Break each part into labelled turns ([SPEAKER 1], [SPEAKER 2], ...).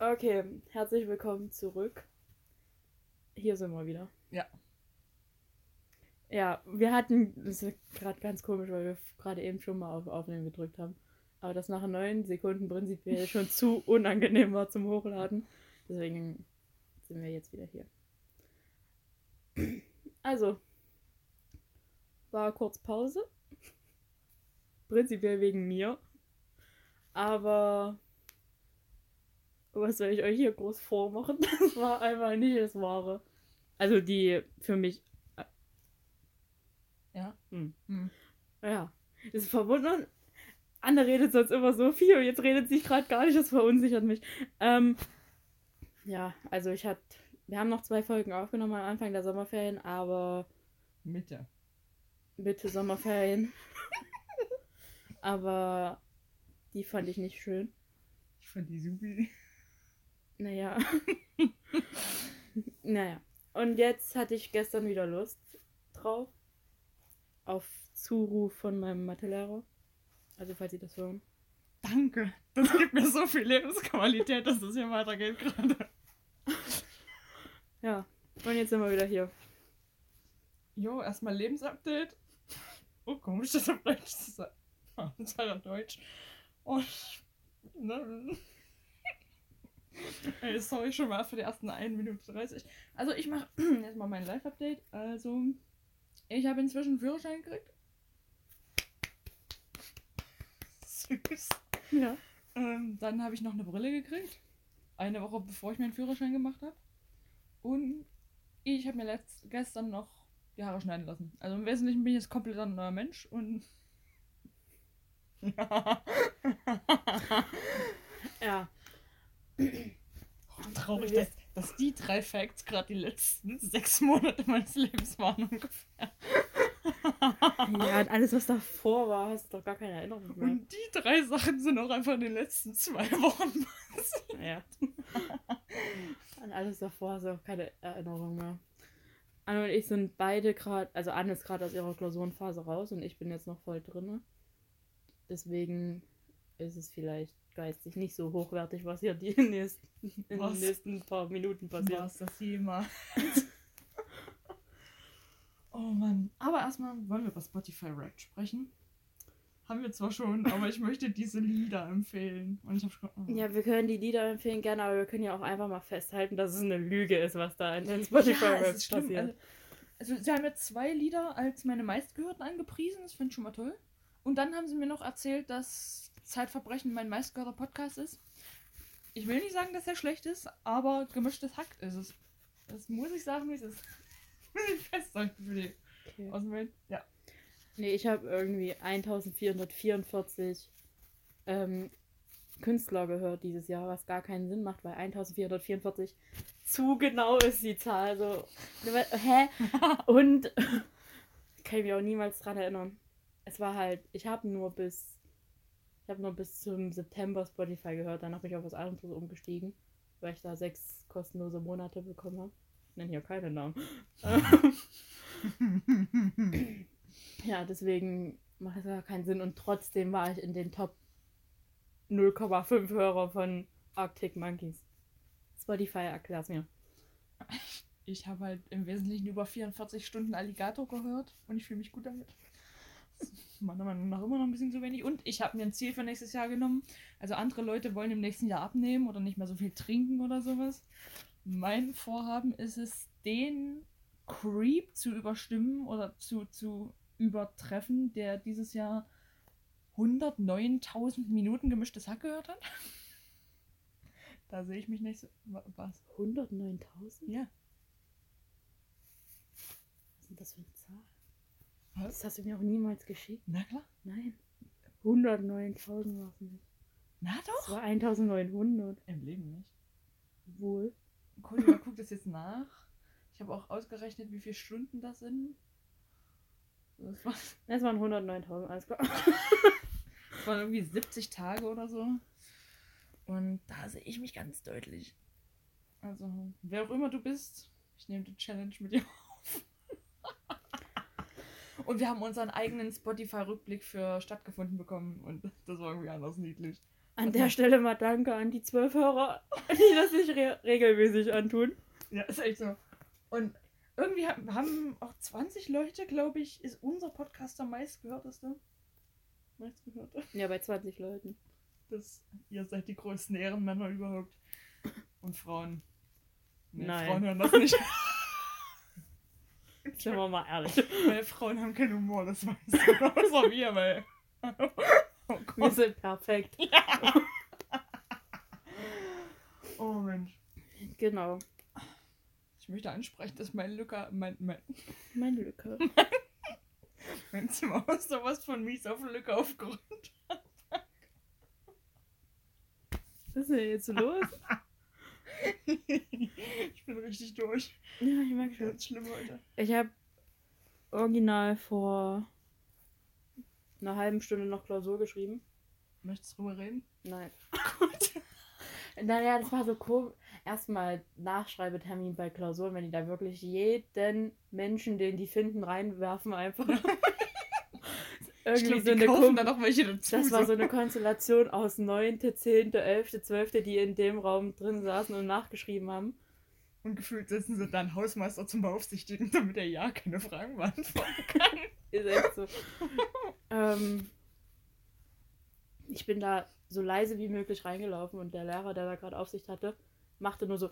[SPEAKER 1] Okay, herzlich willkommen zurück. Hier sind wir wieder.
[SPEAKER 2] Ja.
[SPEAKER 1] Ja, wir hatten, das ist gerade ganz komisch, weil wir gerade eben schon mal auf Aufnehmen gedrückt haben. Aber das nach neun Sekunden prinzipiell schon zu unangenehm war zum Hochladen. Deswegen sind wir jetzt wieder hier. Also, war kurz Pause. Prinzipiell wegen mir. Aber was soll ich euch hier groß vormachen? Das war einfach nicht das Wahre. Also die für mich.
[SPEAKER 2] Ja.
[SPEAKER 1] Hm.
[SPEAKER 2] Hm.
[SPEAKER 1] Ja. Das ist verwundert. Anne redet sonst immer so viel und jetzt redet sie gerade gar nicht, das verunsichert mich. Ähm, ja, also ich hatte. Wir haben noch zwei Folgen aufgenommen am Anfang der Sommerferien, aber
[SPEAKER 2] Mitte.
[SPEAKER 1] Mitte Sommerferien. aber die fand ich nicht schön.
[SPEAKER 2] Ich fand die supi.
[SPEAKER 1] Naja. naja. Und jetzt hatte ich gestern wieder Lust drauf. Auf Zuruf von meinem Mathelehrer. Also falls Sie das hören.
[SPEAKER 2] Danke. Das gibt mir so viel Lebensqualität, dass es hier weitergeht gerade.
[SPEAKER 1] Ja. Und jetzt sind wir wieder hier.
[SPEAKER 2] Jo, erstmal Lebensupdate. Oh, komisch, das auf Deutsch zu sagen. Ah, Das war auf Deutsch. Und. Ne? Ey, sorry schon mal für die ersten 1 Minute 30. Also, ich mache erstmal mein Live-Update. Also, ich habe inzwischen einen Führerschein gekriegt. Süß.
[SPEAKER 1] Ja.
[SPEAKER 2] Ähm, dann habe ich noch eine Brille gekriegt. Eine Woche bevor ich meinen Führerschein gemacht habe. Und ich habe mir letzt, gestern noch die Haare schneiden lassen. Also im Wesentlichen bin ich jetzt komplett ein neuer Mensch und.
[SPEAKER 1] Ja.
[SPEAKER 2] Traurig, dass, dass die drei Facts gerade die letzten sechs Monate meines Lebens waren ungefähr.
[SPEAKER 1] Ja, und alles, was davor war, hast du doch gar keine Erinnerung mehr.
[SPEAKER 2] Und die drei Sachen sind auch einfach in den letzten zwei Wochen passiert.
[SPEAKER 1] Ja. An alles davor hast du auch keine Erinnerung mehr. Anne und ich sind beide gerade, also Anne ist gerade aus ihrer Klausurenphase raus und ich bin jetzt noch voll drinne. Deswegen ist es vielleicht geistig nicht so hochwertig, was hier die nächsten, in den nächsten paar Minuten passiert.
[SPEAKER 2] Was das jemals. oh Mann. Aber erstmal wollen wir über Spotify Rap sprechen. Haben wir zwar schon, aber ich möchte diese Lieder empfehlen. Und ich habe schon. oh.
[SPEAKER 1] Ja, wir können die Lieder empfehlen gerne, aber wir können ja auch einfach mal festhalten, dass es eine Lüge ist, was da in den Spotify
[SPEAKER 2] Ja,
[SPEAKER 1] Raps passiert.
[SPEAKER 2] Also, also, sie haben ja zwei Lieder als meine meistgehörten angepriesen. Das finde ich schon mal toll. Und dann haben sie mir noch erzählt, dass Zeitverbrechen mein meistgehörter Podcast ist. Ich will nicht sagen, dass er schlecht ist, aber gemischtes Hack ist es. Das muss ich sagen, wie es ist. Ich festhalten für die
[SPEAKER 1] Okay.
[SPEAKER 2] Außenwelt. Ja.
[SPEAKER 1] Nee, ich habe irgendwie 1444 ähm, Künstler gehört dieses Jahr, was gar keinen Sinn macht, weil 1444 zu genau ist die Zahl. So, hä? Und kann ich mich auch niemals dran erinnern. Es war halt, ich habe nur bis, ich habe nur bis zum September Spotify gehört, dann habe ich auf was anderes umgestiegen, weil ich da sechs kostenlose Monate bekommen habe. Ich nenne hier keine Namen. Ja, deswegen macht es gar keinen Sinn. Und trotzdem war ich in den Top 0,5 Hörer von Arctic Monkeys. Spotify erklär's mir.
[SPEAKER 2] Ich habe halt im Wesentlichen über 44 Stunden Alligator gehört und ich fühle mich gut damit. Meiner Meinung nach immer noch ein bisschen zu wenig. Und ich habe mir ein Ziel für nächstes Jahr genommen. Also andere Leute wollen im nächsten Jahr abnehmen oder nicht mehr so viel trinken oder sowas. Mein Vorhaben ist es, den Creep zu überstimmen oder zu, zu übertreffen, der dieses Jahr 109.000 Minuten gemischtes Hack gehört hat. Da sehe ich mich nicht so. wa- Was?
[SPEAKER 1] 109.000?
[SPEAKER 2] Ja.
[SPEAKER 1] Was ist denn das für eine Zahl?
[SPEAKER 2] Was?
[SPEAKER 1] Das hast du mir auch niemals geschickt.
[SPEAKER 2] Na klar.
[SPEAKER 1] Nein. 109.000 war es nicht.
[SPEAKER 2] Na doch.
[SPEAKER 1] war 1900.
[SPEAKER 2] Im Leben nicht.
[SPEAKER 1] Wohl.
[SPEAKER 2] Kolja guckt das jetzt nach. Ich habe auch ausgerechnet, wie viele Stunden das sind. Das, war,
[SPEAKER 1] Es waren 109.000, alles klar.
[SPEAKER 2] das waren irgendwie 70 Tage oder so. Und da sehe ich mich ganz deutlich. Also, wer auch immer du bist, ich nehme die Challenge mit dir auf. Und wir haben unseren eigenen Spotify-Rückblick für stattgefunden bekommen und das war irgendwie anders niedlich.
[SPEAKER 1] An der Stelle mal danke an die zwölf Hörer, die das sich re regelmäßig antun.
[SPEAKER 2] Ja, ist echt so. Und irgendwie haben, auch 20 Leute, glaube ich, ist unser Podcast der meistgehörteste. Meistgehörte.
[SPEAKER 1] Ja, bei 20 Leuten.
[SPEAKER 2] Das, ihr seid die größten Ehrenmänner überhaupt. Und Frauen. Nee,
[SPEAKER 1] Nein.
[SPEAKER 2] Frauen hören das nicht.
[SPEAKER 1] Sind wir mal ehrlich.
[SPEAKER 2] weil Frauen haben keinen Humor, das weißt du. Außer wir, weil. Oh
[SPEAKER 1] Wir sind perfekt.
[SPEAKER 2] Oh Mensch.
[SPEAKER 1] Genau.
[SPEAKER 2] Ich möchte ansprechen, dass mein Lücker, mein, mein,
[SPEAKER 1] Meine Lücke.
[SPEAKER 2] mein Zimmer aus sowas von mies auf Lücke aufgeräumt.
[SPEAKER 1] Was ist denn jetzt los?
[SPEAKER 2] ich bin richtig durch.
[SPEAKER 1] Ja, ich merke schon.
[SPEAKER 2] Ganz schlimm heute.
[SPEAKER 1] Ich habe original vor einer halben Stunde noch Klausur geschrieben.
[SPEAKER 2] Möchtest du drüber reden?
[SPEAKER 1] Nein.
[SPEAKER 2] Gut.
[SPEAKER 1] Naja, das war so komisch. Erstmal Nachschreibetermin bei Klausuren, wenn die da wirklich jeden Menschen, den die finden, reinwerfen einfach. Irgendwie
[SPEAKER 2] glaube,
[SPEAKER 1] so eine
[SPEAKER 2] kaufen da noch welche dazu.
[SPEAKER 1] Das war so eine Konstellation aus 9., 10., 11., 12., die in dem Raum drin saßen und nachgeschrieben haben.
[SPEAKER 2] Und gefühlt setzen sie dann Hausmeister zum Beaufsichtigen, damit er ja keine Fragen beantworten kann.
[SPEAKER 1] Ist echt so. ähm, ich bin da so leise wie möglich reingelaufen und der Lehrer, der da gerade Aufsicht hatte, machte nur so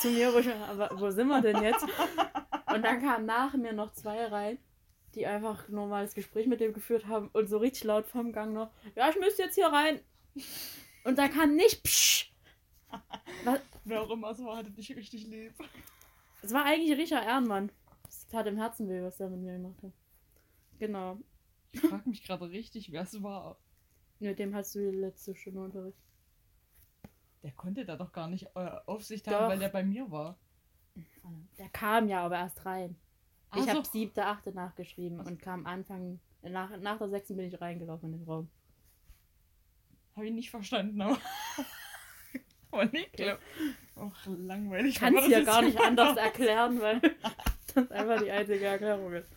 [SPEAKER 1] zu mir, wo ich aber wo sind wir denn jetzt? Und dann kamen nach mir noch zwei rein, die einfach ein normales Gespräch mit dem geführt haben und so richtig laut vom Gang noch, ja, ich müsste jetzt hier rein. Und da kam nicht Psch. Was,
[SPEAKER 2] Wer auch immer es war, hatte dich richtig lieb.
[SPEAKER 1] es war eigentlich Richard Ehrenmann. Es tat im Herzen weh, was der mit mir gemacht hat. Genau.
[SPEAKER 2] Ich frage mich gerade richtig, wer es war.
[SPEAKER 1] Mit dem hast du die letzte Stunde Unterricht.
[SPEAKER 2] Der konnte da doch gar nicht äh, Aufsicht
[SPEAKER 1] Doch.
[SPEAKER 2] haben, weil der bei mir war.
[SPEAKER 1] Der kam ja aber erst rein. Ich
[SPEAKER 2] so.
[SPEAKER 1] habe siebte, achte nachgeschrieben und kam Anfang, nach, nach der sechsten bin ich reingelaufen in den Raum.
[SPEAKER 2] Habe ich nicht verstanden, aber. aber nicht klar. Och, langweilig.
[SPEAKER 1] Ich kann es ja gar nicht anders erklären, weil das einfach die einzige Erklärung ist.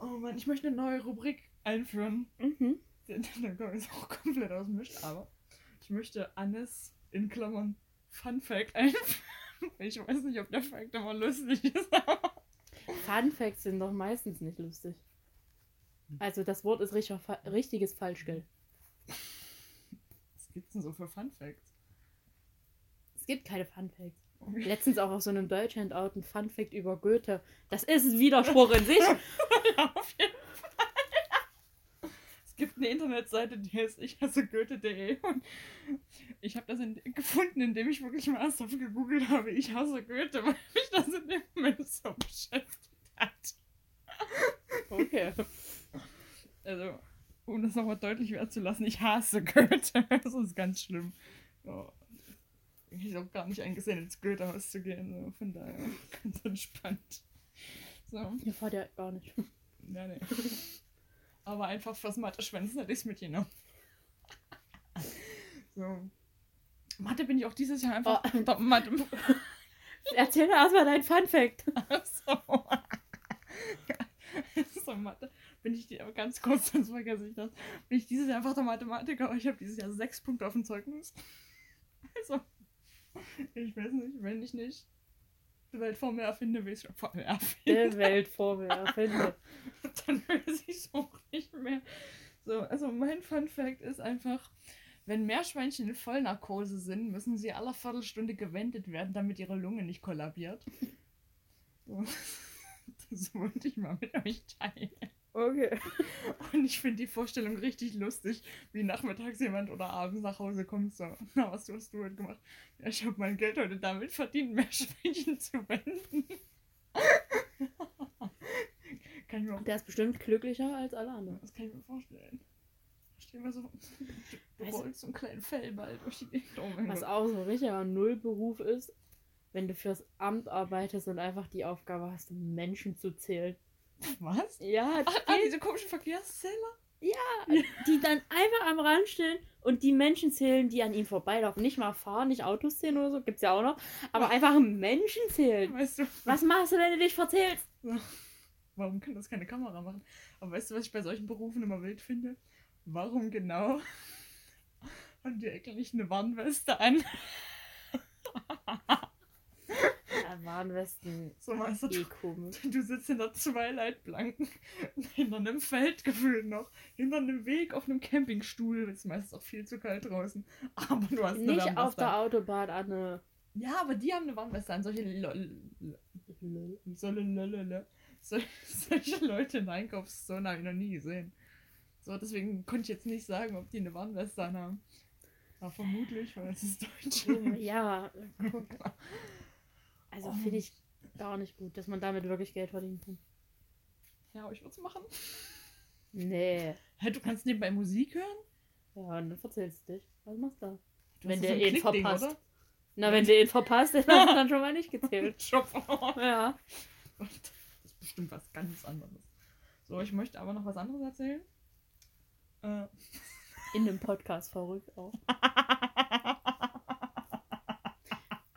[SPEAKER 2] Oh Mann, ich möchte eine neue Rubrik einführen.
[SPEAKER 1] Mhm.
[SPEAKER 2] Der der kommt jetzt auch komplett aus dem Mist, aber ich möchte Annes in Klammern Fun Fact einführen. Ich weiß nicht, ob der Fact immer lustig ist, aber.
[SPEAKER 1] Fun Facts sind doch meistens nicht lustig. Also das Wort ist richtig, richtiges Falschgeld.
[SPEAKER 2] Was gibt's denn so für Fun Facts?
[SPEAKER 1] Es gibt keine Fun Facts.
[SPEAKER 2] Okay.
[SPEAKER 1] Letztens auch auf so einem Deutsch-Handout ein Fun Fact über Goethe. Das ist ein Widerspruch in sich.
[SPEAKER 2] Auf jeden Fall. Es gibt eine Internetseite, die heißt ich hasse Goethe.de und ich habe das in, gefunden, indem ich wirklich mal ernsthaft gegoogelt habe, ich hasse Goethe, weil mich das in dem Moment so beschäftigt hat.
[SPEAKER 1] Okay.
[SPEAKER 2] Also, um das nochmal deutlich werden zu lassen, ich hasse Goethe. Das ist ganz schlimm. Ja. Ich habe gar nicht eingesehen, ins Goethehaus zu gehen. So. Von daher ganz entspannt. So.
[SPEAKER 1] Ihr fahrt ja gar nicht.
[SPEAKER 2] Ja, nee. Aber einfach fürs Mathe-Schwänzen hätte ich es mitgenommen. So. Mathe bin ich auch dieses Jahr einfach.
[SPEAKER 1] Oh.
[SPEAKER 2] Mathe.
[SPEAKER 1] Erzähl doch erstmal dein Fun Fact.
[SPEAKER 2] so. so, Mathe. Bin ich die, aber ganz kurz, sonst vergesse ich das. Bin ich dieses Jahr einfach der Mathematiker, aber ich habe dieses Jahr sechs Punkte auf dem Zeugnis. Also, ich weiß nicht, wenn ich nicht die Welt vor mir erfinde, will ich es vor mir erfinden.
[SPEAKER 1] Die Welt vor mir erfinde.
[SPEAKER 2] dann weiß ich es auch nicht mehr. So, also mein Fun Fact ist einfach, wenn Meerschweinchen in Vollnarkose sind, müssen sie alle Viertelstunde gewendet werden, damit ihre Lunge nicht kollabiert. So. Das wollte ich mal mit euch teilen.
[SPEAKER 1] Okay.
[SPEAKER 2] Und ich finde die Vorstellung richtig lustig, wie nachmittags jemand oder abends nach Hause kommt. So, na, was hast du heute gemacht? Ja, ich habe mein Geld heute damit verdient, Meerschweinchen zu wenden. Kann ich mir auch
[SPEAKER 1] Der ist bestimmt glücklicher als alle anderen.
[SPEAKER 2] das kann ich mir vorstellen. Stell mal so, du
[SPEAKER 1] du-
[SPEAKER 2] rollst so einen kleinen Fellball durch die Gegend. Oh
[SPEAKER 1] Was auch so ein richtiger Nullberuf ist, wenn du fürs Amt arbeitest und einfach die Aufgabe hast, Menschen zu zählen.
[SPEAKER 2] Was?
[SPEAKER 1] Ja,
[SPEAKER 2] Ach, ah, diese komischen Verkehrszähler?
[SPEAKER 1] die dann einfach am Rand stehen und die Menschen zählen, die an ihm vorbeilaufen. Nicht mal fahren, nicht Autos zählen oder so, gibt's ja auch noch. Aber einfach Menschen zählen.
[SPEAKER 2] Weißt du,
[SPEAKER 1] Was machst du, wenn du dich verzählst?
[SPEAKER 2] warum kann das keine Kamera machen? Aber weißt du, was ich bei solchen Berufen immer wild finde? Warum genau und dir eigentlich eine Warnweste an.
[SPEAKER 1] Ja, Warnwesten.
[SPEAKER 2] So weißt du,
[SPEAKER 1] Eh komisch.
[SPEAKER 2] du sitzt in der Twilight-Blanken, hinter einem Feld gefühlt noch, hinter einem Weg auf einem Campingstuhl. Es ist meistens auch viel zu kalt draußen. Aber du hast eine
[SPEAKER 1] Nicht auf
[SPEAKER 2] Warnweste
[SPEAKER 1] der
[SPEAKER 2] an.
[SPEAKER 1] Autobahn, Anne.
[SPEAKER 2] Ja, aber die haben eine Warnweste an. Solche solche Leute in der Einkaufszone habe ich noch nie gesehen. So, deswegen konnte ich jetzt nicht sagen, ob die eine Warnweste anhaben. Aber vermutlich, weil es ist Deutsch.
[SPEAKER 1] Ja, guck. Also
[SPEAKER 2] Oh.
[SPEAKER 1] finde ich gar nicht gut, dass man damit wirklich Geld verdienen kann.
[SPEAKER 2] Ja, aber ich würde es machen.
[SPEAKER 1] Nee.
[SPEAKER 2] Hä, du kannst nebenbei Musik hören?
[SPEAKER 1] Ja, und dann verzählst du dich. Was machst du da?
[SPEAKER 2] Du
[SPEAKER 1] Wenn der
[SPEAKER 2] so
[SPEAKER 1] ihn verpasst.
[SPEAKER 2] oder?
[SPEAKER 1] Na, wenn du ihn verpasst, dann hast du dann schon mal nicht gezählt. Ja.
[SPEAKER 2] Das ist bestimmt was ganz anderes. So, ich möchte aber noch was anderes erzählen. Äh,
[SPEAKER 1] In dem Podcast verrückt auch.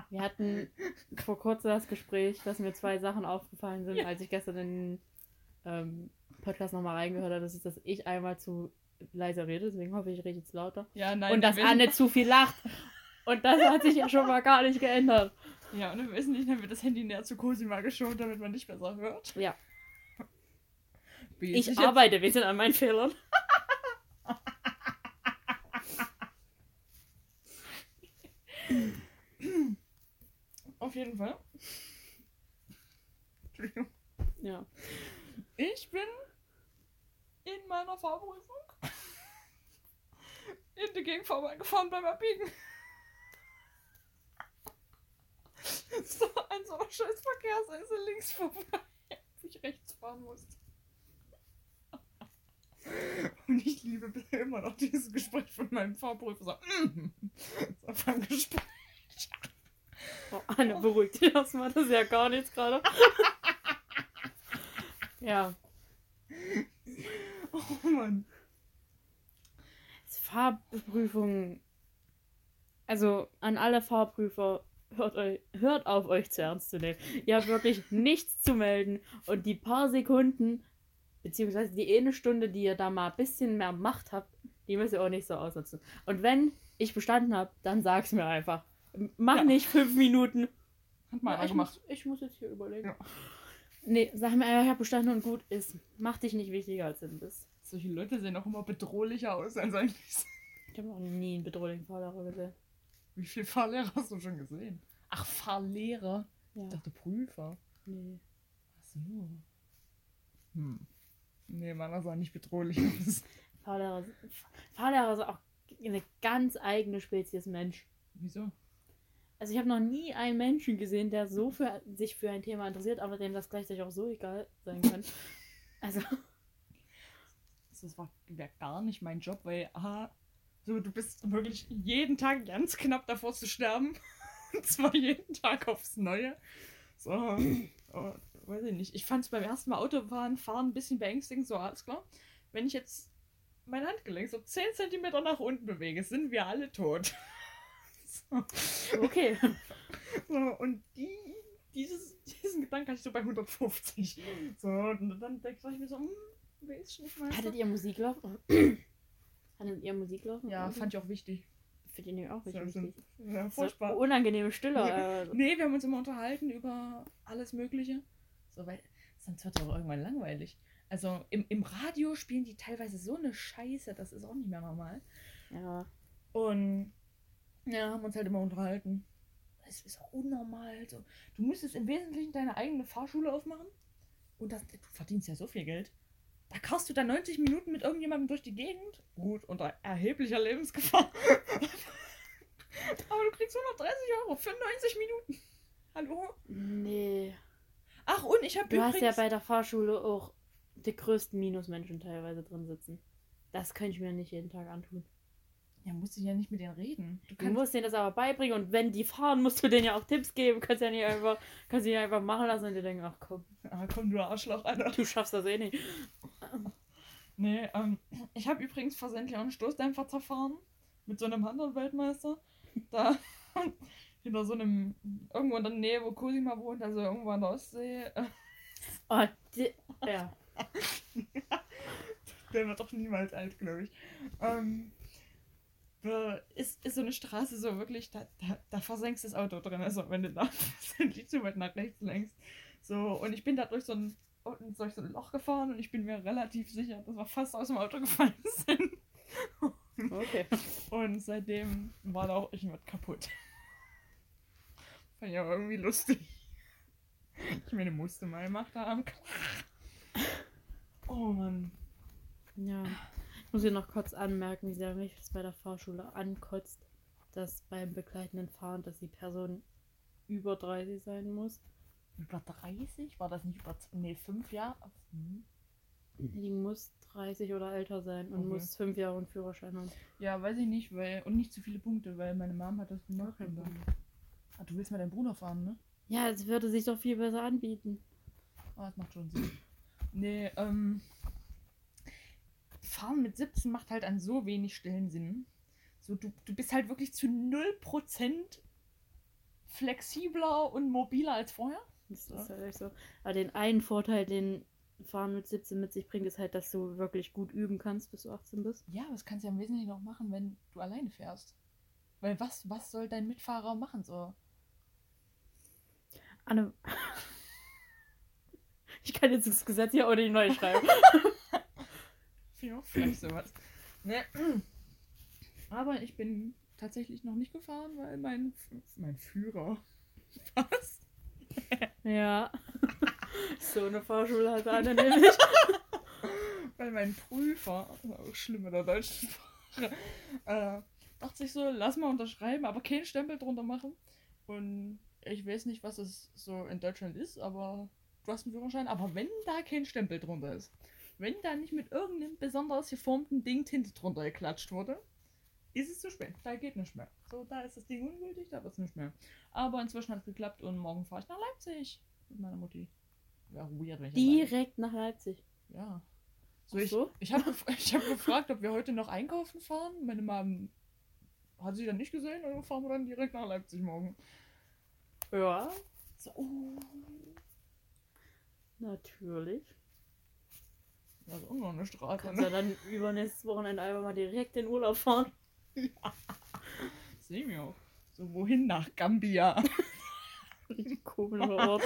[SPEAKER 1] Wir hatten vor kurzem das Gespräch, dass mir zwei Sachen aufgefallen sind,
[SPEAKER 2] Ja.
[SPEAKER 1] als ich gestern in den ähm, Podcast nochmal reingehört habe. Das ist, dass ich einmal zu leise rede, deswegen hoffe ich, ich rede jetzt lauter.
[SPEAKER 2] ja, nein.
[SPEAKER 1] Und dass
[SPEAKER 2] wir wissen-
[SPEAKER 1] Anne zu viel lacht. Und das hat sich ja schon mal gar nicht geändert.
[SPEAKER 2] Ja, und im Wesentlichen haben wir das Handy näher zu Cosima geschoben, damit man nicht besser hört.
[SPEAKER 1] Ja. Ich
[SPEAKER 2] sich
[SPEAKER 1] arbeite, wir sind an meinen Fehlern.
[SPEAKER 2] jetzt- Auf jeden Fall. Entschuldigung.
[SPEAKER 1] Ja.
[SPEAKER 2] Ich bin in meiner Fahrprüfung in die Gegend vorbeigefahren beim Abbiegen. So an so einer scheiß Verkehrseise links vorbei, wo ich rechts fahren musste. Und ich liebe immer noch dieses Gespräch von meinem Fahrprüfer. So, mm, so beim Gespräch.
[SPEAKER 1] Oh, Anne, beruhigt dich erstmal, das ist ja gar nichts gerade. ja.
[SPEAKER 2] Oh Mann.
[SPEAKER 1] Fahrprüfungen. Also an alle Fahrprüfer, hört, euch, hört auf, euch zu ernst zu nehmen. Ihr habt wirklich nichts zu melden und die paar Sekunden, beziehungsweise die eine Stunde, die ihr da mal ein bisschen mehr Macht habt, die müsst ihr auch nicht so ausnutzen. Und wenn ich bestanden habe, dann sag's mir einfach. Mach
[SPEAKER 2] Ja.
[SPEAKER 1] nicht fünf Minuten.
[SPEAKER 2] Hat mal
[SPEAKER 1] Ja, ich,
[SPEAKER 2] gemacht.
[SPEAKER 1] muss, ich muss jetzt hier überlegen.
[SPEAKER 2] Ja.
[SPEAKER 1] Nee, sag mir einfach, ich hab bestanden und gut ist. Mach dich nicht wichtiger als du bist.
[SPEAKER 2] Solche Leute sehen auch immer bedrohlicher aus als eigentlich.
[SPEAKER 1] Ich habe noch nie einen bedrohlichen Fahrlehrer gesehen.
[SPEAKER 2] Wie viele Fahrlehrer hast du schon gesehen? Ach, Fahrlehrer.
[SPEAKER 1] Ja.
[SPEAKER 2] Ich dachte Prüfer.
[SPEAKER 1] Nee.
[SPEAKER 2] Ach so. Hm. Nee, meiner sah nicht bedrohlich aus.
[SPEAKER 1] Fahrlehrer, Fahrlehrer ist auch eine ganz eigene Spezies Mensch.
[SPEAKER 2] Wieso?
[SPEAKER 1] Also ich habe noch nie einen Menschen gesehen, der so für sich für ein Thema interessiert, aber dem das gleichzeitig auch so egal sein kann. Also,
[SPEAKER 2] Das war gar nicht mein Job, weil, aha, so, du bist wirklich jeden Tag ganz knapp davor zu sterben. Und zwar jeden Tag aufs Neue. So, oh, weiß ich nicht. Ich fand es beim ersten Mal Autofahren fahren ein bisschen beängstigend, so alles klar. Wenn ich jetzt mein Handgelenk so 10 cm nach unten bewege, sind wir alle tot. so.
[SPEAKER 1] okay.
[SPEAKER 2] So, und die, dieses, diesen Gedanken hatte ich so bei 150. So, und dann denke ich mir so, hm, wer ist nicht mal.
[SPEAKER 1] Hattet ihr Musik laufen? Hattet ihr Musik laufen?
[SPEAKER 2] Ja, fand ich auch wichtig.
[SPEAKER 1] Finde ich nämlich auch
[SPEAKER 2] So,
[SPEAKER 1] richtig
[SPEAKER 2] so,
[SPEAKER 1] wichtig.
[SPEAKER 2] ja,
[SPEAKER 1] So
[SPEAKER 2] furchtbar.
[SPEAKER 1] unangenehme Stille. Äh,
[SPEAKER 2] Nee, wir haben uns immer unterhalten über alles Mögliche. So, weil sonst wird doch irgendwann langweilig. Also im, im Radio spielen die teilweise so eine Scheiße, das ist auch nicht mehr normal.
[SPEAKER 1] ja.
[SPEAKER 2] Und ja, haben uns halt immer unterhalten. Es ist auch unnormal. So. Du müsstest im Wesentlichen deine eigene Fahrschule aufmachen. Und das, du verdienst ja so viel Geld. Da karst du dann 90 Minuten mit irgendjemandem durch die Gegend. Gut, unter erheblicher Lebensgefahr. Aber du kriegst 130 Euro für 90 Minuten. Hallo?
[SPEAKER 1] Nee.
[SPEAKER 2] Ach, und ich habe
[SPEAKER 1] Du hast ja bei der Fahrschule auch die größten Minusmenschen teilweise drin sitzen. Das könnte ich mir nicht jeden Tag antun.
[SPEAKER 2] Ja, musst du ja nicht mit denen reden. Du
[SPEAKER 1] Du musst denen das aber beibringen und wenn die fahren, musst du denen ja auch Tipps geben. Kannst ja nicht einfach, kannst sie einfach machen lassen und dir denken, ach komm,
[SPEAKER 2] ah, komm, du Arschloch, Alter.
[SPEAKER 1] du schaffst das eh nicht.
[SPEAKER 2] Nee, ähm, ich habe übrigens versehentlich auch einen Stoßdämpfer zerfahren. Mit so einem anderen Weltmeister. Da hinter so einem, irgendwo in der Nähe, wo Cosima wohnt, also irgendwo an der Ostsee.
[SPEAKER 1] Oh, die, ja.
[SPEAKER 2] der wird doch niemals alt, glaube ich. Ähm, ist, ist so eine Straße so wirklich, da, da, da versenkst das Auto drin, also wenn du da nicht zu weit nach rechts lenkst. So, und ich bin da durch so ein, durch so ein Loch gefahren und ich bin mir relativ sicher, dass wir fast aus dem Auto gefallen sind.
[SPEAKER 1] Okay.
[SPEAKER 2] Und seitdem war da auch irgendwas kaputt. Fand ich aber irgendwie lustig. Ich meine, musste mal gemacht haben. Oh Mann.
[SPEAKER 1] Ja. Ich muss hier noch kurz anmerken, wie sehr mich das bei der Fahrschule ankotzt, dass beim begleitenden Fahren, dass die Person über 30 sein muss.
[SPEAKER 2] Über 30? War das nicht über. Nee, 5 Jahre? Hm.
[SPEAKER 1] Die muss 30 oder älter sein und
[SPEAKER 2] Okay.
[SPEAKER 1] muss 5 Jahre einen Führerschein haben.
[SPEAKER 2] Ja, weiß ich nicht, weil. Und nicht zu viele Punkte, weil meine Mom hat das gemacht. Und dann- Ah, du willst mal deinen Bruder fahren, ne?
[SPEAKER 1] Ja, es würde sich doch viel besser anbieten.
[SPEAKER 2] Ah, das macht schon Sinn. Nee, ähm. Fahren mit 17 macht halt an so wenig Stellen Sinn. So, du, du bist halt wirklich zu 0% flexibler und mobiler als vorher.
[SPEAKER 1] Das ist halt echt so. Aber den einen Vorteil, den Fahren mit 17 mit sich bringt, ist halt, dass du wirklich gut üben kannst, bis du 18 bist.
[SPEAKER 2] Ja, aber das kannst du ja im Wesentlichen auch machen, wenn du alleine fährst. Weil was, was soll dein Mitfahrer machen so?
[SPEAKER 1] Anne. Ich kann jetzt das Gesetz hier auch nicht neu schreiben.
[SPEAKER 2] Vielleicht sowas. Ne? Aber ich bin tatsächlich noch nicht gefahren, weil mein, mein Führer. Was?
[SPEAKER 1] ja. So eine Fahrschule hat Anne nämlich.
[SPEAKER 2] Weil mein Prüfer, auch schlimm in der deutschen Sprache, äh, dachte sich so, lass mal unterschreiben, aber keinen Stempel drunter machen. Und ich weiß nicht, was es so in Deutschland ist, aber du hast einen Führerschein. Aber wenn da kein Stempel drunter ist, wenn da nicht mit irgendeinem besonders geformten Ding Tinte drunter geklatscht wurde, ist es zu spät. Da geht nicht mehr. So, da ist das Ding ungültig, da wird es nicht mehr. Aber inzwischen hat es geklappt und morgen fahre ich nach Leipzig mit meiner Mutti. Ja, weird, wenn ich
[SPEAKER 1] Direkt nach Leipzig.
[SPEAKER 2] Ja. So,
[SPEAKER 1] Ach
[SPEAKER 2] ich,
[SPEAKER 1] so?
[SPEAKER 2] ich habe ich hab gefragt, ob wir heute noch einkaufen fahren. Meine Mom hat sie dann nicht gesehen und dann fahren wir dann direkt nach Leipzig morgen.
[SPEAKER 1] Ja.
[SPEAKER 2] So.
[SPEAKER 1] Natürlich.
[SPEAKER 2] Das ist auch noch eine Straße.
[SPEAKER 1] Kannst ja
[SPEAKER 2] Ne?
[SPEAKER 1] dann übernächstes Wochenende einfach mal direkt in Urlaub fahren.
[SPEAKER 2] Sehen wir auch. So, wohin? Nach Gambia.
[SPEAKER 1] Komischer Ort.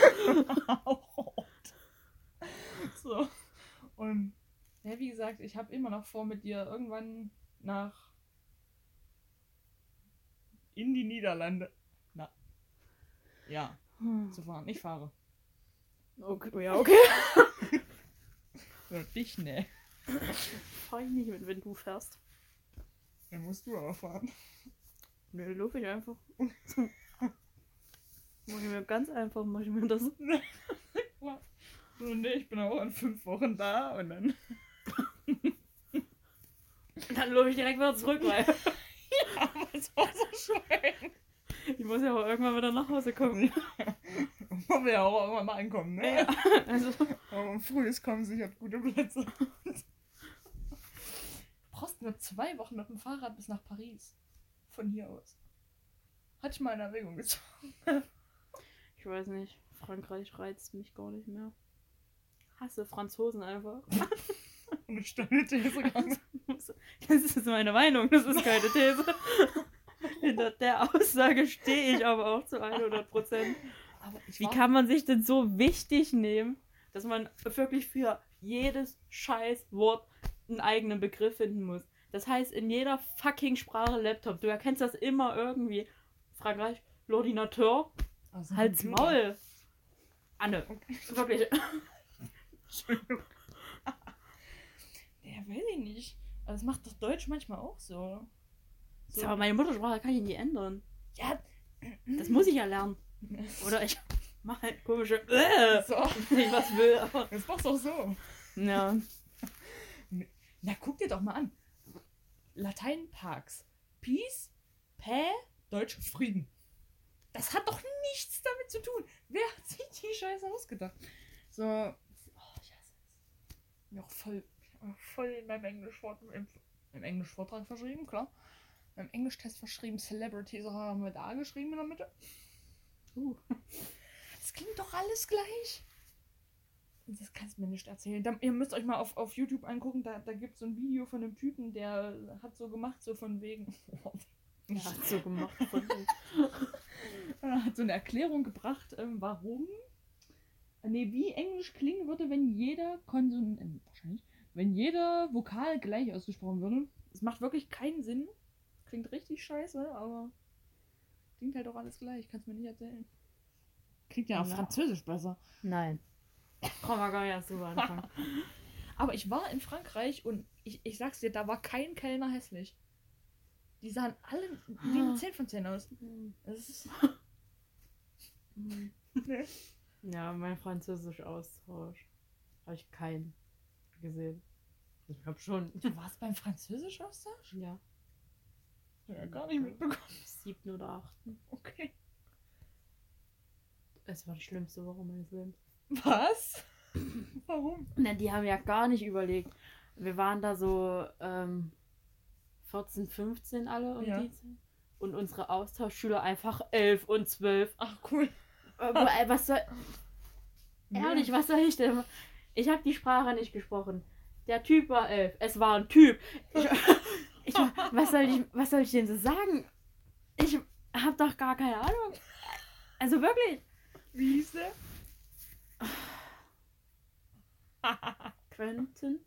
[SPEAKER 2] so. Und ja, wie gesagt, ich habe immer noch vor, mit dir irgendwann nach in die Niederlande. Na. Ja,
[SPEAKER 1] Hm.
[SPEAKER 2] zu fahren. Ich fahre.
[SPEAKER 1] Okay, ja, okay.
[SPEAKER 2] So, dich, ne.
[SPEAKER 1] Fahr ich nicht mit, wenn du fährst.
[SPEAKER 2] Dann musst du aber fahren.
[SPEAKER 1] Nö, laufe ich einfach. Mach ich mir ganz einfach, mach ich mir das.
[SPEAKER 2] So, ne, ich bin auch in fünf Wochen da und dann.
[SPEAKER 1] Dann laufe ich direkt wieder zurück, weil
[SPEAKER 2] Aber es war so schön.
[SPEAKER 1] ich muss ja auch irgendwann wieder nach Hause kommen.
[SPEAKER 2] Wollen wir ja auch irgendwann mal ankommen, ne?
[SPEAKER 1] Ja, also,
[SPEAKER 2] Aber frühes kommen sicher gute Plätze. Du brauchst nur zwei Wochen mit dem Fahrrad bis nach Paris. Von hier aus. Hatte ich mal in Erwägung gezogen.
[SPEAKER 1] ich weiß nicht. Frankreich reizt mich gar nicht mehr. Hasse Franzosen einfach.
[SPEAKER 2] Und eine Stunde These.
[SPEAKER 1] Das ist meine Meinung, das ist keine These. Hinter der Aussage stehe ich aber auch zu 100 Prozent. Wie kann man sich denn so wichtig nehmen, dass man wirklich für jedes scheiß Wort einen eigenen Begriff finden muss? Das heißt, in jeder fucking Sprache Laptop. Du erkennst das immer irgendwie. Frankreich, L'ordinateur,
[SPEAKER 2] Also,
[SPEAKER 1] Halt's. Maul. Anne,
[SPEAKER 2] Okay.
[SPEAKER 1] wirklich.
[SPEAKER 2] Entschuldigung. Ja, weiß ich nicht. Aber das macht doch Deutsch manchmal auch so.
[SPEAKER 1] Das ist aber meine Muttersprache kann ich nicht ändern.
[SPEAKER 2] Ja.
[SPEAKER 1] Das muss ich ja lernen. Oder ich mache halt komische, äh,
[SPEAKER 2] So.
[SPEAKER 1] ich was will. Aber,
[SPEAKER 2] Das machst doch so.
[SPEAKER 1] ja.
[SPEAKER 2] Na, guck dir doch mal an. Lateinparks. Peace, Pä, Deutsch, Frieden. Das hat doch nichts damit zu tun. Wer hat sich die Scheiße ausgedacht? So. Oh, ich hasse es. Noch voll, voll in meinem Englischwort, im, im Englischvortrag verschrieben, klar. Beim Englischtest verschrieben, Celebrities haben wir da geschrieben in der Mitte.
[SPEAKER 1] Uh.
[SPEAKER 2] Das klingt doch alles gleich. Das kannst du mir nicht erzählen. Da, ihr müsst euch mal auf, auf YouTube angucken, da, da gibt es so ein Video von einem Typen, der hat so gemacht, so von wegen.
[SPEAKER 1] Ja, hat so gemacht.
[SPEAKER 2] Er hat so eine Erklärung gebracht, ähm, warum. Nee, wie Englisch klingen würde, wenn jeder Konsonant. Äh, wahrscheinlich. Wenn jeder Vokal gleich ausgesprochen würde. Es macht wirklich keinen Sinn. Klingt richtig scheiße, aber klingt halt auch alles gleich. Kannst mir nicht erzählen. Klingt ja auf
[SPEAKER 1] Ja.
[SPEAKER 2] Französisch besser.
[SPEAKER 1] Nein. Komm mal gar nicht erst drüber anfangen.
[SPEAKER 2] Aber ich war in Frankreich und ich, ich sag's dir, da war kein Kellner hässlich. Die sahen alle wie eine 10 von 10 aus. Das ist. Nee.
[SPEAKER 1] Ja, mein französisch Austausch. Habe ich keinen gesehen. Ich habe schon.
[SPEAKER 2] Du warst beim Französisch-Austausch?
[SPEAKER 1] Ja.
[SPEAKER 2] Ja, gar nicht mitbekommen.
[SPEAKER 1] Siebten oder achten.
[SPEAKER 2] Okay.
[SPEAKER 1] Es war die schlimmste Woche meines Lebens.
[SPEAKER 2] Was? Warum?
[SPEAKER 1] Na, die haben ja gar nicht überlegt. Wir waren da so ähm, 14, 15 alle um
[SPEAKER 2] Ja.
[SPEAKER 1] die Zeit. Und unsere Austauschschüler einfach 11 und 12.
[SPEAKER 2] Ach, cool.
[SPEAKER 1] Aber, ey, was soll. Ehrlich, was soll ich denn? Ich habe die Sprache nicht gesprochen. Der Typ war 11. Es war ein Typ. Ich, ich, was, soll ich, was soll ich denn so sagen? Ich habe doch gar keine Ahnung. Also wirklich.
[SPEAKER 2] Wie hieß der?
[SPEAKER 1] Quentin?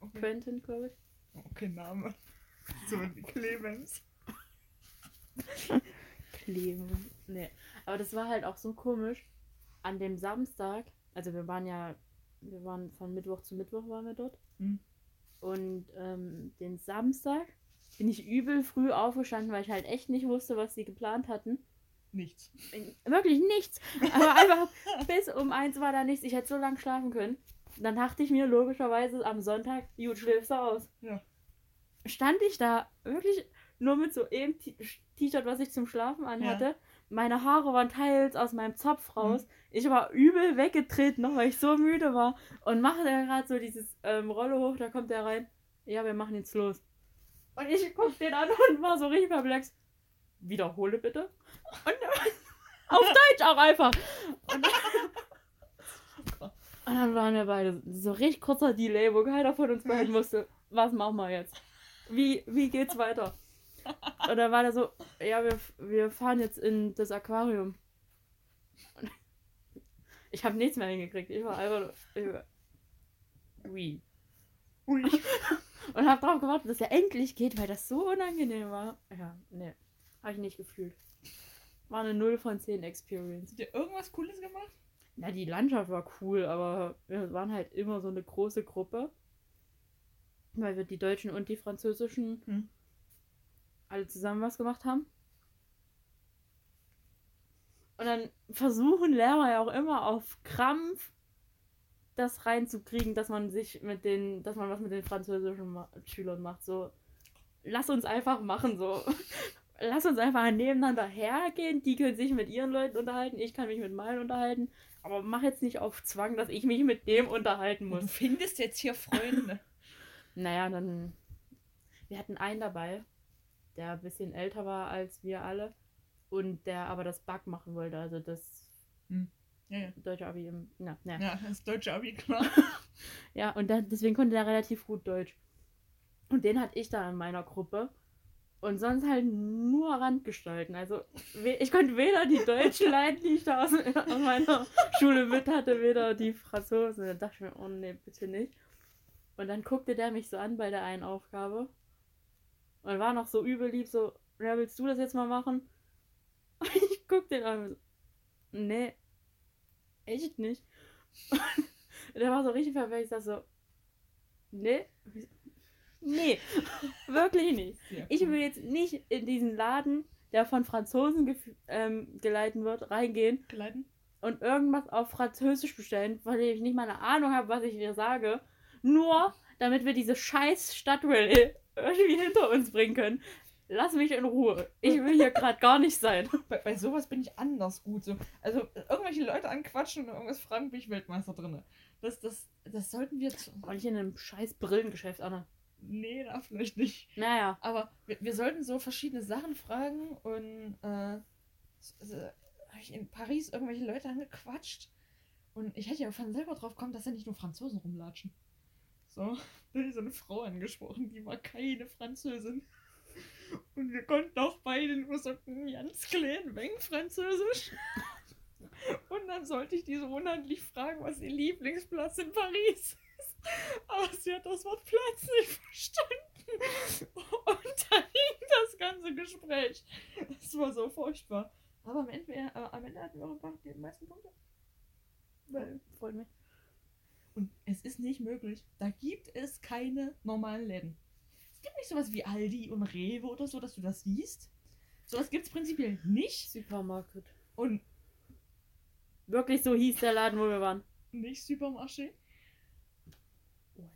[SPEAKER 2] Okay,
[SPEAKER 1] Quentin, glaube ich.
[SPEAKER 2] okay Name. So wie Clemens.
[SPEAKER 1] Kleben. Nee. Aber das war halt auch so komisch. An dem Samstag, also wir waren ja, wir waren von Mittwoch zu Mittwoch waren wir dort.
[SPEAKER 2] Hm.
[SPEAKER 1] Und ähm, den Samstag bin ich übel früh aufgestanden, weil ich halt echt nicht wusste, was sie geplant hatten.
[SPEAKER 2] Nichts.
[SPEAKER 1] Wirklich nichts. Aber einfach bis um eins war da nichts. Ich hätte so lange schlafen können. Dann dachte ich mir logischerweise am Sonntag, gut, schläfst du aus.
[SPEAKER 2] Ja.
[SPEAKER 1] Stand ich da wirklich nur mit so eben T- T-Shirt, was ich zum Schlafen anhatte. Meine Haare waren teils aus meinem Zopf raus. Ich war übel weggetreten, noch weil ich so müde war. Und mache da gerade so dieses ähm, Rolle hoch, da kommt der rein. Ja, wir machen jetzt los. Und ich guck den an und war so richtig perplex. Wiederhole bitte. Und auf Deutsch auch einfach. Und, und dann waren wir beide so richtig kurzer Delay, wo keiner von uns beiden wusste, was machen wir jetzt? Wie, wie geht's weiter? Und dann war der so, ja, wir, wir fahren jetzt in das Aquarium. Und ich habe nichts mehr hingekriegt. Ich war einfach nur, wie?
[SPEAKER 2] Ui.
[SPEAKER 1] Und habe drauf gewartet, dass er endlich geht, weil das so unangenehm war. Ja, nee. Habe ich nicht gefühlt. War eine 0 von 10 Experience.
[SPEAKER 2] Habt ihr irgendwas Cooles gemacht?
[SPEAKER 1] Na, die Landschaft war cool, aber wir waren halt immer so eine große Gruppe. Weil wir die Deutschen und die Französischen
[SPEAKER 2] Hm.
[SPEAKER 1] alle zusammen was gemacht haben. Und dann versuchen Lehrer ja auch immer auf Krampf das reinzukriegen, dass man sich mit den, dass man was mit den französischen Ma Schülern macht. So, lass uns einfach machen, so. Lass uns einfach nebeneinander hergehen. Die können sich mit ihren Leuten unterhalten, ich kann mich mit meinen unterhalten. Aber mach jetzt nicht auf Zwang, dass ich mich mit dem unterhalten
[SPEAKER 2] Du
[SPEAKER 1] muss.
[SPEAKER 2] findest jetzt hier Freunde.
[SPEAKER 1] Naja, dann. Wir hatten einen dabei, der ein bisschen älter war als wir alle. Und der aber das Bug machen wollte, also das
[SPEAKER 2] ja, ja.
[SPEAKER 1] deutsche Abi im. Na, na.
[SPEAKER 2] Ja, das deutsche Abi, klar.
[SPEAKER 1] Ja, und dann, deswegen konnte der relativ gut Deutsch. Und den hatte ich da in meiner Gruppe. Und sonst halt nur Randgestalten. Also ich konnte weder die Deutschen leiden, die ich da aus, aus meiner Schule mit hatte, weder die Franzosen. Da dachte ich mir, oh nee, bitte nicht. Und dann guckte der mich so an bei der einen Aufgabe. Und war noch so übel lieb, so, ja, willst du das jetzt mal machen? Ich guck den an. und so, Nee, echt nicht. Und der war so richtig verwirrt. Ich sag so, nee, nee, wirklich nicht. Ich will jetzt nicht in diesen Laden, der von Franzosen gef- ähm, geleitet wird, reingehen
[SPEAKER 2] Geleiten?
[SPEAKER 1] und irgendwas auf Französisch bestellen, von dem ich nicht mal eine Ahnung habe, was ich dir sage. Nur, damit wir diese scheiß Stadtrallye irgendwie hinter uns bringen können. Lass mich in Ruhe. Ich will hier gerade gar nicht sein.
[SPEAKER 2] Bei, bei sowas bin ich anders gut. So. Also irgendwelche Leute anquatschen und irgendwas fragen, bin ich Weltmeister drin. Das, das, das sollten wir. Zu...
[SPEAKER 1] Und nicht in einem scheiß Brillengeschäft, Anna.
[SPEAKER 2] Nee, da vielleicht nicht.
[SPEAKER 1] Naja.
[SPEAKER 2] Aber wir, wir sollten so verschiedene Sachen fragen und äh, habe ich in Paris irgendwelche Leute angequatscht Und ich hätte ja von selber drauf kommen, dass da nicht nur Franzosen rumlatschen. So, da ist so eine Frau angesprochen, die war keine Französin. Und wir konnten auch beide nur so einen ganz kleinen Wein Französisch. Und dann sollte ich die so unhandlich fragen, was ihr Lieblingsplatz in Paris ist. Aber sie hat das Wort Platz nicht verstanden. Und da hing das ganze Gespräch. Das war so furchtbar. Aber am Ende, äh, am Ende hatten wir auch die meisten Punkte. Weil,
[SPEAKER 1] Freut mich.
[SPEAKER 2] und es ist nicht möglich. Da gibt es keine normalen Läden. Es gibt nicht sowas wie Aldi und Rewe oder so, dass du das siehst. Sowas gibt es prinzipiell nicht.
[SPEAKER 1] Supermarket.
[SPEAKER 2] Und
[SPEAKER 1] Wirklich so hieß der Laden, wo wir waren.
[SPEAKER 2] nicht Supermarché.
[SPEAKER 1] Oh ja.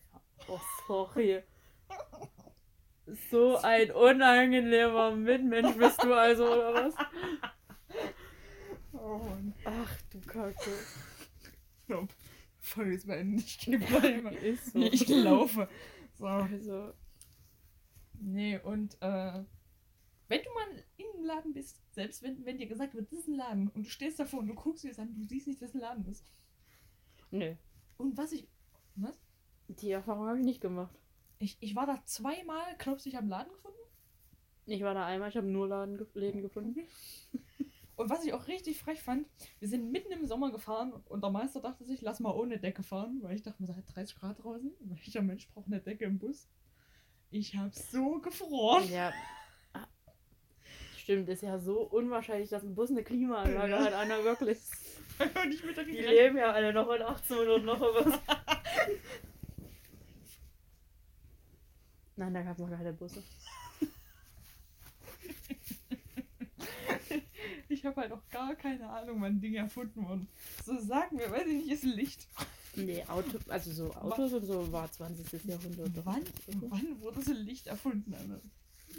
[SPEAKER 1] Oh, sorry. So ein unangenehmer Mitmensch bist du also, oder was?
[SPEAKER 2] Oh Mann.
[SPEAKER 1] Ach du Kacke.
[SPEAKER 2] So, Folge ist beenden. Ich gehe. Ich laufe. So.
[SPEAKER 1] Also,
[SPEAKER 2] Nee, und äh, wenn du mal in einem Laden bist, selbst wenn, wenn dir gesagt wird, das ist ein Laden, und du stehst davor und du guckst dir das an, du siehst nicht, dass ein Laden ist.
[SPEAKER 1] nö.
[SPEAKER 2] Und was ich. Was?
[SPEAKER 1] Die Erfahrung habe ich nicht gemacht.
[SPEAKER 2] Ich, ich war da zweimal, glaubst du, ich habe einen Laden gefunden?
[SPEAKER 1] Ich war da einmal, ich habe nur Laden, Läden gefunden.
[SPEAKER 2] Und was ich auch richtig frech fand, wir sind mitten im Sommer gefahren und der Meister dachte sich, lass mal ohne Decke fahren, weil ich dachte es hat 30 Grad draußen. Welcher Mensch braucht eine Decke im Bus? Ich hab so gefroren.
[SPEAKER 1] Ja. Ah, Stimmt, ist ja so unwahrscheinlich, dass ein Bus eine Klimaanlage
[SPEAKER 2] Ja.
[SPEAKER 1] hat. Einer wirklich.
[SPEAKER 2] Und ich mit der
[SPEAKER 1] Die leben ja alle noch in 1800 noch was. Nein, da gab es noch keine Busse.
[SPEAKER 2] Ich habe halt auch gar keine Ahnung, wann Dinge erfunden wurden. So sag mir, weiß ich nicht, ist Licht.
[SPEAKER 1] Nee, Auto, also so Autos und so war 20. Jahrhundert. doch.
[SPEAKER 2] Wann, wann wurde so Licht erfunden? Alter?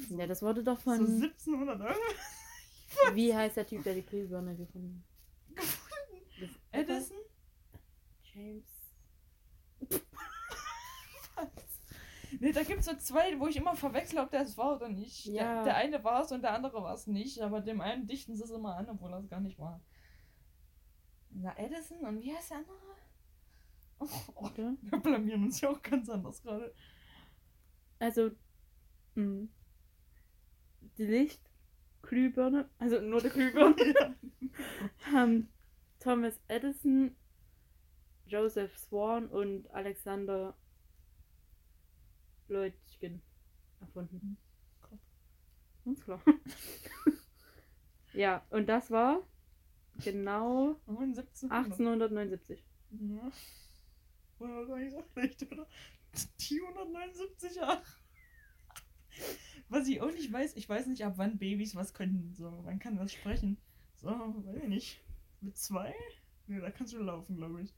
[SPEAKER 1] Ja, das wurde doch
[SPEAKER 2] So
[SPEAKER 1] von.
[SPEAKER 2] 1700 Euro?
[SPEAKER 1] Wie heißt der Typ, der die Glühbirne gefunden hat? Das-
[SPEAKER 2] Edison?
[SPEAKER 1] James.
[SPEAKER 2] Ne, da gibt es so zwei, wo ich immer verwechsel, ob der es war oder nicht.
[SPEAKER 1] Ja.
[SPEAKER 2] Der, der eine war es und der andere war es nicht, aber dem einen dichten sie es immer an, obwohl er es gar nicht war. Na, Edison und wie heißt der andere? Oh,
[SPEAKER 1] Okay.
[SPEAKER 2] wir blamieren uns ja auch ganz anders gerade.
[SPEAKER 1] Also, mh. die Lichtglühbirne, also nur die Glühbirne, haben Thomas Edison, Joseph Swan und Alexander Leutgen erfunden. Ganz klar. ja, und das war genau
[SPEAKER 2] Und 1700.
[SPEAKER 1] 1879.
[SPEAKER 2] Ja. War gar nicht so schlecht, oder? Die 179 Jahre. Was ich auch nicht weiß, ich weiß nicht, ab wann Babys was können. So, wann kann das sprechen? So, weiß ich nicht. Mit zwei? Ne, da kannst du laufen, glaube ich.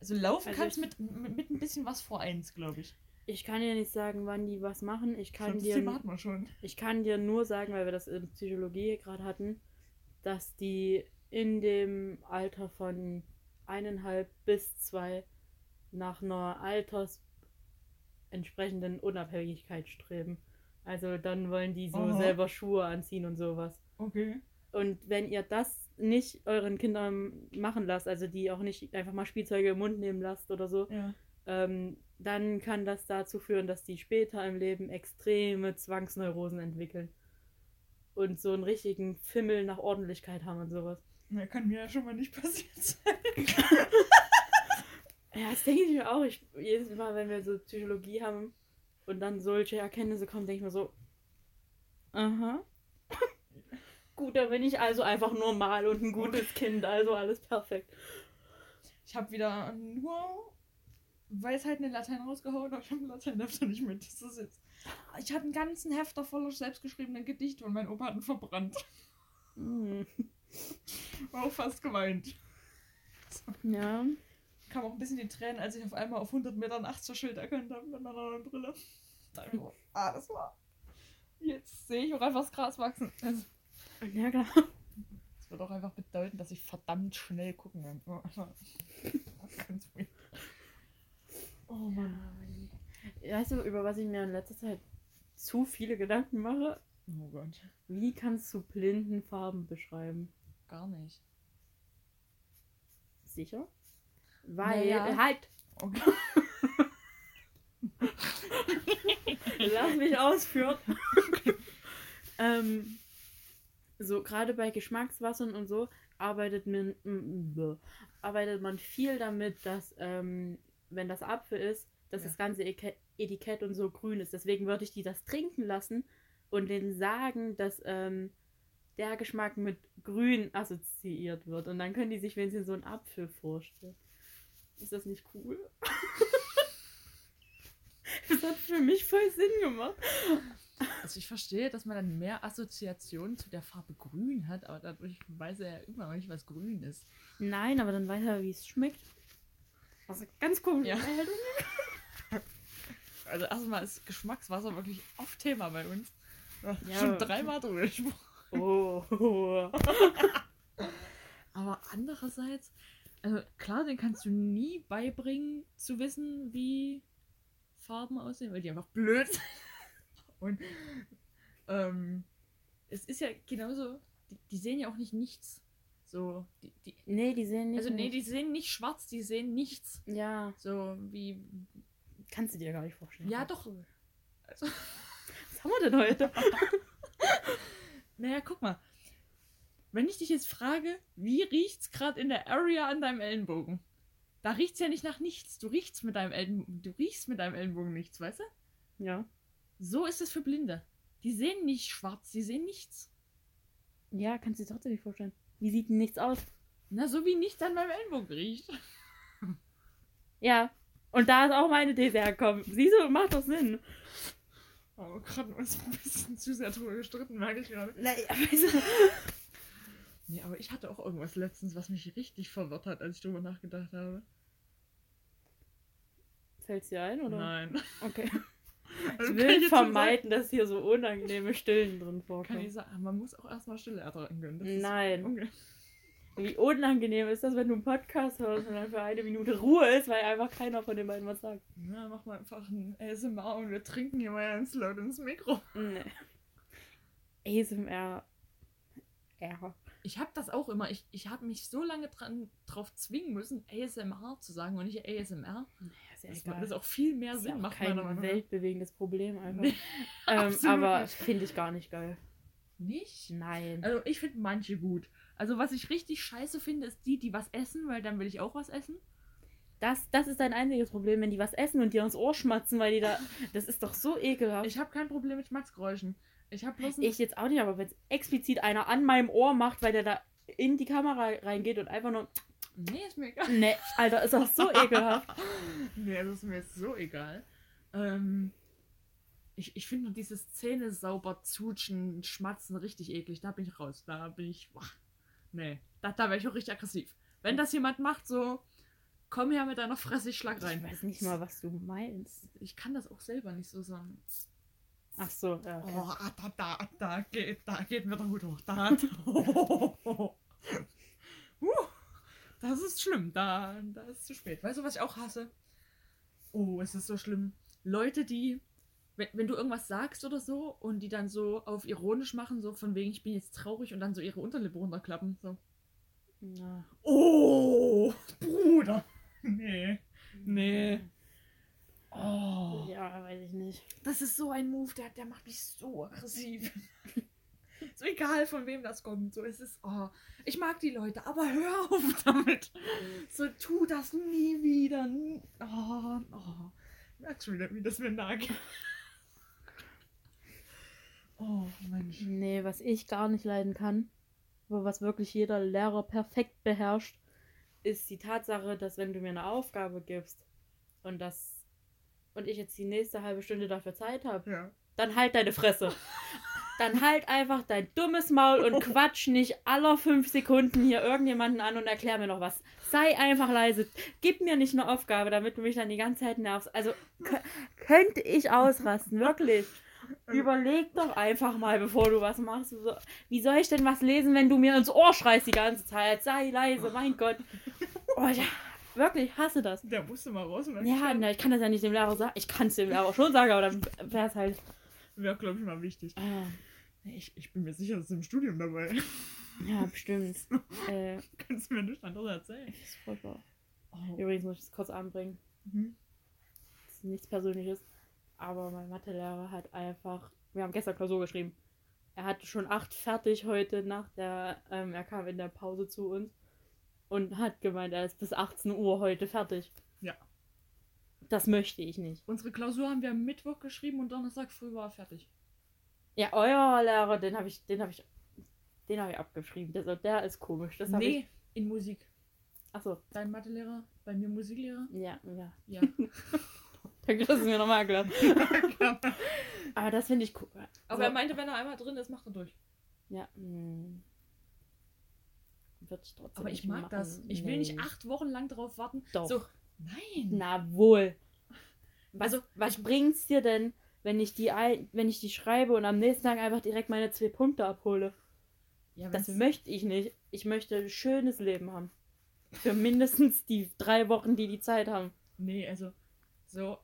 [SPEAKER 2] Also laufen
[SPEAKER 1] Also
[SPEAKER 2] kannst
[SPEAKER 1] ich-
[SPEAKER 2] mit, mit, mit ein bisschen was vor eins, glaube ich.
[SPEAKER 1] Ich kann dir nicht sagen, wann die was machen. Ich
[SPEAKER 2] Ich
[SPEAKER 1] kann
[SPEAKER 2] glaub, das
[SPEAKER 1] dir
[SPEAKER 2] Thema hatten wir schon.
[SPEAKER 1] Ich kann dir nur sagen, weil wir das in Psychologie gerade hatten, dass die in dem Alter von eineinhalb bis zwei nach einer alters entsprechenden Unabhängigkeit streben. Also dann wollen die so
[SPEAKER 2] Aha.
[SPEAKER 1] selber Schuhe anziehen und sowas.
[SPEAKER 2] Okay.
[SPEAKER 1] Und wenn ihr das nicht euren Kindern machen lasst, also die auch nicht einfach mal Spielzeuge im Mund nehmen lasst oder so,
[SPEAKER 2] Ja.
[SPEAKER 1] ähm, dann kann das dazu führen, dass die später im Leben extreme Zwangsneurosen entwickeln. Und so einen richtigen Fimmel nach Ordentlichkeit haben und sowas.
[SPEAKER 2] Na, kann mir ja schon mal nicht passiert sein.
[SPEAKER 1] Ja, das denke ich mir auch. Ich, jedes Mal, wenn wir so Psychologie haben und dann solche Erkenntnisse kommen, denke ich mir so, aha. Gut, da bin ich also einfach normal und ein gutes Kind, also alles perfekt.
[SPEAKER 2] Ich habe wieder nur Weisheiten in Latein rausgehauen, aber ich habe einen Lateinhefter nicht mit. Das ist jetzt. Ich hatte einen ganzen Hefter voller selbstgeschriebenen Gedichte und mein Opa hat ihn verbrannt.
[SPEAKER 1] Hm.
[SPEAKER 2] War auch fast geweint.
[SPEAKER 1] Ja.
[SPEAKER 2] Kam auch ein bisschen die Tränen, als ich auf einmal auf 100 Metern 8 Schild erkannt habe mit meiner neuen Brille. Da hab ich so, ah, das war. Jetzt sehe ich auch einfach das Gras wachsen. Also,
[SPEAKER 1] Ja, klar.
[SPEAKER 2] Das wird auch einfach bedeuten, dass ich verdammt schnell gucken kann. Oh, Ganz weird. Oh Mann.
[SPEAKER 1] Weißt du, über was ich mir in letzter Zeit zu viele Gedanken mache?
[SPEAKER 2] Oh Gott.
[SPEAKER 1] Wie kannst du blinden Farben beschreiben?
[SPEAKER 2] Gar nicht.
[SPEAKER 1] Sicher? Weil,
[SPEAKER 2] Naja.
[SPEAKER 1] halt,
[SPEAKER 2] Okay.
[SPEAKER 1] lass mich ausführen. ähm, so, gerade bei Geschmackswassern und so arbeitet man, arbeitet man viel damit, dass, ähm, wenn das Apfel ist, dass
[SPEAKER 2] Ja.
[SPEAKER 1] das ganze Etikett und so grün ist. Deswegen würde ich die das trinken lassen und denen sagen, dass ähm, der Geschmack mit grün assoziiert wird. Und dann können die sich wenigstens so einen Apfel vorstellen. Ist das nicht cool? das hat für mich voll Sinn gemacht.
[SPEAKER 2] Also ich verstehe, dass man dann mehr Assoziationen zu der Farbe grün hat, aber dadurch weiß er ja immer noch nicht, was grün ist.
[SPEAKER 1] Nein, aber dann weiß er, wie es schmeckt. Also ganz komisch.
[SPEAKER 2] Ja. Also erstmal ist Geschmackswasser wirklich oft Thema bei uns. Ja,
[SPEAKER 1] Ja.
[SPEAKER 2] Schon dreimal drüber gesprochen.
[SPEAKER 1] Oh.
[SPEAKER 2] Aber andererseits, also klar, den kannst du nie beibringen zu wissen, wie Farben aussehen, weil die einfach blöd sind. Und ähm, es ist ja genauso, die, die sehen ja auch nicht nichts. So, die, die,
[SPEAKER 1] Nee, die sehen nicht.
[SPEAKER 2] also nee, die sehen nicht schwarz, die sehen nichts.
[SPEAKER 1] Ja,
[SPEAKER 2] So wie.
[SPEAKER 1] kannst du dir gar nicht vorstellen.
[SPEAKER 2] Ja, doch. Also,
[SPEAKER 1] Was haben wir denn heute?
[SPEAKER 2] naja, guck mal. Wenn ich dich jetzt frage, wie riecht's gerade in der Area an deinem Ellenbogen? Da riecht's ja nicht nach nichts. Du riechst mit deinem Ellenbogen, du riechst mit deinem Ellenbogen nichts, weißt du?
[SPEAKER 1] Ja.
[SPEAKER 2] So ist es für Blinde. Die sehen nicht schwarz, die sehen nichts.
[SPEAKER 1] Ja, kannst du dir trotzdem nicht vorstellen. Wie sieht denn nichts aus?
[SPEAKER 2] Na, so wie nichts an meinem Ellenbogen riecht.
[SPEAKER 1] Ja. Und da ist auch meine These hergekommen. Siehst du, macht doch Sinn.
[SPEAKER 2] Aber gerade uns ein bisschen zu sehr drüber gestritten, merke ich gerade.
[SPEAKER 1] Naja, weißt du.
[SPEAKER 2] Nee, aber ich hatte auch irgendwas letztens, was mich richtig verwirrt hat, als ich drüber nachgedacht habe.
[SPEAKER 1] Fällt's dir ein, oder?
[SPEAKER 2] Nein.
[SPEAKER 1] Okay.
[SPEAKER 2] Also
[SPEAKER 1] Ich will
[SPEAKER 2] schon
[SPEAKER 1] vermeiden, dass hier so unangenehme Stillen drin
[SPEAKER 2] Sagen, kann
[SPEAKER 1] vorkommen.
[SPEAKER 2] ich sagen, man muss auch erstmal Stille ertragen können.
[SPEAKER 1] Nein. Wie unangenehm ist das, wenn du einen Podcast hörst und dann für eine Minute Ruhe ist, weil einfach keiner von den beiden was sagt.
[SPEAKER 2] Na, mach mal einfach ein ASMR und wir trinken hier mal ganz laut ins Mikro.
[SPEAKER 1] Nee. ASMR. R.
[SPEAKER 2] Ich habe das auch immer. Ich, ich habe mich so lange dran, drauf zwingen müssen, ASMR zu sagen und nicht ASMR.
[SPEAKER 1] Naja, ist ja
[SPEAKER 2] Das,
[SPEAKER 1] egal.
[SPEAKER 2] das auch viel mehr
[SPEAKER 1] ist ja
[SPEAKER 2] Sinn
[SPEAKER 1] auch
[SPEAKER 2] macht,
[SPEAKER 1] kein weltbewegendes Problem einfach.
[SPEAKER 2] Nee,
[SPEAKER 1] ähm, aber finde ich gar nicht geil.
[SPEAKER 2] Nicht?
[SPEAKER 1] Nein.
[SPEAKER 2] Also ich finde manche gut. Also was ich richtig scheiße finde, ist die, die was essen, weil dann will ich auch was essen.
[SPEAKER 1] Das, das ist dein einziges Problem, wenn die was essen und dir ins Ohr schmatzen, weil die da. Das ist doch so ekelhaft.
[SPEAKER 2] Ich habe kein Problem mit Schmatzgeräuschen. Ich habe bloß
[SPEAKER 1] Ich jetzt auch nicht, aber wenn es explizit einer an meinem Ohr macht, weil der da in die Kamera reingeht und einfach nur.
[SPEAKER 2] Nee, ist mir egal.
[SPEAKER 1] Ne, Alter, ist doch so ekelhaft.
[SPEAKER 2] Nee, das ist mir jetzt so egal. Ähm, ich ich finde nur dieses Zähne sauber zutschen, schmatzen richtig eklig. Da bin ich raus. Da bin ich. Boah. Nee, da, da wäre ich auch richtig aggressiv. Wenn das jemand macht, so, komm her mit deiner Fresse, ich schlag rein.
[SPEAKER 1] Ich weiß nicht mal, was du meinst.
[SPEAKER 2] Ich kann das auch selber nicht so sagen.
[SPEAKER 1] Ach so, ja. Okay.
[SPEAKER 2] Oh, da, da, da geht, da geht mir der Hut hoch. Da, da. uh, das ist schlimm. Da, da ist zu spät. Weißt du, was ich auch hasse? Oh, es ist so schlimm. Leute, die, wenn, wenn du irgendwas sagst oder so und die dann so auf ironisch machen, so von wegen, ich bin jetzt traurig und dann so ihre Unterlippe runterklappen. So.
[SPEAKER 1] Na.
[SPEAKER 2] Oh, Bruder. Nee. Nee. Oh.
[SPEAKER 1] Ja, weiß ich nicht.
[SPEAKER 2] Das ist so ein Move, der, der macht mich so aggressiv. so egal, von wem das kommt. So, es ist, oh, ich mag die Leute, aber hör auf damit. So, tu das nie wieder. Oh, oh. Merkst schon wieder, wie das mir nahe geht. Oh, Mensch.
[SPEAKER 1] Nee, was ich gar nicht leiden kann, aber was wirklich jeder Lehrer perfekt beherrscht, ist die Tatsache, dass wenn du mir eine Aufgabe gibst und das und ich jetzt die nächste halbe Stunde dafür Zeit habe,
[SPEAKER 2] Ja.
[SPEAKER 1] dann halt deine Fresse. Dann halt einfach dein dummes Maul und quatsch nicht aller fünf Sekunden hier irgendjemanden an und erklär mir noch was. Sei einfach leise. Gib mir nicht eine Aufgabe, damit du mich dann die ganze Zeit nervst. Also kö- könnte ich ausrasten, wirklich. Überleg doch einfach mal, bevor du was machst. Wie soll ich denn was lesen, wenn du mir ins Ohr schreist die ganze Zeit? Sei leise, mein Gott. Oh, ja, wirklich, hasse das.
[SPEAKER 2] Der musste mal raus.
[SPEAKER 1] Ja, na, ich kann das ja nicht dem Lehrer sagen. Ich kann es dem Lehrer schon sagen, aber dann wäre es halt.
[SPEAKER 2] Wäre, glaube ich, mal wichtig.
[SPEAKER 1] Ah,
[SPEAKER 2] Ich, ich bin mir sicher, das ist im Studium dabei.
[SPEAKER 1] ja, bestimmt. äh,
[SPEAKER 2] Kannst du mir nichts anderes erzählen?
[SPEAKER 1] ist furchtbar.
[SPEAKER 2] Oh.
[SPEAKER 1] Übrigens muss ich es kurz anbringen.
[SPEAKER 2] Mhm.
[SPEAKER 1] Das ist nichts Persönliches. Aber mein Mathelehrer hat einfach. Wir haben gestern Klausur geschrieben. Er hatte schon acht fertig heute nach der. Ähm, er kam in der Pause zu uns und hat gemeint, er ist bis 18 Uhr heute fertig.
[SPEAKER 2] Ja.
[SPEAKER 1] Das möchte ich nicht.
[SPEAKER 2] Unsere Klausur haben wir am Mittwoch geschrieben und Donnerstag früh war er fertig.
[SPEAKER 1] Ja, euer Lehrer, den habe ich, den habe ich, den habe ich abgeschrieben. Der, der ist komisch. Das habe
[SPEAKER 2] nee,
[SPEAKER 1] ich.
[SPEAKER 2] in Musik.
[SPEAKER 1] Achso,
[SPEAKER 2] Dein Mathelehrer, bei mir Musiklehrer.
[SPEAKER 1] ja, ja.
[SPEAKER 2] Ja.
[SPEAKER 1] Danke, dass du mir nochmal erklärt. Aber das finde ich cool.
[SPEAKER 2] Aber
[SPEAKER 1] So.
[SPEAKER 2] er meinte, wenn er einmal drin ist, macht er durch.
[SPEAKER 1] Ja. Hm. Wird ich trotzdem
[SPEAKER 2] Aber ich mag
[SPEAKER 1] machen.
[SPEAKER 2] das. Ich will nicht
[SPEAKER 1] Nee.
[SPEAKER 2] acht Wochen lang darauf warten.
[SPEAKER 1] Doch.
[SPEAKER 2] So, nein.
[SPEAKER 1] Na wohl. Was,
[SPEAKER 2] Also,
[SPEAKER 1] was bringt's dir denn, wenn ich die ein, wenn ich die schreibe und am nächsten Tag einfach direkt meine zwei Punkte abhole?
[SPEAKER 2] ja,
[SPEAKER 1] Das möchte ich nicht. Ich möchte ein schönes Leben haben. Für mindestens die drei Wochen, die die Zeit haben.
[SPEAKER 2] Nee, also so.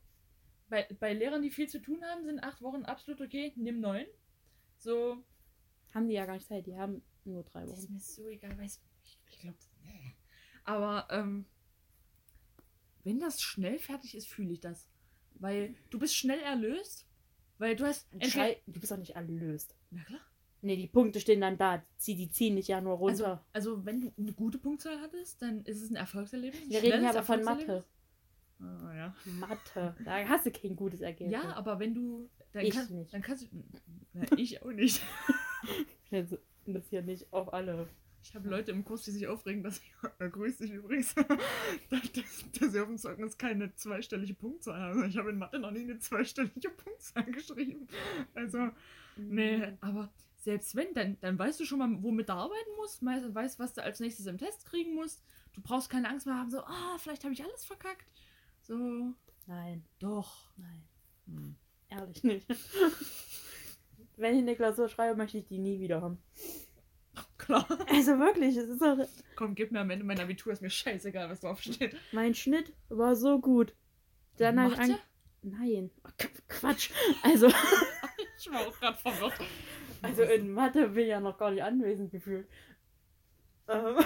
[SPEAKER 2] Bei, bei Lehrern, die viel zu tun haben, sind acht Wochen absolut okay. Nimm neun. So,
[SPEAKER 1] Haben die ja gar nicht Zeit. Die haben nur drei
[SPEAKER 2] das ist
[SPEAKER 1] Wochen.
[SPEAKER 2] mir so egal, weiß ich, ich glaube, nee. Aber ähm, wenn das schnell fertig ist, fühle ich das. Weil du bist schnell erlöst, weil du hast entweder,
[SPEAKER 1] du bist doch nicht erlöst.
[SPEAKER 2] Na klar.
[SPEAKER 1] Nee, die Punkte stehen dann da. Sie, die ziehen dich ja nur
[SPEAKER 2] Also,
[SPEAKER 1] runter.
[SPEAKER 2] also wenn du eine gute Punktzahl hattest, dann ist es ein Erfolgserlebnis. ein
[SPEAKER 1] Wir reden
[SPEAKER 2] schnelles
[SPEAKER 1] aber von. Mathe.
[SPEAKER 2] Ah, ja.
[SPEAKER 1] Mathe. Da hast du kein gutes Ergebnis.
[SPEAKER 2] ja, aber wenn du. Dann,
[SPEAKER 1] Ich
[SPEAKER 2] kann,
[SPEAKER 1] nicht.
[SPEAKER 2] dann kannst du. Na, ich auch nicht.
[SPEAKER 1] Das hier nicht auf alle.
[SPEAKER 2] Ich habe Leute im Kurs, die sich aufregen, dass ich. Äh, grüß dich übrigens. dass, dass, sie auf dem Zeugnis keine zweistellige Punktzahl haben. Ich habe in Mathe noch nie eine zweistellige Punktzahl geschrieben. Also, nee, aber selbst wenn, dann, dann weißt du schon mal, womit du arbeiten musst. Weißt, was du als nächstes im Test kriegen musst. Du brauchst keine Angst mehr haben, so, ah, vielleicht habe ich alles verkackt. So,
[SPEAKER 1] Nein,
[SPEAKER 2] doch.
[SPEAKER 1] nein.
[SPEAKER 2] Hm.
[SPEAKER 1] Ehrlich nicht. Wenn ich eine Klausur schreibe, möchte ich die nie wieder haben.
[SPEAKER 2] Klar.
[SPEAKER 1] Also wirklich, es ist doch,
[SPEAKER 2] Komm, gib mir am Ende mein Abitur, ist mir scheißegal, was draufsteht.
[SPEAKER 1] mein Schnitt war so gut. Dann habe ich an... Nein, Qu- Quatsch. Also,
[SPEAKER 2] Ich war auch gerade verwirrt.
[SPEAKER 1] also in Mathe bin ich ja noch gar nicht anwesend gefühlt. Ähm,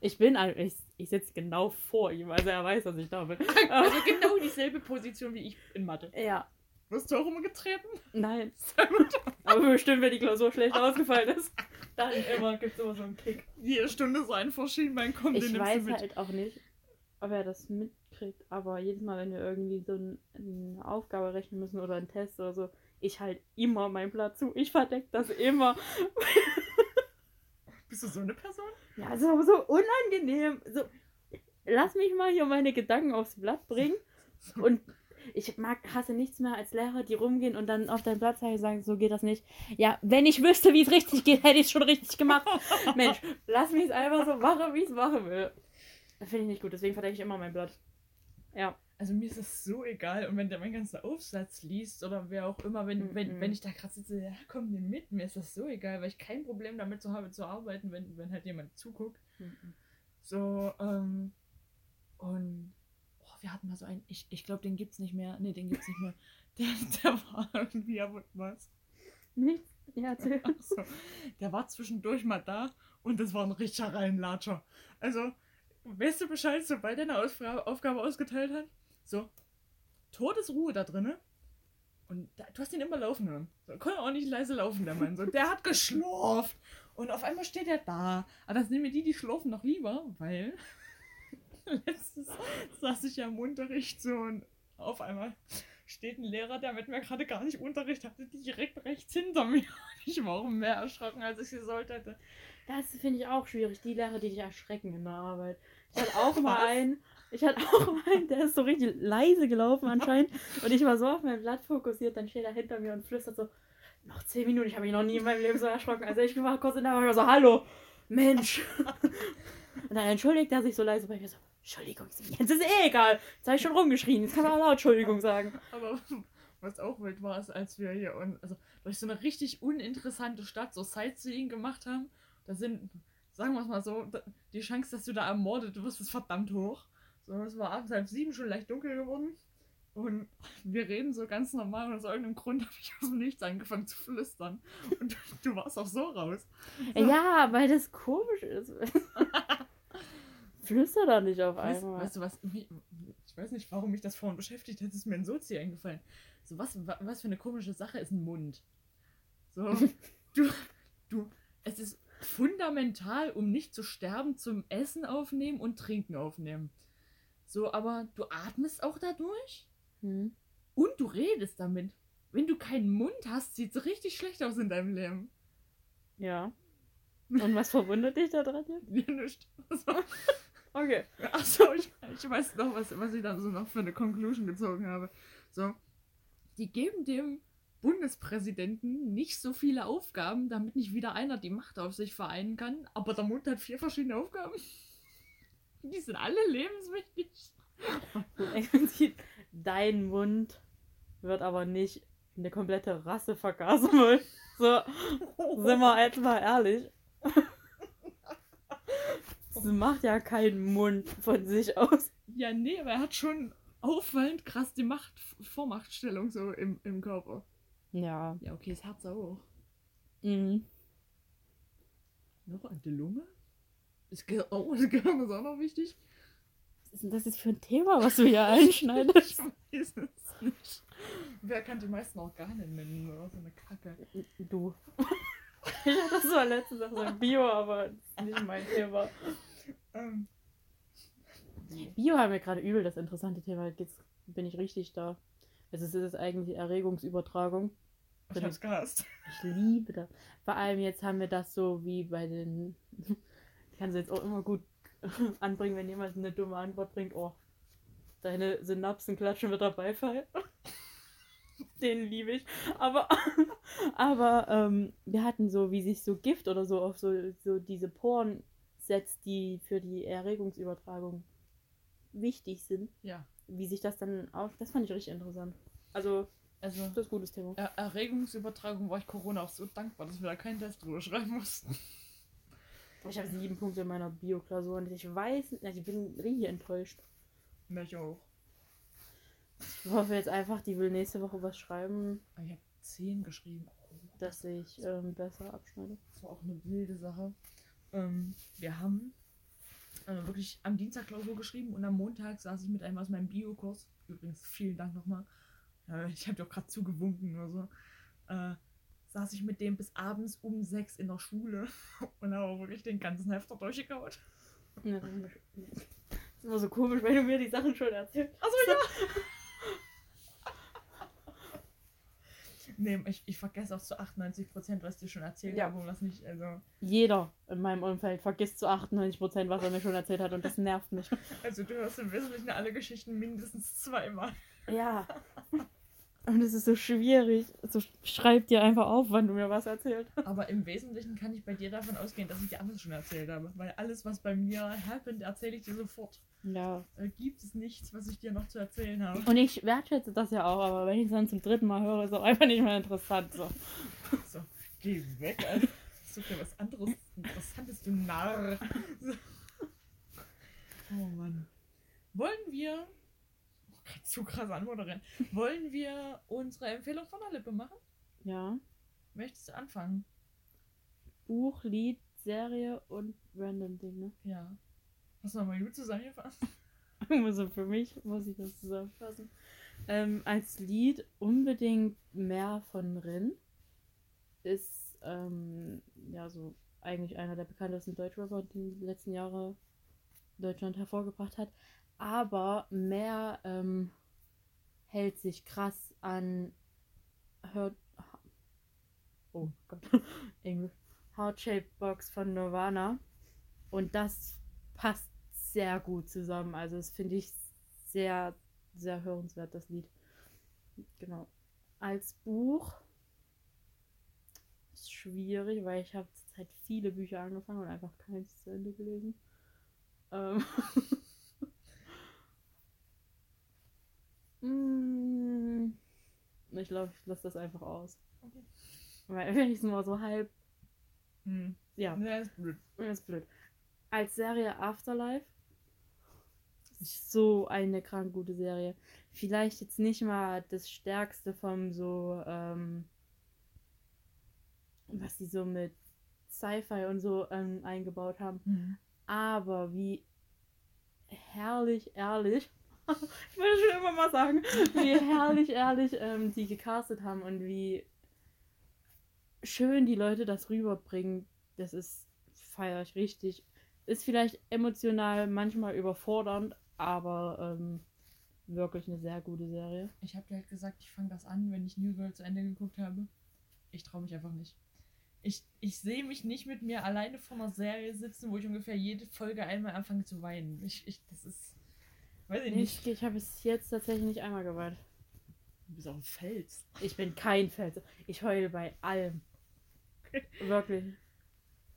[SPEAKER 1] Ich bin, ich, ich sitze genau vor ihm, also er weiß, dass ich da bin.
[SPEAKER 2] Also genau dieselbe Position wie ich in Mathe.
[SPEAKER 1] Ja,
[SPEAKER 2] Wirst du auch immer getreten?
[SPEAKER 1] nein. Aber bestimmt, wenn die Klausur schlecht ausgefallen ist, dann immer gibt es immer so einen Kick.
[SPEAKER 2] Jede Stunde so ein Verschienbein kommt, den
[SPEAKER 1] Ich
[SPEAKER 2] nimmst du
[SPEAKER 1] weiß
[SPEAKER 2] mit.
[SPEAKER 1] halt auch nicht, ob er das mitkriegt, aber jedes Mal, wenn wir irgendwie so ein, eine Aufgabe rechnen müssen oder einen Test oder so, ich halt immer mein Blatt zu. Ich verdeck das immer.
[SPEAKER 2] Bist du so eine Person?
[SPEAKER 1] Ja, es ist aber so unangenehm. So, lass mich mal hier meine Gedanken aufs Blatt bringen. Und ich mag, hasse nichts mehr als Lehrer, die rumgehen und dann auf dein Blatt zeigen und sagen, so geht das nicht. Ja, wenn ich wüsste, wie es richtig geht, hätte ich es schon richtig gemacht. Mensch, lass mich es einfach so machen, wie ich es machen will. Das finde ich nicht gut, deswegen verdecke ich immer mein Blatt. Ja.
[SPEAKER 2] Also mir ist das so egal. Und wenn der meinen ganzen Aufsatz liest oder wer auch immer, wenn, wenn,
[SPEAKER 1] Mhm.
[SPEAKER 2] wenn ich da gerade sitze, ja, komm nimm mit, mir ist das so egal, weil ich kein Problem damit so habe zu arbeiten, wenn, wenn halt jemand zuguckt. So, ähm, und wir hatten mal so einen, ich, ich glaube, den gibt's nicht mehr. Nee, den gibt's nicht mehr. Der, der war irgendwie, aber was?
[SPEAKER 1] Nichts? Ja,
[SPEAKER 2] so. Der war zwischendurch mal da und das war ein richtiger Reinlatscher. Also, weißt du Bescheid, sobald er eine Ausfra Aufgabe ausgeteilt hat? So, Todesruhe da drinne. Und da, du hast ihn immer laufen hören. So, konnte auch nicht leise laufen, der Mann. So, der hat geschlurft. Und auf einmal steht er da. Aber das nehmen mir die, die schlafen, noch lieber, weil letztens saß ich ja im Unterricht so und auf einmal steht ein Lehrer, der mit mir gerade gar nicht Unterricht hatte, direkt rechts hinter mir. Ich war auch mehr erschrocken, als ich sie sollte hätte.
[SPEAKER 1] Das finde ich auch schwierig, die Lehrer, die dich erschrecken in der Arbeit. Ich hatte auch mal
[SPEAKER 2] Was?
[SPEAKER 1] einen, ich hatte auch mal einen, der ist so richtig leise gelaufen anscheinend. Und ich war so auf mein Blatt fokussiert, dann steht er hinter mir und flüstert so, noch zehn Minuten, ich habe mich noch nie in meinem Leben so erschrocken. Also ich war kurz in der Arbeit so, hallo, Mensch. Und dann entschuldigt er sich so leise bei mir so, Entschuldigung, jetzt ist eh egal. Jetzt habe ich schon rumgeschrien, jetzt kann man auch laut Entschuldigung sagen.
[SPEAKER 2] Aber was auch wild war, ist, als wir hier und, also durch so eine richtig uninteressante Stadt so Sightseeing gemacht haben, da sind, sagen wir es mal so, die Chance, dass du da ermordet wirst, ist verdammt hoch. So, es war abends halb sieben schon leicht dunkel geworden. Und wir reden so ganz normal und aus irgendeinem Grund habe ich aus dem Nichts angefangen zu flüstern. Und du, du warst auch so raus. So.
[SPEAKER 1] Ja, weil das komisch ist. Flüster da nicht auf einmal.
[SPEAKER 2] weißt du was? Ich weiß nicht, warum mich das vorhin beschäftigt hat, ist mir ein Sozi eingefallen. So, was, wa- was für eine komische Sache ist ein Mund? So, du, du, es ist fundamental, um nicht zu sterben, zum Essen aufnehmen und Trinken aufnehmen. So, aber du atmest auch dadurch
[SPEAKER 1] Hm.
[SPEAKER 2] und du redest damit. Wenn du keinen Mund hast, sieht es richtig schlecht aus in deinem Leben.
[SPEAKER 1] Ja. Und was verwundert dich da dran jetzt?
[SPEAKER 2] Ja, nicht. So.
[SPEAKER 1] Okay.
[SPEAKER 2] Achso, ich, ich weiß noch, was, was ich dann so noch für eine Conclusion gezogen habe. So, die geben dem Bundespräsidenten nicht so viele Aufgaben, damit nicht wieder einer die Macht auf sich vereinen kann, aber der Mund hat vier verschiedene Aufgaben. Die sind alle lebenswichtig.
[SPEAKER 1] Dein Mund wird aber nicht eine komplette Rasse vergasen wollen. So, sind wir etwa ehrlich. Macht ja keinen Mund von sich aus.
[SPEAKER 2] Ja, nee, aber er hat schon auffallend krass die Macht, Vormachtstellung so im, im Körper.
[SPEAKER 1] Ja.
[SPEAKER 2] Ja, okay, das Herz auch.
[SPEAKER 1] Mhm.
[SPEAKER 2] Noch an die Lunge? Das Gehirn, oh, das Gehirn ist auch noch wichtig.
[SPEAKER 1] Was ist denn das jetzt für ein Thema, was du hier einschneidest?
[SPEAKER 2] Ich weiß es nicht. Wer kann die meisten Organe nennen? oder So eine Kacke.
[SPEAKER 1] Du. Ich hatte das war letzte Sache so Bio, aber das ist nicht mein Thema.
[SPEAKER 2] Ähm,
[SPEAKER 1] Bio haben wir gerade übel das interessante Thema. Jetzt bin ich richtig da. Also es ist eigentlich Erregungsübertragung.
[SPEAKER 2] ich hab's gehasst.
[SPEAKER 1] Ich liebe das. Vor allem jetzt haben wir das so wie bei den. Ich kann sie jetzt auch immer gut anbringen, wenn jemand eine dumme Antwort bringt. Oh, deine Synapsen klatschen mit der Beifall. Den liebe ich. Aber, aber ähm, wir hatten so, wie sich so Gift oder so auf so, so diese Poren setzt, die für die Erregungsübertragung wichtig sind.
[SPEAKER 2] Ja,
[SPEAKER 1] Wie sich das dann auf. Das fand ich richtig interessant. Also,
[SPEAKER 2] also
[SPEAKER 1] das ist ein gutes Thema.
[SPEAKER 2] er Erregungsübertragung war ich Corona auch so dankbar, dass wir da keinen Test drüber schreiben mussten.
[SPEAKER 1] Ich habe sieben Punkte in meiner Bio-Klausur und ich weiß, also ich bin richtig enttäuscht.
[SPEAKER 2] Ja, ich auch.
[SPEAKER 1] Ich hoffe jetzt einfach, die will nächste Woche was schreiben,
[SPEAKER 2] Ich habe 10 geschrieben. Oh,
[SPEAKER 1] dass ich ähm, besser abschneide.
[SPEAKER 2] Das war auch eine wilde Sache. Ähm, wir haben äh, wirklich am Dienstag Klausur geschrieben und am Montag saß ich mit einem aus meinem Biokurs. Übrigens, vielen Dank nochmal. Äh, ich habe dir auch gerade zugewunken oder so. Äh, saß ich mit dem bis abends um sechs in der Schule und habe wirklich den ganzen Hefter durchgekaut.
[SPEAKER 1] Ja, dann- ist immer so komisch, wenn du mir die Sachen schon erzählst.
[SPEAKER 2] Achso, ja! nee, ich, ich vergesse auch zu 98%, was ich dir schon erzählt
[SPEAKER 1] Ja.
[SPEAKER 2] habe und was nicht. Also,
[SPEAKER 1] Jeder in meinem Umfeld vergisst zu 98%, was er mir schon erzählt hat und das nervt mich.
[SPEAKER 2] also du hörst im Wesentlichen alle Geschichten mindestens zweimal.
[SPEAKER 1] Ja. Und es ist so schwierig. So schreib dir einfach auf, wann du mir was erzählt hast.
[SPEAKER 2] Aber im Wesentlichen kann ich bei dir davon ausgehen, dass ich dir alles schon erzählt habe. Weil alles, was bei mir happened, erzähle ich dir sofort.
[SPEAKER 1] Ja.
[SPEAKER 2] Da gibt es nichts, was ich dir noch zu erzählen habe.
[SPEAKER 1] Und ich wertschätze das ja auch, aber wenn ich es dann zum dritten Mal höre, ist es auch einfach nicht mehr interessant. So.
[SPEAKER 2] So, geh weg, Alter. Such dir was anderes Interessantes, du Narr. So. Oh Mann. Wollen wir. Zu krass anmoderieren. Wollen wir unsere Empfehlung von der Lippe machen?
[SPEAKER 1] Ja.
[SPEAKER 2] Möchtest du anfangen?
[SPEAKER 1] Buch, Lied, Serie und random Ding, ne?
[SPEAKER 2] Ja. Hast du nochmal gut zusammengefasst?
[SPEAKER 1] Also für mich muss ich das zusammenfassen. Ähm, als Lied unbedingt mehr von Rin. Ist ähm, ja so eigentlich einer der bekanntesten Deutschrapper, die die letzten Jahre Deutschland hervorgebracht hat. Aber mehr ähm, hält sich krass an Hurt. Oh Gott, Englisch. Heart Shaped Box von Nirvana. Und das passt sehr gut zusammen. Also das finde ich sehr, sehr hörenswert, das Lied. Genau. Als Buch ist schwierig, weil ich habe zurzeit viele Bücher angefangen und einfach keins zu Ende gelesen. Ähm. Mm, ich glaube, ich lasse das einfach aus.
[SPEAKER 2] Okay.
[SPEAKER 1] Weil wenn ich es nur so halb.
[SPEAKER 2] Hm.
[SPEAKER 1] Ja,
[SPEAKER 2] Ja, ist blöd.
[SPEAKER 1] das ist blöd. Als Serie Afterlife. So eine krank gute Serie. Vielleicht jetzt nicht mal das Stärkste vom so, ähm, was die so mit Sci-Fi und so ähm, eingebaut haben.
[SPEAKER 2] Hm.
[SPEAKER 1] Aber wie herrlich ehrlich, ich wollte schon immer mal sagen, wie herrlich ehrlich ähm, die gecastet haben und wie schön die Leute das rüberbringen. Das ist, feiere ich richtig. Ist vielleicht emotional manchmal überfordernd, aber ähm, wirklich eine sehr gute Serie.
[SPEAKER 2] Ich habe dir halt gesagt, ich fange das an, wenn ich New Girl zu Ende geguckt habe. Ich traue mich einfach nicht. Ich, ich sehe mich nicht mit mir alleine vor einer Serie sitzen, wo ich ungefähr jede Folge einmal anfange zu weinen. Ich, ich, das ist. Weiß ich nicht.
[SPEAKER 1] Ich, ich habe es jetzt tatsächlich nicht einmal geweint.
[SPEAKER 2] Du bist auch ein Fels.
[SPEAKER 1] Ich bin kein Fels. Ich heule bei allem. Wirklich.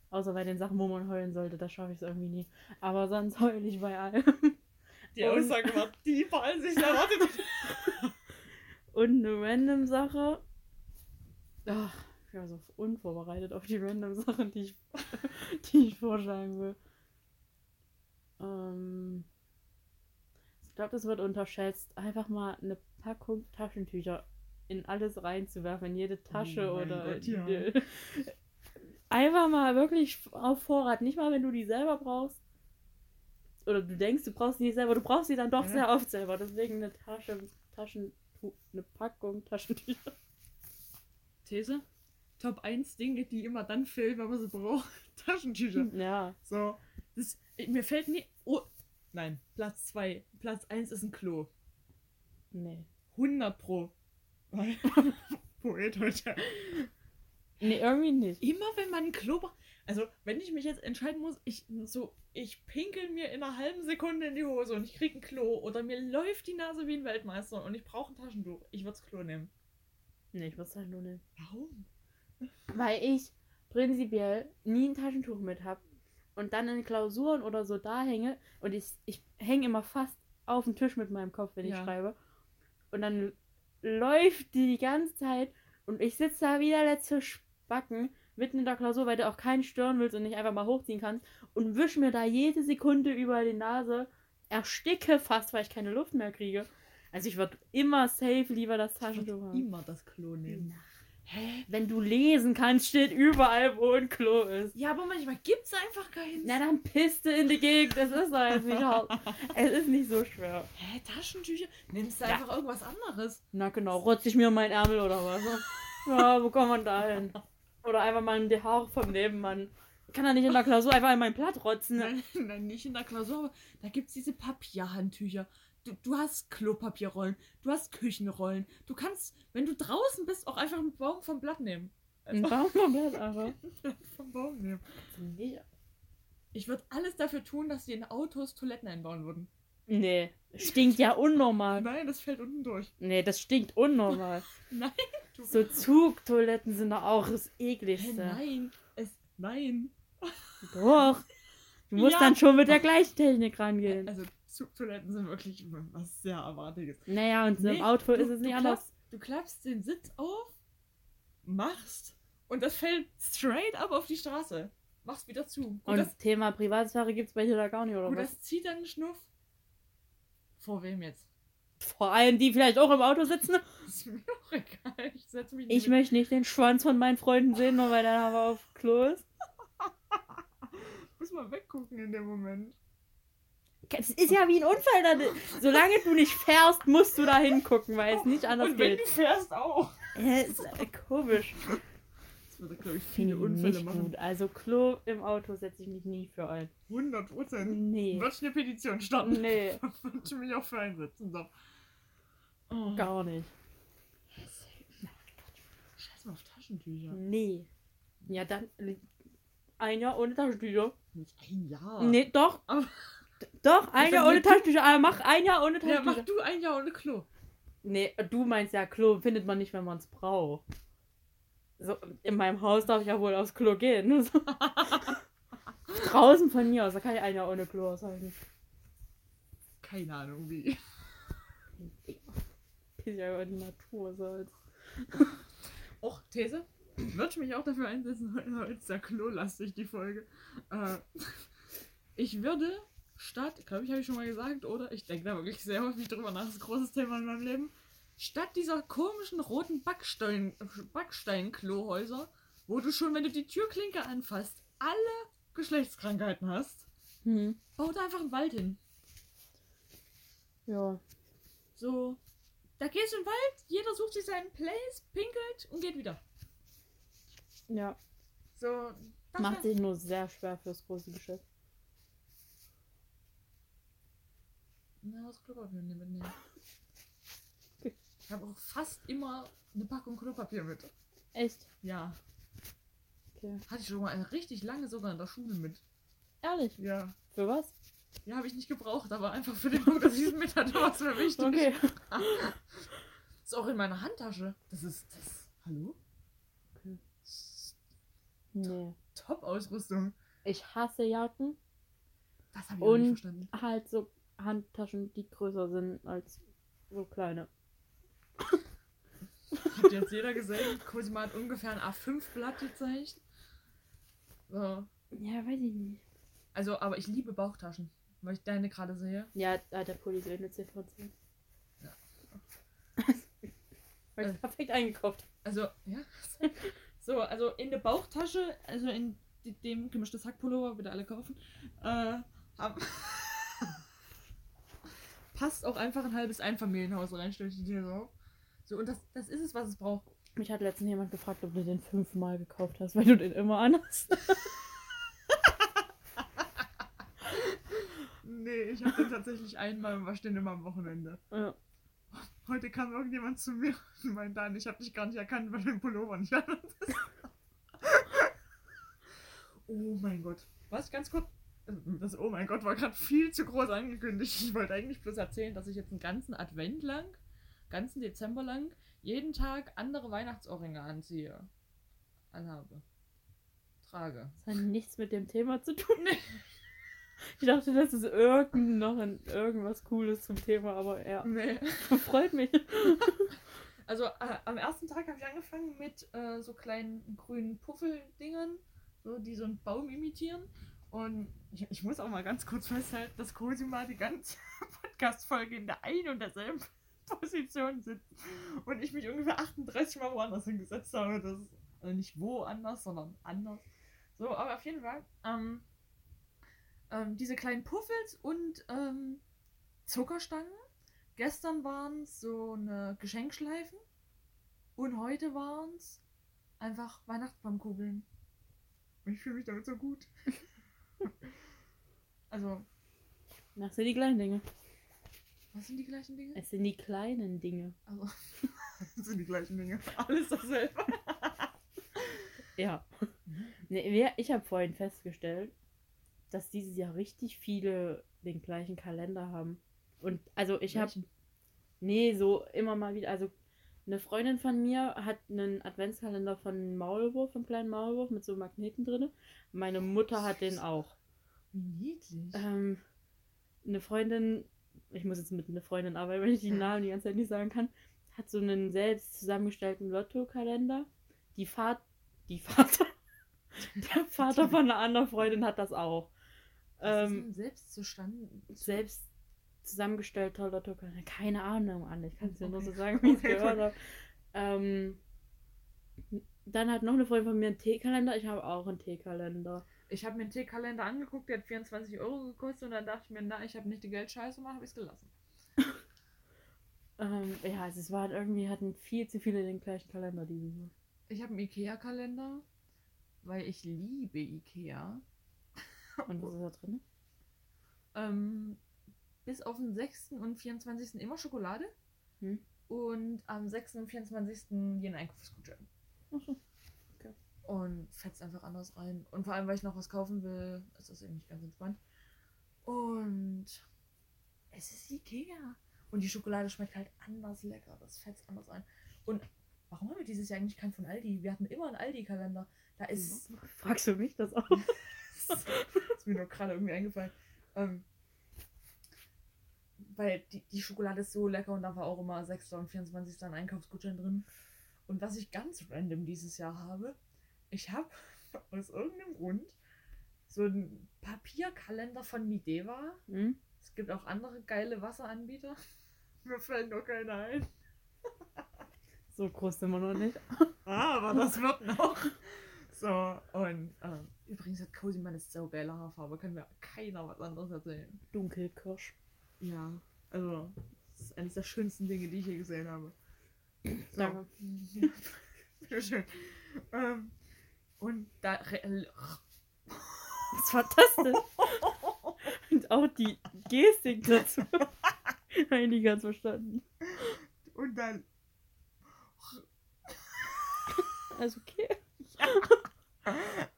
[SPEAKER 1] Außer bei den Sachen, wo man heulen sollte, das schaffe ich es irgendwie nie. Aber sonst heule ich bei allem.
[SPEAKER 2] Die
[SPEAKER 1] Und-
[SPEAKER 2] Aussage war tiefer, als ich erwartet.
[SPEAKER 1] Und eine random Sache. Ach, ich war so unvorbereitet auf die random Sachen, die ich, die ich vorschlagen will. Ähm, ich glaube, das wird unterschätzt. Einfach mal eine Packung Taschentücher in alles reinzuwerfen, in jede Tasche
[SPEAKER 2] Oh
[SPEAKER 1] oder.
[SPEAKER 2] Gott, ja.
[SPEAKER 1] in- Einfach mal wirklich auf Vorrat. Nicht mal, wenn du die selber brauchst. Oder du denkst, du brauchst die nicht selber. Du brauchst sie dann doch
[SPEAKER 2] Ja.
[SPEAKER 1] sehr oft selber. Deswegen eine Tasche, Taschen, eine Packung Taschentücher.
[SPEAKER 2] These? Top 1 Dinge, die immer dann fehlen, wenn man sie braucht. Taschentücher.
[SPEAKER 1] Ja.
[SPEAKER 2] So. Das, mir fällt nie. Oh. Nein, Platz 2. Platz 1 ist ein Klo.
[SPEAKER 1] Nee.
[SPEAKER 2] 100 Pro. Poet heute.
[SPEAKER 1] Nee, irgendwie nicht.
[SPEAKER 2] Immer wenn man ein Klo braucht. Also, wenn ich mich jetzt entscheiden muss, ich so, ich pinkel mir in einer halben Sekunde in die Hose und ich krieg ein Klo oder mir läuft die Nase wie ein Weltmeister und ich brauche ein Taschentuch. Ich würde das Klo nehmen.
[SPEAKER 1] Nee, ich würde es halt nur nehmen.
[SPEAKER 2] Warum?
[SPEAKER 1] Weil ich prinzipiell nie ein Taschentuch mit habe und dann in Klausuren oder so da hänge und ich, ich hänge immer fast auf den Tisch mit meinem Kopf, wenn ich
[SPEAKER 2] Ja.
[SPEAKER 1] schreibe. Und dann läuft die die ganze Zeit und ich sitze da wie der letzte Spacken mitten in der Klausur, weil du auch keinen stören willst und nicht einfach mal hochziehen kannst und wisch mir da jede Sekunde über die Nase, ersticke fast, weil ich keine Luft mehr kriege. Also ich würde immer safe lieber das
[SPEAKER 2] Ich
[SPEAKER 1] Taschentuch haben.
[SPEAKER 2] immer das Klo nehmen. Hä?
[SPEAKER 1] Wenn du lesen kannst, steht überall, wo ein Klo ist.
[SPEAKER 2] Ja, aber manchmal gibt's einfach keins.
[SPEAKER 1] Na, dann pisst du in die Gegend. Das ist doch jetzt nicht hart. Es ist nicht so schwer.
[SPEAKER 2] Hä, Taschentücher? Nimmst du
[SPEAKER 1] Ja.
[SPEAKER 2] einfach irgendwas anderes?
[SPEAKER 1] Na genau, rotze ich mir meinen Ärmel oder was? Ja, wo kommt man da hin? Oder einfach mal in die Haare vom Nebenmann. Ich kann da nicht in der Klausur einfach in mein Blatt rotzen.
[SPEAKER 2] Nein, nein, nicht in der Klausur, aber da gibt's diese Papierhandtücher. Du, du hast Klopapierrollen, du hast Küchenrollen. Du kannst, wenn du draußen bist, auch einfach einen Baum vom Blatt nehmen.
[SPEAKER 1] Ein Baum vom Blatt einfach.
[SPEAKER 2] vom Baum nehmen.
[SPEAKER 1] Nee.
[SPEAKER 2] Ich würde alles dafür tun, dass die in Autos Toiletten einbauen würden.
[SPEAKER 1] Nee, stinkt ja unnormal.
[SPEAKER 2] Nein, das fällt unten durch.
[SPEAKER 1] Nee, das stinkt unnormal.
[SPEAKER 2] Nein. Du,
[SPEAKER 1] So Zugtoiletten sind doch auch das ekligste.
[SPEAKER 2] nein. Es, nein.
[SPEAKER 1] Doch. Du musst
[SPEAKER 2] Ja.
[SPEAKER 1] dann schon mit der gleichen Technik rangehen.
[SPEAKER 2] Also Zugtoiletten sind wirklich was sehr Erwartiges.
[SPEAKER 1] Naja, und so im
[SPEAKER 2] Nee,
[SPEAKER 1] Auto
[SPEAKER 2] du-
[SPEAKER 1] ist es nicht anders.
[SPEAKER 2] klappst- Du klappst den Sitz auf, machst und das fällt straight up auf die Straße. Machst wieder zu. Und,
[SPEAKER 1] Und
[SPEAKER 2] das,
[SPEAKER 1] das Thema Privatsphäre gibt's bei dir da gar nicht, oder
[SPEAKER 2] und
[SPEAKER 1] was?
[SPEAKER 2] das zieht dann einen Schnuff. Vor wem jetzt?
[SPEAKER 1] Vor allem, die vielleicht auch im Auto sitzen.
[SPEAKER 2] Ist mir auch egal. Ich setze mich
[SPEAKER 1] Ich
[SPEAKER 2] nicht.
[SPEAKER 1] möchte nicht den Schwanz von meinen Freunden sehen, nur weil der aber auf Klo ist.
[SPEAKER 2] Muss mal weggucken in dem Moment.
[SPEAKER 1] Es ist ja wie ein Unfall. Da, solange du nicht fährst, musst du da hingucken, weil es nicht anders
[SPEAKER 2] und wenn
[SPEAKER 1] geht.
[SPEAKER 2] du fährst auch.
[SPEAKER 1] Äh, ist äh, komisch.
[SPEAKER 2] Das würde, glaube ich, viele Unfälle
[SPEAKER 1] nicht
[SPEAKER 2] machen.
[SPEAKER 1] gut. Also Klo im Auto setze ich mich nie für ein.
[SPEAKER 2] 100 Prozent.
[SPEAKER 1] Nee.
[SPEAKER 2] Ich eine Petition starten.
[SPEAKER 1] Nee,
[SPEAKER 2] Würde ich mich auch für einsetzen. So. Oh.
[SPEAKER 1] gar nicht.
[SPEAKER 2] Scheiß mal auf Taschentücher.
[SPEAKER 1] Nee. Ja, dann äh, ein Jahr ohne Taschentücher.
[SPEAKER 2] Nicht ein Jahr.
[SPEAKER 1] Nee, doch.
[SPEAKER 2] Aber-
[SPEAKER 1] Doch, ein
[SPEAKER 2] Ja,
[SPEAKER 1] Jahr ohne Taschentücher. Aber mach ein Jahr ohne
[SPEAKER 2] Ja, mach
[SPEAKER 1] Taschentücher.
[SPEAKER 2] du ein Jahr ohne Klo.
[SPEAKER 1] Nee, du meinst ja, Klo findet man nicht, wenn man es braucht. So, in meinem Haus darf ich ja wohl aufs Klo gehen. So. Draußen von mir aus, da kann ich ein Jahr ohne Klo aushalten.
[SPEAKER 2] Keine Ahnung wie.
[SPEAKER 1] Ist ja über die Natur so. als-
[SPEAKER 2] Och, These? Würde ich mich auch dafür einsetzen, heute heute ist ja klolastig die Folge. Äh, ich würde statt, glaube ich, habe ich schon mal gesagt, oder? Ich denke da wirklich sehr häufig drüber nach, das ist ein großes Thema in meinem Leben. Statt dieser komischen roten Backstein, Backstein-Klohäuser, wo du schon, wenn du die Türklinke anfasst, alle Geschlechtskrankheiten hast,
[SPEAKER 1] Hm.
[SPEAKER 2] bau da einfach einen Wald hin.
[SPEAKER 1] Ja.
[SPEAKER 2] So, da gehst du in den Wald, jeder sucht sich seinen Place, pinkelt und geht wieder.
[SPEAKER 1] Ja.
[SPEAKER 2] So, das
[SPEAKER 1] Macht sich nur sehr schwer fürs große Geschäft.
[SPEAKER 2] Na, das Klopapier mitnehmen. Ich habe auch fast immer eine Packung Klopapier mit.
[SPEAKER 1] Echt?
[SPEAKER 2] Ja.
[SPEAKER 1] Okay.
[SPEAKER 2] Hatte ich schon mal eine richtig lange sogar in der Schule mit.
[SPEAKER 1] Ehrlich?
[SPEAKER 2] Ja.
[SPEAKER 1] Für was?
[SPEAKER 2] Ja, habe ich nicht gebraucht, aber einfach für den Punkt, dass ich es mit hatte, war es mir wichtig.
[SPEAKER 1] Okay.
[SPEAKER 2] Ist auch in meiner Handtasche. Das ist. Das, hallo?
[SPEAKER 1] okay. Nee.
[SPEAKER 2] Top-Ausrüstung.
[SPEAKER 1] Ich hasse Jacken.
[SPEAKER 2] Das habe ich auch nicht
[SPEAKER 1] Und
[SPEAKER 2] verstanden.
[SPEAKER 1] halt so Handtaschen, die größer sind als so kleine.
[SPEAKER 2] Hat jetzt jeder gesehen? Cosima hat ungefähr ein A5-Blatt gezeigt. So.
[SPEAKER 1] Ja, weiß ich nicht.
[SPEAKER 2] Also, aber ich liebe Bauchtaschen, weil ich deine gerade sehe.
[SPEAKER 1] Ja, da hat der Pulli so eine 10 von 10.
[SPEAKER 2] Ja.
[SPEAKER 1] Weil
[SPEAKER 2] Äh.
[SPEAKER 1] ich perfekt eingekauft.
[SPEAKER 2] Also, ja. So, also in der Bauchtasche, also in de- dem gemischtes Hackpullover, bitte alle kaufen, äh, haben, passt auch einfach ein halbes Einfamilienhaus rein, stell ich dir so. So, und das, das ist es, was es braucht.
[SPEAKER 1] Mich hat letztens jemand gefragt, ob du den fünfmal gekauft hast, weil du den immer anhast.
[SPEAKER 2] Nee, ich habe den tatsächlich einmal und wasche den immer am Wochenende.
[SPEAKER 1] Ja.
[SPEAKER 2] Heute kam irgendjemand zu mir und meinte dann, ich habe dich gar nicht erkannt, weil du den Pullover nicht anhattest. oh mein Gott. Was, ganz kurz? Das Oh mein Gott war gerade viel zu groß angekündigt. Ich wollte eigentlich bloß erzählen, dass ich jetzt einen ganzen Advent lang, ganzen Dezember lang, jeden Tag andere Weihnachtsohrringe anziehe. Anhabe. Trage.
[SPEAKER 1] Das hat nichts mit dem Thema zu tun.
[SPEAKER 2] Nee.
[SPEAKER 1] Ich dachte, das ist irgend noch ein, irgendwas Cooles zum Thema, aber ja,
[SPEAKER 2] Nee.
[SPEAKER 1] freut mich.
[SPEAKER 2] Also äh, am ersten Tag habe ich angefangen mit äh, so kleinen grünen Puffeldingern, so, die so einen Baum imitieren. Und ich, ich muss auch mal ganz kurz festhalten, dass Cosima die ganze Podcast-Folge in der einen und derselben Position sitzt. Und ich mich ungefähr 38 Mal woanders hingesetzt habe. Das ist, also nicht woanders, sondern anders. So, aber auf jeden Fall. Ähm, ähm, diese kleinen Puffels und ähm, Zuckerstangen. Gestern waren es so eine Geschenkschleifen. Und heute waren es einfach Weihnachtsbaumkugeln. Ich fühle mich damit so gut. also,
[SPEAKER 1] Das sind die kleinen Dinge.
[SPEAKER 2] was sind die gleichen Dinge?
[SPEAKER 1] Es sind die kleinen Dinge.
[SPEAKER 2] Also, das sind die gleichen Dinge. Alles dasselbe.
[SPEAKER 1] Ja. Nee, ich habe vorhin festgestellt, dass dieses Jahr richtig viele den gleichen Kalender haben. Und also ich habe, nee, so immer mal wieder, also eine Freundin von mir hat einen Adventskalender von Maulwurf, vom kleinen Maulwurf mit so Magneten drin. Meine Mutter hat den auch.
[SPEAKER 2] Niedlich.
[SPEAKER 1] Ähm, eine Freundin, ich muss jetzt mit einer Freundin arbeiten, wenn ich die Namen die ganze Zeit nicht sagen kann, hat so einen selbst zusammengestellten Lotto-Kalender. Die Vater, die Vater, der Vater von einer anderen Freundin hat das auch.
[SPEAKER 2] Was ist
[SPEAKER 1] Ähm,
[SPEAKER 2] denn selbst zustande?
[SPEAKER 1] selbst zusammengestellter Lotto-Kalender. Keine Ahnung, Anne. Ich kann es dir nur so
[SPEAKER 2] Okay.
[SPEAKER 1] sagen, wie ich es
[SPEAKER 2] Okay,
[SPEAKER 1] gehört habe. Ähm, dann hat noch eine Freundin von mir einen Teekalender. Ich habe auch einen Teekalender.
[SPEAKER 2] Ich habe mir einen Teekalender angeguckt, der hat 24 Euro gekostet und dann dachte ich mir, na, ich habe nicht die Geldscheiße gemacht, habe ich es gelassen.
[SPEAKER 1] Ähm, ja, also es waren irgendwie, hatten viel zu viele den gleichen Kalender dieses Jahr.
[SPEAKER 2] Ich habe einen Ikea-Kalender, weil ich liebe Ikea.
[SPEAKER 1] Und was ist da drin?
[SPEAKER 2] Ähm, bis auf den 6. und 24. immer Schokolade.
[SPEAKER 1] Hm.
[SPEAKER 2] Und am 6. und 24. jeden Einkaufsgutschein.
[SPEAKER 1] Achso.
[SPEAKER 2] Und fetzt einfach anders rein. Und vor allem, weil ich noch was kaufen will, ist das irgendwie ganz entspannt. Und es ist Ikea. Und die Schokolade schmeckt halt anders lecker. Das fetzt anders ein. Und warum haben wir dieses Jahr eigentlich keinen von Aldi? Wir hatten immer einen Aldi-Kalender. Da ist.
[SPEAKER 1] Fragst du mich das auch?
[SPEAKER 2] das ist mir nur gerade irgendwie eingefallen. Ähm, weil die, die Schokolade ist so lecker und da war auch immer 6. und 24. ein Einkaufsgutschein drin. Und was ich ganz random dieses Jahr habe, ich habe aus irgendeinem Grund so einen Papierkalender von Mideva.
[SPEAKER 1] Hm?
[SPEAKER 2] Es gibt auch andere geile Wasseranbieter. Mir fällt nur keiner ein.
[SPEAKER 1] So groß sind wir noch nicht.
[SPEAKER 2] Aber das wird noch. So, und ähm, übrigens hat Cozy meine so geile Haarfarbe. Können wir keiner was anderes erzählen.
[SPEAKER 1] Dunkelkirsch.
[SPEAKER 2] Ja. Also, das ist eines der schönsten Dinge, die ich je gesehen habe. So.
[SPEAKER 1] Danke.
[SPEAKER 2] Ja. Bitteschön. Ähm, und da.
[SPEAKER 1] Was war das denn? Und auch die Gestik dazu. Habe ich nicht ganz verstanden.
[SPEAKER 2] Und dann.
[SPEAKER 1] Also okay.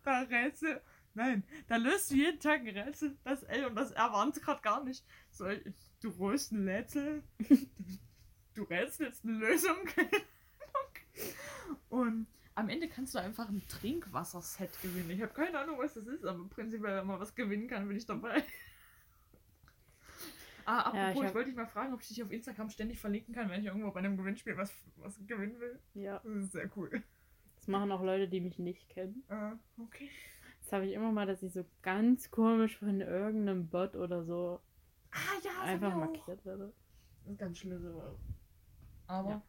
[SPEAKER 2] Da Rätsel. Nein, da löst du jeden Tag ein Rätsel. Das L und das R waren gerade gar nicht. So, du rollst ein Rätsel. Du rätselst eine Lösung. und am Ende kannst du einfach ein Trinkwasserset gewinnen. Ich habe keine Ahnung, was das ist, aber prinzipiell, wenn man was gewinnen kann, bin ich dabei. Ah, apropos,
[SPEAKER 1] Ja, ich
[SPEAKER 2] ich,
[SPEAKER 1] hab-
[SPEAKER 2] wollte dich mal fragen, ob ich dich auf Instagram ständig verlinken kann, wenn ich irgendwo bei einem Gewinnspiel was, was gewinnen will.
[SPEAKER 1] Ja.
[SPEAKER 2] Das ist sehr cool.
[SPEAKER 1] Das machen auch Leute, die mich nicht kennen.
[SPEAKER 2] Äh, okay.
[SPEAKER 1] Das habe ich immer mal, dass ich so ganz komisch von irgendeinem Bot oder so
[SPEAKER 2] Ah ja,
[SPEAKER 1] einfach
[SPEAKER 2] ich
[SPEAKER 1] markiert werde.
[SPEAKER 2] Das ist ganz schlimm. so. Aber
[SPEAKER 1] Ja.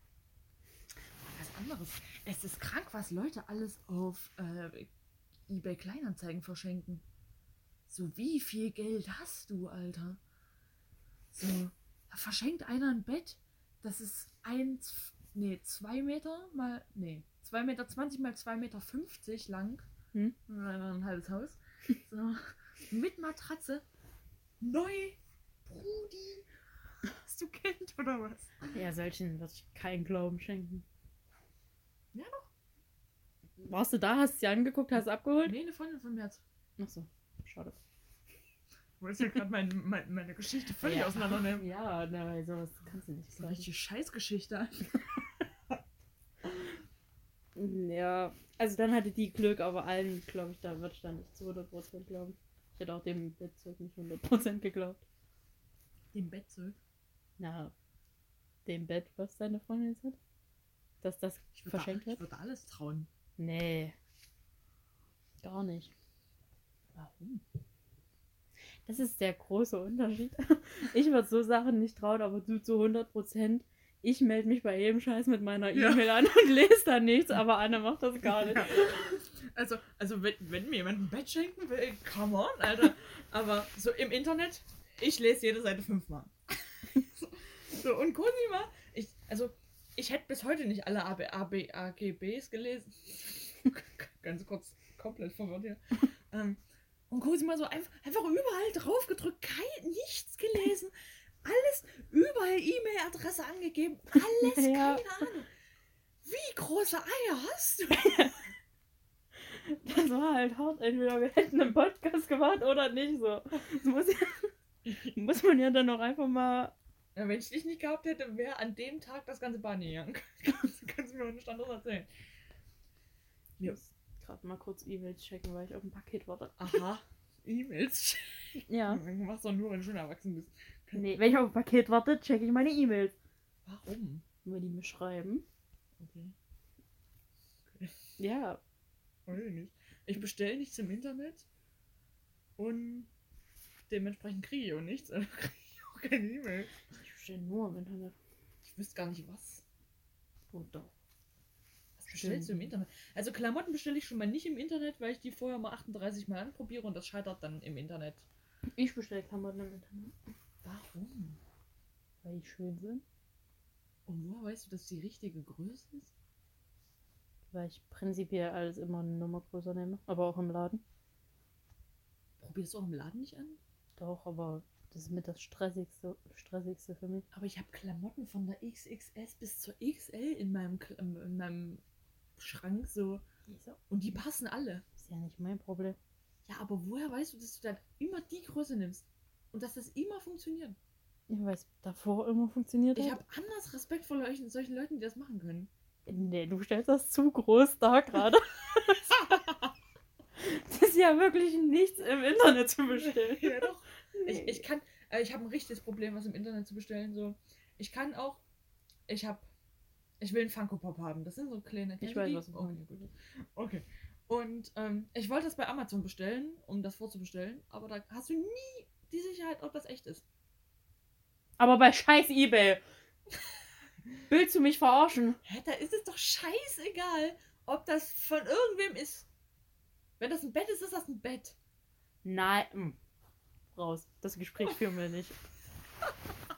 [SPEAKER 2] Anderes. Es ist krank, was Leute alles auf äh, eBay Kleinanzeigen verschenken. So wie viel Geld hast du, Alter? So, da verschenkt einer ein Bett, das ist eins, nee, zwei Meter mal, nee, zwei Meter zwanzig mal zwei Meter fünfzig lang.
[SPEAKER 1] Hm?
[SPEAKER 2] Ein halbes Haus. So, mit Matratze. Neu. Brudi. Hast du Geld oder was?
[SPEAKER 1] Ja, solchen würde ich keinen Glauben schenken.
[SPEAKER 2] Ja,
[SPEAKER 1] doch. Warst du da, hast sie angeguckt, hast abgeholt?
[SPEAKER 2] Nee, eine Freundin von mir hat.
[SPEAKER 1] Ach so, schade.
[SPEAKER 2] Du wolltest ja gerade mein, mein, meine Geschichte völlig
[SPEAKER 1] Ja.
[SPEAKER 2] auseinandernehmen.
[SPEAKER 1] Ja, na, weil sowas kannst du nicht
[SPEAKER 2] Das ist eine
[SPEAKER 1] sagen.
[SPEAKER 2] richtige Scheißgeschichte.
[SPEAKER 1] Ja, also dann hatte die Glück, aber allen, glaube ich, da würde ich dann nicht zu 100% glauben. Ich hätte auch dem Bettzeug nicht 100% geglaubt.
[SPEAKER 2] Dem Bettzeug.
[SPEAKER 1] Na, dem Bett, was deine Freundin jetzt hat? Dass das
[SPEAKER 2] Ich
[SPEAKER 1] verschenkt
[SPEAKER 2] da, ich
[SPEAKER 1] wird?
[SPEAKER 2] würde alles trauen.
[SPEAKER 1] Nee. Gar nicht.
[SPEAKER 2] Warum?
[SPEAKER 1] Das ist der große Unterschied. Ich würde so Sachen nicht trauen, aber du zu 100%. Ich melde mich bei jedem Scheiß mit meiner
[SPEAKER 2] Ja.
[SPEAKER 1] E-Mail an und lese da nichts, aber Anne macht das gar nicht.
[SPEAKER 2] Ja. Also, also wenn, wenn mir jemand ein Bett schenken will, come on, Alter. Aber so im Internet, ich lese jede Seite fünfmal. so, und Cosima, ich, also, ich hätte bis heute nicht alle AB, AB, AGBs gelesen. Ganz kurz, komplett verwirrt hier. ähm, und Cosima so einfach, einfach überall drauf gedrückt, kein, nichts gelesen. Alles, überall E-Mail-Adresse angegeben, alles,
[SPEAKER 1] Ja.
[SPEAKER 2] keine Ahnung. Wie große Eier hast du?
[SPEAKER 1] Das war halt hart. Entweder wir hätten einen Podcast gemacht oder nicht so. Das muss, ja, muss man ja dann auch einfach mal.
[SPEAKER 2] Ja, wenn ich dich nicht gehabt hätte, wäre an dem Tag das ganze Bahn gegangen. kannst, kannst du mir nicht anderes erzählen.
[SPEAKER 1] Ich muss gerade mal kurz E-Mails checken, weil ich auf ein Paket warte.
[SPEAKER 2] Aha. E-Mails.
[SPEAKER 1] Ja.
[SPEAKER 2] Du machst doch nur, wenn du schon erwachsen bist.
[SPEAKER 1] Nee, wenn ich auf ein Paket warte, checke ich meine E-Mails.
[SPEAKER 2] Warum?
[SPEAKER 1] Wenn die mir schreiben.
[SPEAKER 2] Okay.
[SPEAKER 1] Ja.
[SPEAKER 2] Weiß ich nicht. Ich bestelle nichts im Internet und dementsprechend kriege ich auch nichts. Also kriege ich auch keine E-Mail.
[SPEAKER 1] Stehe nur im Internet.
[SPEAKER 2] Ich wüsste gar nicht was.
[SPEAKER 1] Oh doch.
[SPEAKER 2] Was bestellst du im Internet? Also Klamotten bestelle ich schon mal nicht im Internet, weil ich die vorher mal 38 Mal anprobiere und das scheitert dann im Internet.
[SPEAKER 1] Ich bestelle Klamotten im Internet.
[SPEAKER 2] Warum?
[SPEAKER 1] Weil die schön sind.
[SPEAKER 2] Und woher weißt du, dass die richtige Größe ist?
[SPEAKER 1] Weil ich prinzipiell alles immer eine Nummer größer nehme. Aber auch im Laden.
[SPEAKER 2] Probierst du auch im Laden nicht an?
[SPEAKER 1] Doch, aber das ist mit das Stressigste, Stressigste für mich.
[SPEAKER 2] Aber ich habe Klamotten von der XXS bis zur XL in meinem, ähm, in meinem Schrank so.
[SPEAKER 1] Wieso?
[SPEAKER 2] Und die passen alle.
[SPEAKER 1] Ist ja nicht mein Problem.
[SPEAKER 2] Ja, aber woher weißt du, dass du dann immer die Größe nimmst? Und dass das immer funktioniert?
[SPEAKER 1] Ja, weil es davor immer funktioniert
[SPEAKER 2] Ich habe anders Respekt vor solchen, solchen Leuten, die das machen können.
[SPEAKER 1] Nee, du stellst das zu groß da gerade. das ist ja wirklich nichts im Internet zu bestellen.
[SPEAKER 2] ja, doch. Ich, ich kann, äh, ich habe ein richtiges Problem, was im Internet zu bestellen. So, ich kann auch, ich habe, ich will einen Funko Pop haben. Das sind so kleine.
[SPEAKER 1] Ich weiß,
[SPEAKER 2] die?
[SPEAKER 1] was
[SPEAKER 2] okay, gut. Okay. Und ähm, ich wollte das bei Amazon bestellen, um das vorzubestellen, aber da hast du nie die Sicherheit, ob das echt ist.
[SPEAKER 1] Aber bei scheiß Ebay. Willst du mich verarschen?
[SPEAKER 2] Hä, da ist es doch scheißegal, ob das von irgendwem ist. Wenn das ein Bett ist, ist das ein Bett.
[SPEAKER 1] Nein. Raus. Das Gespräch führen wir nicht.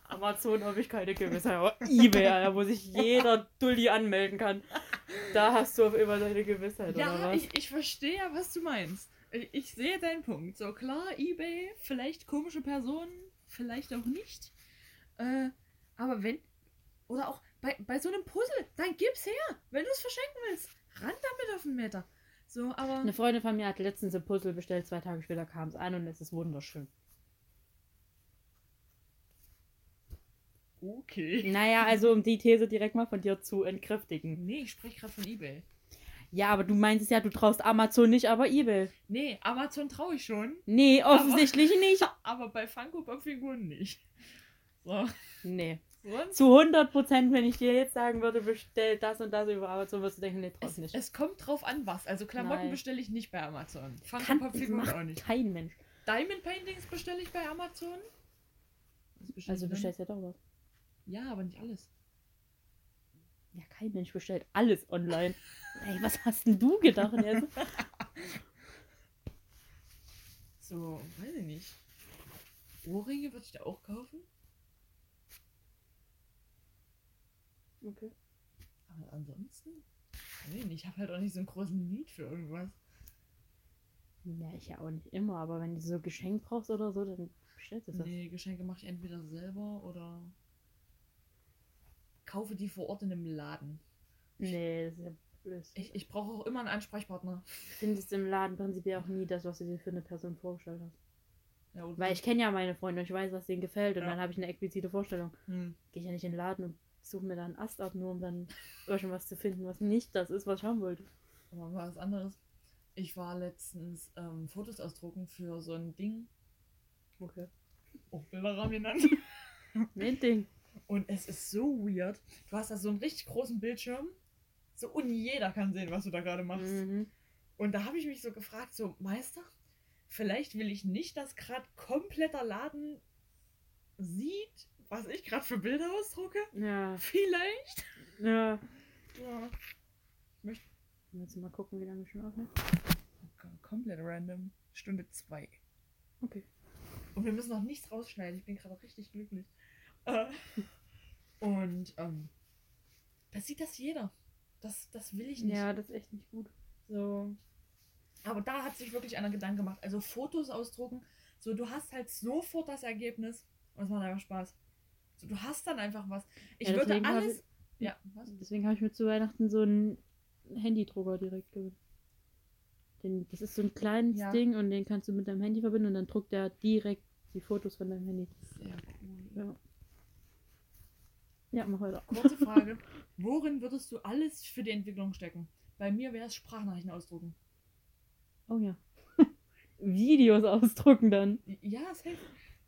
[SPEAKER 1] Amazon habe ich keine Gewissheit. Aber Ebay, Alter, wo sich jeder Dulli anmelden kann. Da hast du auf immer deine Gewissheit, oder
[SPEAKER 2] Ja,
[SPEAKER 1] was?
[SPEAKER 2] ich, ich verstehe ja, was du meinst. Ich, ich sehe deinen Punkt. So klar, Ebay, vielleicht komische Personen, vielleicht auch nicht. Äh, aber wenn. Oder auch bei, bei so einem Puzzle, dann gib's her, wenn du es verschenken willst. Ran damit auf den Meter. So, aber.
[SPEAKER 1] Eine Freundin von mir hat letztens ein Puzzle bestellt, zwei Tage später kam es an und es ist wunderschön.
[SPEAKER 2] Okay.
[SPEAKER 1] Naja, also um die These direkt mal von dir zu entkräftigen.
[SPEAKER 2] Nee, ich spreche gerade von Ebay.
[SPEAKER 1] Ja, aber du meinst es ja, du traust Amazon nicht, aber Ebay.
[SPEAKER 2] Nee, Amazon traue ich schon.
[SPEAKER 1] Nee, offensichtlich nicht.
[SPEAKER 2] Aber bei Funko Pop Figuren nicht. So.
[SPEAKER 1] Nee.
[SPEAKER 2] Sonst
[SPEAKER 1] Zu 100 Prozent, wenn ich dir jetzt sagen würde, bestell das und das über Amazon, wirst du denken, nee, traust
[SPEAKER 2] es,
[SPEAKER 1] nicht.
[SPEAKER 2] es kommt drauf an, was. Also Klamotten bestelle ich nicht bei Amazon. Funko Pop Figuren
[SPEAKER 1] macht
[SPEAKER 2] auch nicht.
[SPEAKER 1] kein Mensch.
[SPEAKER 2] Diamond Paintings bestelle ich bei Amazon. Bestell
[SPEAKER 1] Also bestellst ja doch was.
[SPEAKER 2] Ja, aber nicht alles.
[SPEAKER 1] Ja, kein Mensch bestellt alles online. Ey, was hast denn du gedacht? Also,
[SPEAKER 2] So, weiß ich nicht. Ohrringe würde ich da auch kaufen.
[SPEAKER 1] okay.
[SPEAKER 2] Aber ansonsten. Ich habe halt auch nicht so einen großen Need für irgendwas.
[SPEAKER 1] Ja, ich ja auch nicht immer, aber wenn du so Geschenk brauchst oder so, dann bestellst du das.
[SPEAKER 2] Nee, Geschenke mache ich entweder selber oder kaufe die vor Ort in einem Laden.
[SPEAKER 1] Nee, das ist ja blöd.
[SPEAKER 2] Ich, ich brauche auch immer einen Ansprechpartner.
[SPEAKER 1] findest im Laden prinzipiell auch nie das, was du dir für eine Person vorgestellt hast.
[SPEAKER 2] Ja,
[SPEAKER 1] Weil ich kenne ja meine Freunde und ich weiß, was denen gefällt und
[SPEAKER 2] Ja.
[SPEAKER 1] dann habe ich eine explizite Vorstellung.
[SPEAKER 2] Hm.
[SPEAKER 1] Gehe ich ja nicht in den Laden und suche mir da einen Ast ab, nur um dann irgendwas zu finden, was nicht das ist, was ich haben wollte.
[SPEAKER 2] Aber mal was anderes. Ich war letztens ähm, Fotos ausdrucken für so ein Ding.
[SPEAKER 1] Okay.
[SPEAKER 2] Auch Bilderrahmen genannt.
[SPEAKER 1] Nee, Ding.
[SPEAKER 2] Und es ist so weird. Du hast da so einen richtig großen Bildschirm. So und jeder kann sehen, was du da gerade machst.
[SPEAKER 1] Mhm.
[SPEAKER 2] Und da habe ich mich so gefragt, so Meister, vielleicht will ich nicht, dass gerade kompletter Laden sieht, was ich gerade für Bilder ausdrucke.
[SPEAKER 1] Ja.
[SPEAKER 2] Vielleicht.
[SPEAKER 1] Ja.
[SPEAKER 2] Ja.
[SPEAKER 1] Willst du mal gucken, wie lange wir schon aufnehmen?
[SPEAKER 2] Komplett random. Stunde zwei.
[SPEAKER 1] Okay.
[SPEAKER 2] Und wir müssen noch nichts rausschneiden. Ich bin gerade richtig glücklich. Und ähm, da sieht das jeder. Das, das will ich nicht.
[SPEAKER 1] Ja, das ist echt nicht gut.
[SPEAKER 2] So. Aber da hat sich wirklich einer Gedanken gemacht. Also Fotos ausdrucken. So, du hast halt sofort das Ergebnis. Und es macht einfach Spaß. So, du hast dann einfach was. Ich
[SPEAKER 1] Ja,
[SPEAKER 2] würde alles.
[SPEAKER 1] ich-
[SPEAKER 2] Ja, was?
[SPEAKER 1] Deswegen habe ich mir zu Weihnachten so einen Handydrucker direkt gewünscht. Den, das ist so ein kleines
[SPEAKER 2] Ja.
[SPEAKER 1] Ding und den kannst du mit deinem Handy verbinden und dann druckt er direkt die Fotos von deinem Handy.
[SPEAKER 2] Sehr cool.
[SPEAKER 1] Ja. Ja, mach weiter.
[SPEAKER 2] Kurze Frage. Worin würdest du alles für die Entwicklung stecken? Bei mir wäre es Sprachnachrichten ausdrucken.
[SPEAKER 1] Oh ja. Videos ausdrucken dann.
[SPEAKER 2] Ja, safe.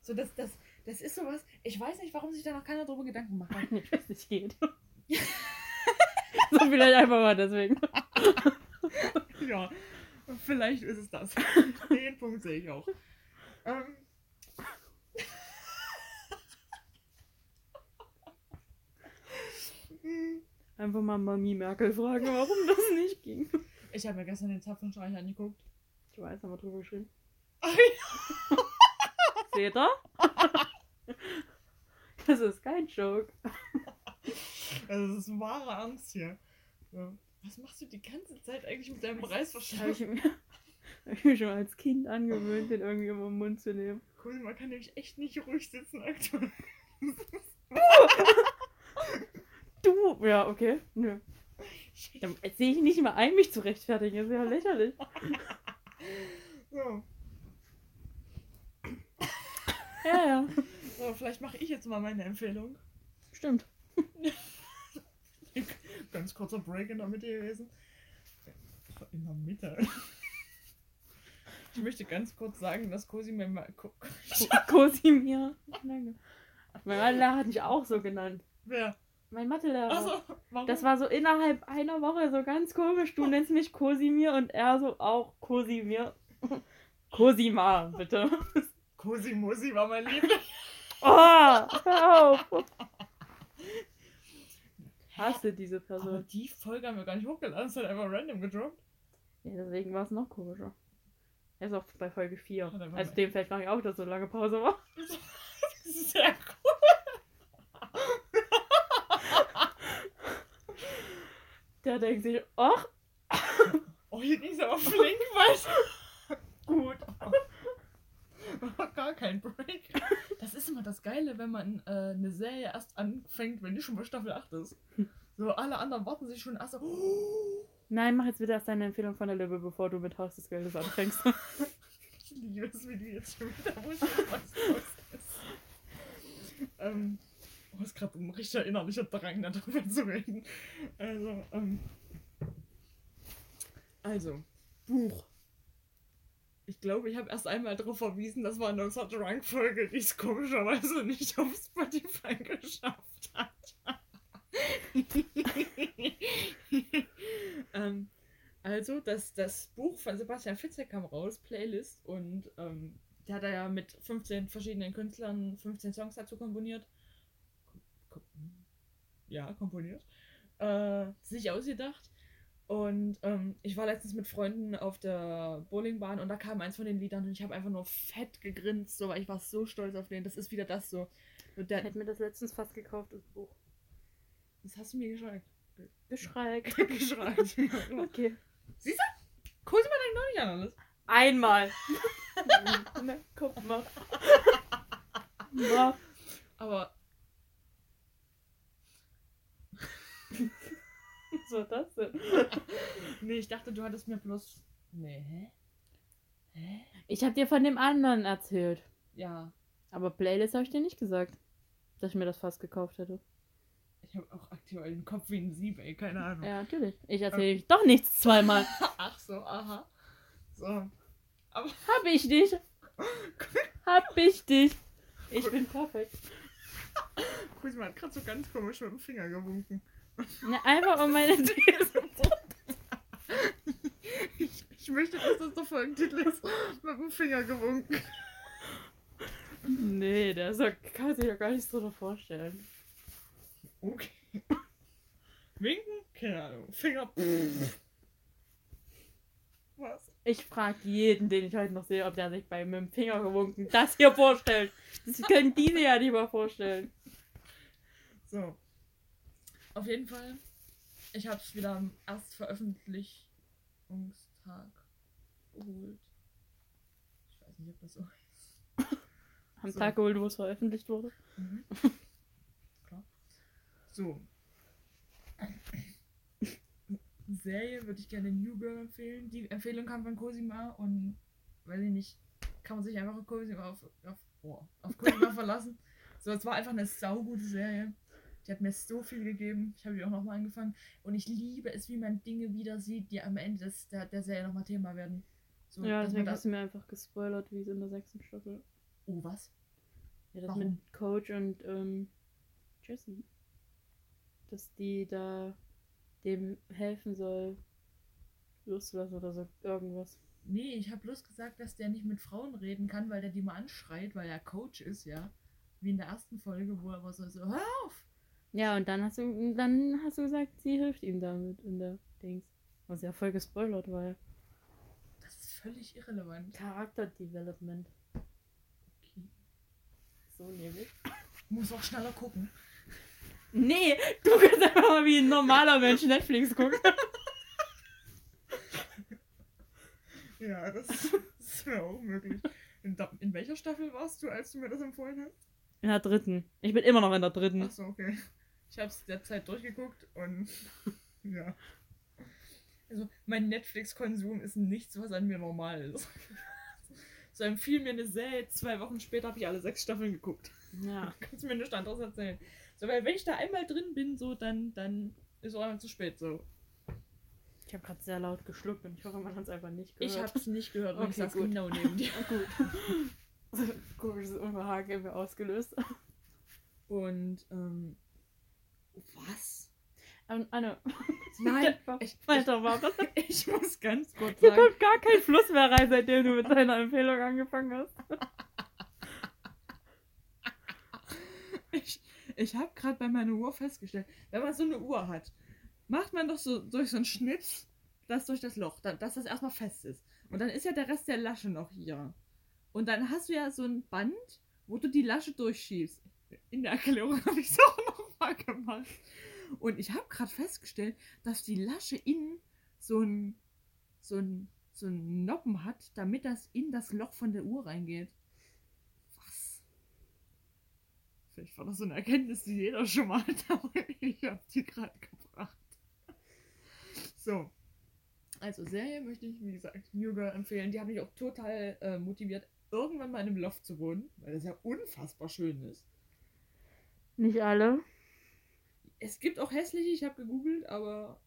[SPEAKER 2] So, das, das, das ist sowas. Ich weiß nicht, warum sich da noch keiner drüber Gedanken gemacht hat.
[SPEAKER 1] Ich weiß nicht, geht. so vielleicht einfach mal deswegen.
[SPEAKER 2] ja, vielleicht ist es das. Den Punkt sehe ich auch. Ähm.
[SPEAKER 1] Einfach mal Mami Merkel fragen, warum das nicht ging.
[SPEAKER 2] Ich habe mir gestern den Zapfenstreich angeguckt.
[SPEAKER 1] Ich weiß, haben wir drüber geschrieben.
[SPEAKER 2] Ach
[SPEAKER 1] Seht ihr? Das ist kein Joke.
[SPEAKER 2] Also, das ist wahre Angst hier. Ja. Was machst du die ganze Zeit eigentlich mit deinem
[SPEAKER 1] Das habe
[SPEAKER 2] Reißverschluss?
[SPEAKER 1] ich, mir- hab ich mir schon als Kind angewöhnt, den irgendwie immer im Mund zu nehmen.
[SPEAKER 2] Cool, man kann nämlich echt nicht ruhig sitzen aktuell.
[SPEAKER 1] Du! Ja, okay. Nö. Dann sehe ich nicht mal ein, mich zu rechtfertigen. Das ist ja lächerlich.
[SPEAKER 2] So.
[SPEAKER 1] Ja, ja.
[SPEAKER 2] so, vielleicht mache ich jetzt mal meine Empfehlung.
[SPEAKER 1] Stimmt.
[SPEAKER 2] Ganz kurzer Break in der Mitte gewesen. In der Mitte. Ich möchte ganz kurz sagen, dass Cosi mir mal. Ko
[SPEAKER 1] Cosimir. Danke. Mein Mathelehrer hat mich auch so genannt.
[SPEAKER 2] Wer?
[SPEAKER 1] Mein Mathelehrer.
[SPEAKER 2] Warum?
[SPEAKER 1] Das war so innerhalb einer Woche so ganz komisch. Du nennst mich Cosimir und er so auch Cosimir. Cosima, bitte.
[SPEAKER 2] Cosi Musi war mein Liebling.
[SPEAKER 1] Oh, hör auf. Hasse diese
[SPEAKER 2] Aber
[SPEAKER 1] Person.
[SPEAKER 2] die Folge haben wir gar nicht hochgeladen, es hat einfach random gedroppt.
[SPEAKER 1] Ja, deswegen war es noch komischer. Er ist auch bei Folge 4.
[SPEAKER 2] Hat er
[SPEAKER 1] Also dem fällt gar nicht auf, dass so lange Pause war.
[SPEAKER 2] Sehr cool.
[SPEAKER 1] Der denkt sich, ach,
[SPEAKER 2] Oh, hier ging es aber flink weiter. Gut. War gar kein Break. Das ist immer das Geile, wenn man äh, eine Serie erst anfängt, wenn die schon bei Staffel 8 ist. So, alle anderen warten sich schon erst so. Oh,
[SPEAKER 1] nein, mach jetzt bitte erst deine Empfehlung von der Lippe, bevor du mit Haus des Geldes anfängst.
[SPEAKER 2] ich liebe es, wie du jetzt schon wieder wusstest, was los ist. Ähm, oh, ist gerade ein richtiger innerlicher Drang, darüber zu reden. Also, ähm. Also, Buch. Ich glaube, ich habe erst einmal darauf verwiesen, das war eine Drunk-Folge, die es komischerweise nicht auf Spotify geschafft hat. ähm, also, das, das Buch von Sebastian Fitzek kam raus, Playlist, und ähm, der hat da ja mit 15 verschiedenen Künstlern 15 Songs dazu komponiert. Ja, komponiert. Äh, sich ausgedacht. Und ähm, ich war letztens mit Freunden auf der Bowlingbahn und da kam eins von den Liedern und ich habe einfach nur fett gegrinst, so, weil ich war so stolz auf den. Das ist wieder das so.
[SPEAKER 1] Der, ich hätte mir das letztens fast gekauft, das Buch.
[SPEAKER 2] Das hast du mir geschreckt.
[SPEAKER 1] Geschreckt.
[SPEAKER 2] geschreckt.
[SPEAKER 1] okay.
[SPEAKER 2] Siehst du? Kurz mal noch nicht an alles.
[SPEAKER 1] Einmal. Na, guck mal.
[SPEAKER 2] Aber.
[SPEAKER 1] War das denn?
[SPEAKER 2] nee, ich dachte, du hattest mir bloß. Nee, hä?
[SPEAKER 1] Hä? Ich hab dir von dem anderen erzählt.
[SPEAKER 2] Ja.
[SPEAKER 1] Aber Playlist habe ich dir nicht gesagt, dass ich mir das fast gekauft hätte.
[SPEAKER 2] Ich habe auch aktuell den Kopf wie ein Sieb, ey, keine Ahnung.
[SPEAKER 1] Ja, natürlich. Ich erzähle okay. doch nichts zweimal.
[SPEAKER 2] Ach so, aha. So.
[SPEAKER 1] Aber hab ich dich. hab ich dich. Ich bin perfekt.
[SPEAKER 2] Kusma hat gerade so ganz komisch mit dem Finger gewunken.
[SPEAKER 1] Na, einfach um meine These.
[SPEAKER 2] ich, ich möchte, dass das der Folgentitel ist. Mit dem Finger gewunken.
[SPEAKER 1] Nee, der so, kann sich ja gar nicht so vorstellen.
[SPEAKER 2] Okay. Winken? Keine Ahnung. Finger. Was?
[SPEAKER 1] Ich frage jeden, den ich heute noch sehe, ob der sich bei mit dem Finger gewunken das hier vorstellt. Das können diese ja nicht mal vorstellen.
[SPEAKER 2] So. Auf jeden Fall, ich habe es wieder am Erstveröffentlichungstag geholt. Ich weiß nicht, ob das so heißt.
[SPEAKER 1] Am so. Tag geholt, wo es veröffentlicht wurde.
[SPEAKER 2] Mhm. Klar. So. Serie würde ich gerne New Girl empfehlen. Die Empfehlung kam von Cosima und weiß ich nicht, kann man sich einfach auf Cosima, auf, auf, oh, auf Cosima verlassen. So, es war einfach eine saugute Serie. Die hat mir so viel gegeben. Ich habe die auch nochmal angefangen. Und ich liebe es, wie man Dinge wieder sieht, die am Ende des, der, der Serie nochmal Thema werden.
[SPEAKER 1] So, ja, deswegen hast du mir einfach gespoilert, wie es in der sechsten Staffel.
[SPEAKER 2] Oh, was?
[SPEAKER 1] Ja, das Warum? mit Coach und ähm, Jesse. Dass die da dem helfen soll, loszulassen oder so irgendwas.
[SPEAKER 2] Nee, ich habe bloß gesagt, dass der nicht mit Frauen reden kann, weil der die mal anschreit, weil er Coach ist, ja. Wie in der ersten Folge, wo er aber so, so hör auf!
[SPEAKER 1] Ja, und dann hast du dann hast du gesagt, sie hilft ihm damit in der Dings. Was ja voll gespoilert war.
[SPEAKER 2] Das ist völlig irrelevant.
[SPEAKER 1] Charakterdevelopment. Okay. So nämlich.
[SPEAKER 2] Muss auch schneller gucken.
[SPEAKER 1] Nee, du kannst einfach mal wie ein normaler Mensch Netflix gucken.
[SPEAKER 2] ja, das, das wäre auch möglich. In, in, welcher Staffel warst du, als du mir das empfohlen hast?
[SPEAKER 1] In der dritten. Ich bin immer noch in der dritten.
[SPEAKER 2] Achso, okay. Ich habe es derzeit durchgeguckt und ja. Also mein Netflix-Konsum ist nichts, was an mir normal ist. so empfiel mir eine Serie, zwei Wochen später habe ich alle sechs Staffeln geguckt.
[SPEAKER 1] Ja.
[SPEAKER 2] Kannst du mir nichts anderes erzählen. So, weil wenn ich da einmal drin bin, so, dann, dann ist auch zu spät so.
[SPEAKER 1] Ich habe gerade sehr laut geschluckt und ich hoffe, man hat es einfach nicht gehört.
[SPEAKER 2] Ich habe es nicht gehört und okay, ich saß gut. genau neben dir.
[SPEAKER 1] gut. Komisches Unbehagen ausgelöst.
[SPEAKER 2] Und, ähm, was?
[SPEAKER 1] Ähm, Anne.
[SPEAKER 2] Nein,
[SPEAKER 1] ich, weitermachen.
[SPEAKER 2] Ich, ich muss ganz kurz
[SPEAKER 1] sagen. Hier kommt gar kein Fluss mehr rein, seitdem du mit deiner Empfehlung angefangen hast.
[SPEAKER 2] ich ich habe gerade bei meiner Uhr festgestellt, wenn man so eine Uhr hat, macht man doch so durch so einen Schnitt das durch das Loch, dass das erstmal fest ist. Und dann ist ja der Rest der Lasche noch hier. Und dann hast du ja so ein Band, wo du die Lasche durchschiebst. In der Erklärung habe ich es auch nochmal gemacht. Und ich habe gerade festgestellt, dass die Lasche innen so ein, so ein, so ein Noppen hat, damit das in das Loch von der Uhr reingeht. Was? Vielleicht war das so eine Erkenntnis, die jeder schon mal hat, aber ich habe die gerade gebracht. So. Also Serie möchte ich, wie gesagt, New Girl empfehlen. Die hat mich auch total äh, motiviert, irgendwann mal in einem Loft zu wohnen, weil das ja unfassbar schön ist.
[SPEAKER 1] Nicht alle.
[SPEAKER 2] Es gibt auch hässliche, ich habe gegoogelt, aber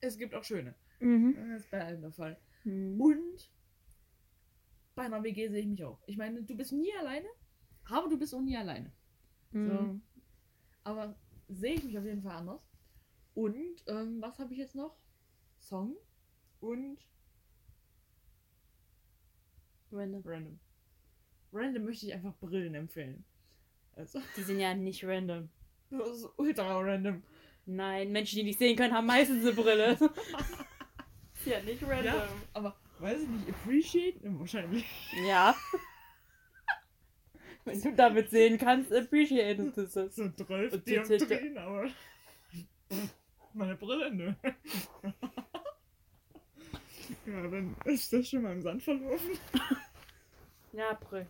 [SPEAKER 2] es gibt auch schöne.
[SPEAKER 1] Mhm.
[SPEAKER 2] Das ist bei allen der Fall.
[SPEAKER 1] Mhm.
[SPEAKER 2] Und bei einer WG sehe ich mich auch. Ich meine, du bist nie alleine, aber du bist auch nie alleine. So.
[SPEAKER 1] Mhm.
[SPEAKER 2] Aber sehe ich mich auf jeden Fall anders. Und ähm, was habe ich jetzt noch? Song und
[SPEAKER 1] Random.
[SPEAKER 2] Random. Random möchte ich einfach Brillen empfehlen. Also,
[SPEAKER 1] Die sind ja nicht random.
[SPEAKER 2] Das ist ultra random.
[SPEAKER 1] Nein, Menschen, die nicht sehen können, haben meistens eine Brille. ja nicht random.
[SPEAKER 2] Ja, aber weiß ich nicht, appreciate? Wahrscheinlich.
[SPEAKER 1] Ja. Wenn du damit sehen kannst, appreciate ist.
[SPEAKER 2] So 12
[SPEAKER 1] Und die- die-
[SPEAKER 2] Dioptrien, aber. Meine Brille, ne? ja, dann ist das schon mal im Sand verlaufen.
[SPEAKER 1] Ja, Brille.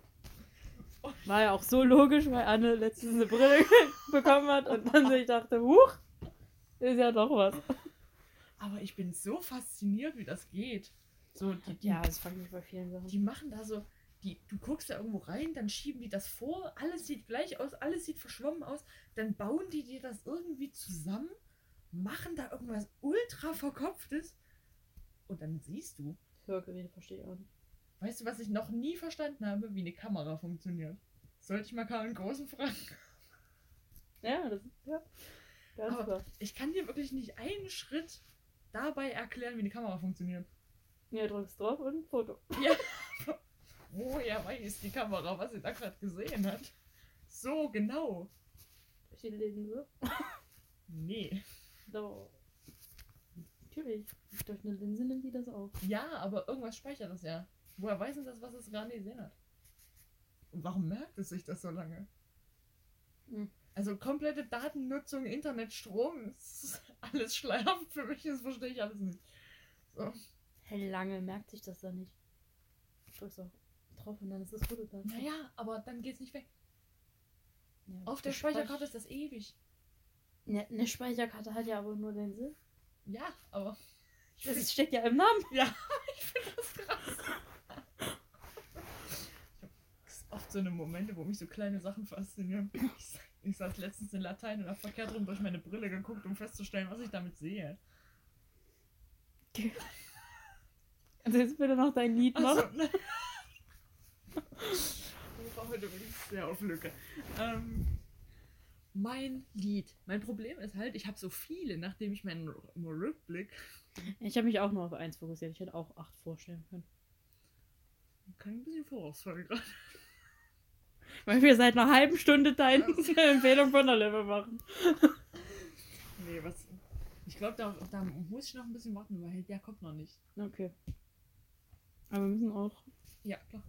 [SPEAKER 1] War ja auch so logisch, weil Anne letztens eine Brille bekommen hat und dann sich dachte, huch, ist ja doch was.
[SPEAKER 2] Aber ich bin so fasziniert, wie das geht. So, die, die,
[SPEAKER 1] Ja, das frage ich bei vielen Sachen.
[SPEAKER 2] die machen da so. Die, du guckst da irgendwo rein, dann schieben die das vor, alles sieht gleich aus, alles sieht verschwommen aus, dann bauen die dir das irgendwie zusammen, machen da irgendwas ultra verkopftes und dann siehst du,
[SPEAKER 1] Hörgeräte verstehe ich auch nicht.
[SPEAKER 2] Weißt du, was ich noch nie verstanden habe? Wie eine Kamera funktioniert. Sollte ich mal Karl Großen fragen?
[SPEAKER 1] Ja, das ist ja. Ganz
[SPEAKER 2] Aber-
[SPEAKER 1] klar.
[SPEAKER 2] Ich kann dir wirklich nicht einen Schritt dabei erklären, wie eine Kamera funktioniert.
[SPEAKER 1] Ja, drückst drauf und Foto.
[SPEAKER 2] Woher weiß die Kamera, was sie da gerade gesehen hat? So genau.
[SPEAKER 1] Durch die Linse.
[SPEAKER 2] Nee.
[SPEAKER 1] Doch. Natürlich. Durch eine Linse nimmt die das auf.
[SPEAKER 2] Ja, aber irgendwas speichert das ja. Woher weiß denn das, was es gerade gesehen hat? Und warum merkt es sich das so lange?
[SPEAKER 1] Hm.
[SPEAKER 2] Also komplette Datennutzung, Internet, Strom, ist alles schleierhaft für mich, das verstehe ich alles nicht. So.
[SPEAKER 1] Hey, lange merkt sich das dann nicht. Drückst auch drauf und dann ist das Foto da.
[SPEAKER 2] Naja, aber dann geht's nicht weg.
[SPEAKER 1] Ja,
[SPEAKER 2] Auf der Speicherkarte
[SPEAKER 1] Speich-
[SPEAKER 2] ist das ewig.
[SPEAKER 1] Ne, eine Speicherkarte hat ja aber nur den Sinn.
[SPEAKER 2] Ja, aber.
[SPEAKER 1] Das steckt ja im Namen.
[SPEAKER 2] ja, ich finde das krass. So eine Momente, wo mich so kleine Sachen faszinieren. Ich, sa- ich saß letztens in Latein und hab verkehrt rum durch meine Brille geguckt, um festzustellen, was ich damit sehe.
[SPEAKER 1] Also jetzt bitte noch dein Lied
[SPEAKER 2] Also,
[SPEAKER 1] machen.
[SPEAKER 2] ne. Ich war heute wirklich sehr auf Lücke. Ähm, mein Lied. Mein Problem ist halt, ich habe so viele, nachdem ich meinen Rückblick.
[SPEAKER 1] Ich habe mich auch nur auf eins fokussiert. Ich hätte auch acht vorstellen können.
[SPEAKER 2] Kann ich ein bisschen vorausfallen gerade.
[SPEAKER 1] Weil wir seit einer halben Stunde deine Empfehlung von der Level machen.
[SPEAKER 2] Nee, was. Ich glaube, da, da muss ich noch ein bisschen warten, weil der kommt noch nicht.
[SPEAKER 1] Okay. Aber wir müssen auch.
[SPEAKER 2] Ja, klar.